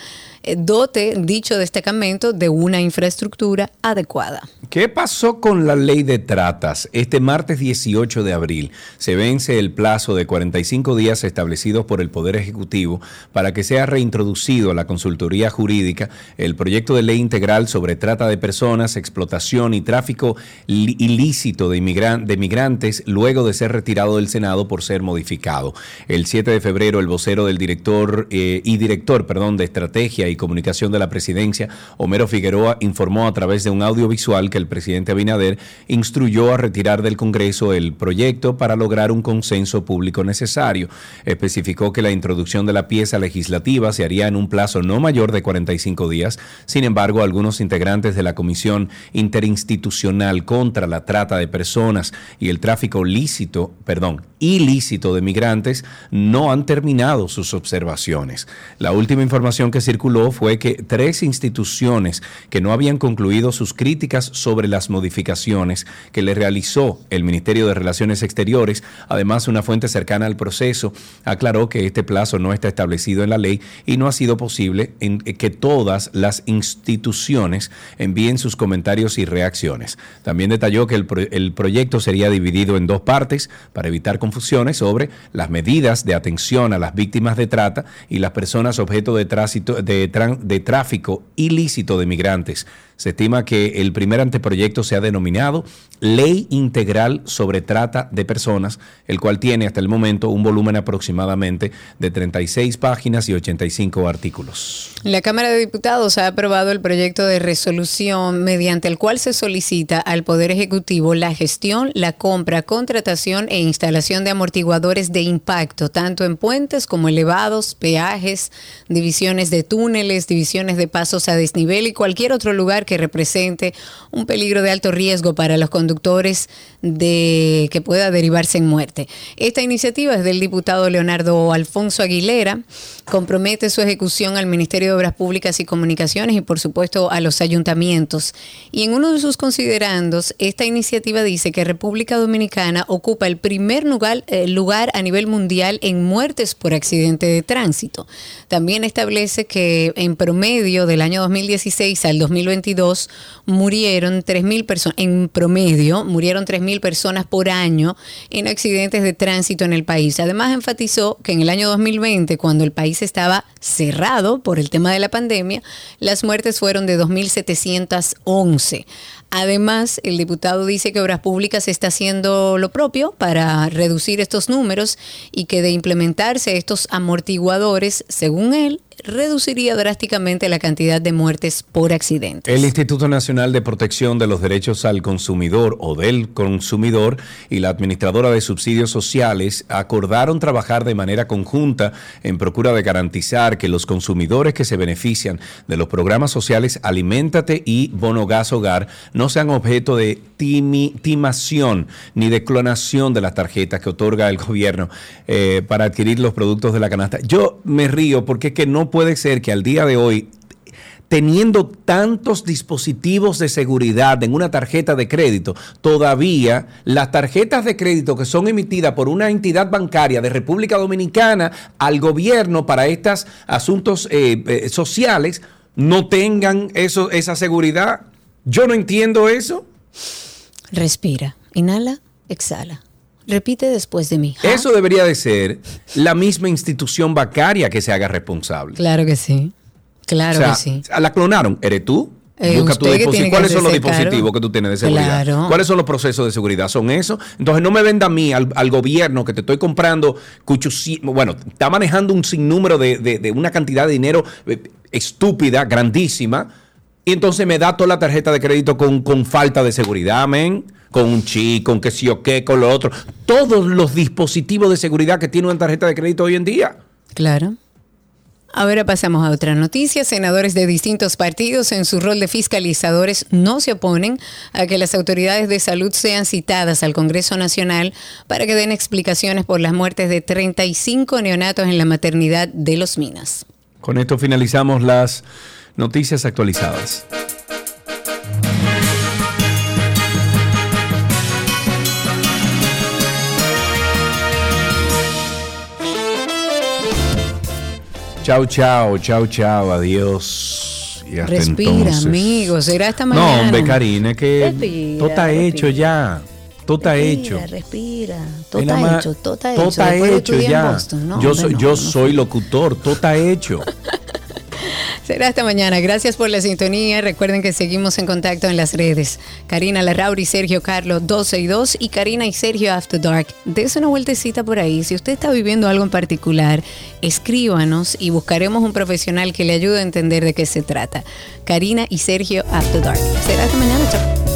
dote dicho destacamento de una infraestructura adecuada. ¿Qué pasó con la ley de tratas? Este martes 18 de abril se vence el plazo de 45 días establecidos por el Poder Ejecutivo para que sea reintroducido a la consultoría jurídica el proyecto de ley integral sobre trata de personas, explotación y tráfico ilícito de, inmigran- migrantes luego de ser retirado del Senado por ser modificado. El 7 de febrero el vocero del director eh, y director, perdón, de estrategia y comunicación de la presidencia, Homero Figueroa, informó a través de un audiovisual que el presidente Abinader instruyó a retirar del Congreso el proyecto para lograr un consenso público necesario. Especificó que la introducción de la pieza legislativa se haría en un plazo no mayor de 45 días. Sin embargo, algunos integrantes de la Comisión Interinstitucional contra la Trata de Personas y el Tráfico lícito, perdón, ilícito de migrantes no han terminado sus observaciones. La última información que circuló fue que tres instituciones que no habían concluido sus críticas sobre las modificaciones que le realizó el Ministerio de Relaciones Exteriores, además una fuente cercana al proceso, aclaró que este plazo no está establecido en la ley y no ha sido posible en que todas las instituciones envíen sus comentarios y reacciones. También detalló que el, el proyecto sería dividido en dos partes para evitar confusiones sobre las medidas de atención a las víctimas de trata y las personas objeto de, tránsito, de, de tráfico ilícito de migrantes. Se estima que el primer anteproyecto se ha denominado Ley Integral sobre Trata de Personas, el cual tiene hasta el momento un volumen aproximadamente de 36 páginas y 85 artículos. La Cámara de Diputados ha aprobado el proyecto de resolución mediante el cual se solicita al Poder Ejecutivo la gestión, la compra, contratación e instalación de amortiguadores de impacto, tanto en puentes como elevados, peajes, divisiones de túneles, divisiones de pasos a desnivel y cualquier otro lugar que represente un peligro de alto riesgo para los conductores de que pueda derivarse en muerte. Esta iniciativa es del diputado Leonardo Alfonso Aguilera, compromete su ejecución al Ministerio de Obras Públicas y Comunicaciones y por supuesto a los ayuntamientos. Y en uno de sus considerandos, esta iniciativa dice que República Dominicana ocupa el primer lugar, eh, lugar a nivel mundial en muertes por accidente de tránsito. También establece que en promedio del año 2016 al 2022 murieron 3.000 personas, en promedio murieron 3.000 personas por año en accidentes de tránsito en el país. Además enfatizó que en el año 2020, cuando el país estaba cerrado por el tema de la pandemia, las muertes fueron de 2.711. Además, el diputado dice que Obras Públicas está haciendo lo propio para reducir estos números y que de implementarse estos amortiguadores, según él, reduciría drásticamente la cantidad de muertes por accidente. El Instituto Nacional de Protección de los Derechos al Consumidor o del Consumidor y la Administradora de Subsidios Sociales acordaron trabajar de manera conjunta en procura de garantizar que los consumidores que se benefician de los programas sociales Aliméntate y Bono Gas Hogar no sean objeto de timación ni de clonación de las tarjetas que otorga el gobierno eh, para adquirir los productos de la canasta. Yo me río porque es que no puede ser que al día de hoy teniendo tantos dispositivos de seguridad en una tarjeta de crédito, todavía las tarjetas de crédito que son emitidas por una entidad bancaria de República Dominicana al gobierno para estos asuntos eh, eh, sociales no tengan eso, esa seguridad. Yo no entiendo eso. Respira, inhala, exhala. Repite después de mí. Eso debería de ser la misma institución bancaria que se haga responsable. Claro que sí. Claro O sea, que sí. La clonaron, ¿eres tú? Eh, Busca tu dispositivo. ¿Cuáles son los dispositivos que tú tienes de seguridad? Claro. ¿Cuáles son los procesos de seguridad? ¿Son esos? Entonces no me venda a mí, al, al gobierno, que te estoy comprando, bueno, está manejando un sinnúmero de, de- de una cantidad de dinero eh, estúpida, grandísima, y entonces me da toda la tarjeta de crédito con, con falta de seguridad, men, con un chip, con que sí o qué, con lo otro. Todos los dispositivos de seguridad que tiene una tarjeta de crédito hoy en día. Claro. Ahora pasamos a otra noticia. Senadores de distintos partidos en su rol de fiscalizadores no se oponen a que las autoridades de salud sean citadas al Congreso Nacional para que den explicaciones por las muertes de 35 neonatos en la maternidad de Los Minas. Con esto finalizamos las noticias actualizadas. Chao, chao, chao, chao, adiós. Y hasta Respira, entonces. amigo. Será esta mañana. No, hombre, Karina, que Respira, todo está hecho ya. Todo está hecho. Respira. Todo nada está hecho, todo está hecho. ya. Yo soy, yo soy locutor, todo está hecho. Será esta mañana. Gracias por la sintonía. Recuerden que seguimos en contacto en las redes. Karina Larrauri, Sergio Carlos 12 y 2 y Karina y Sergio After Dark. Dese una vueltecita por ahí. Si usted está viviendo algo en particular, escríbanos y buscaremos un profesional que le ayude a entender de qué se trata. Karina y Sergio After Dark. Será esta mañana. Chao.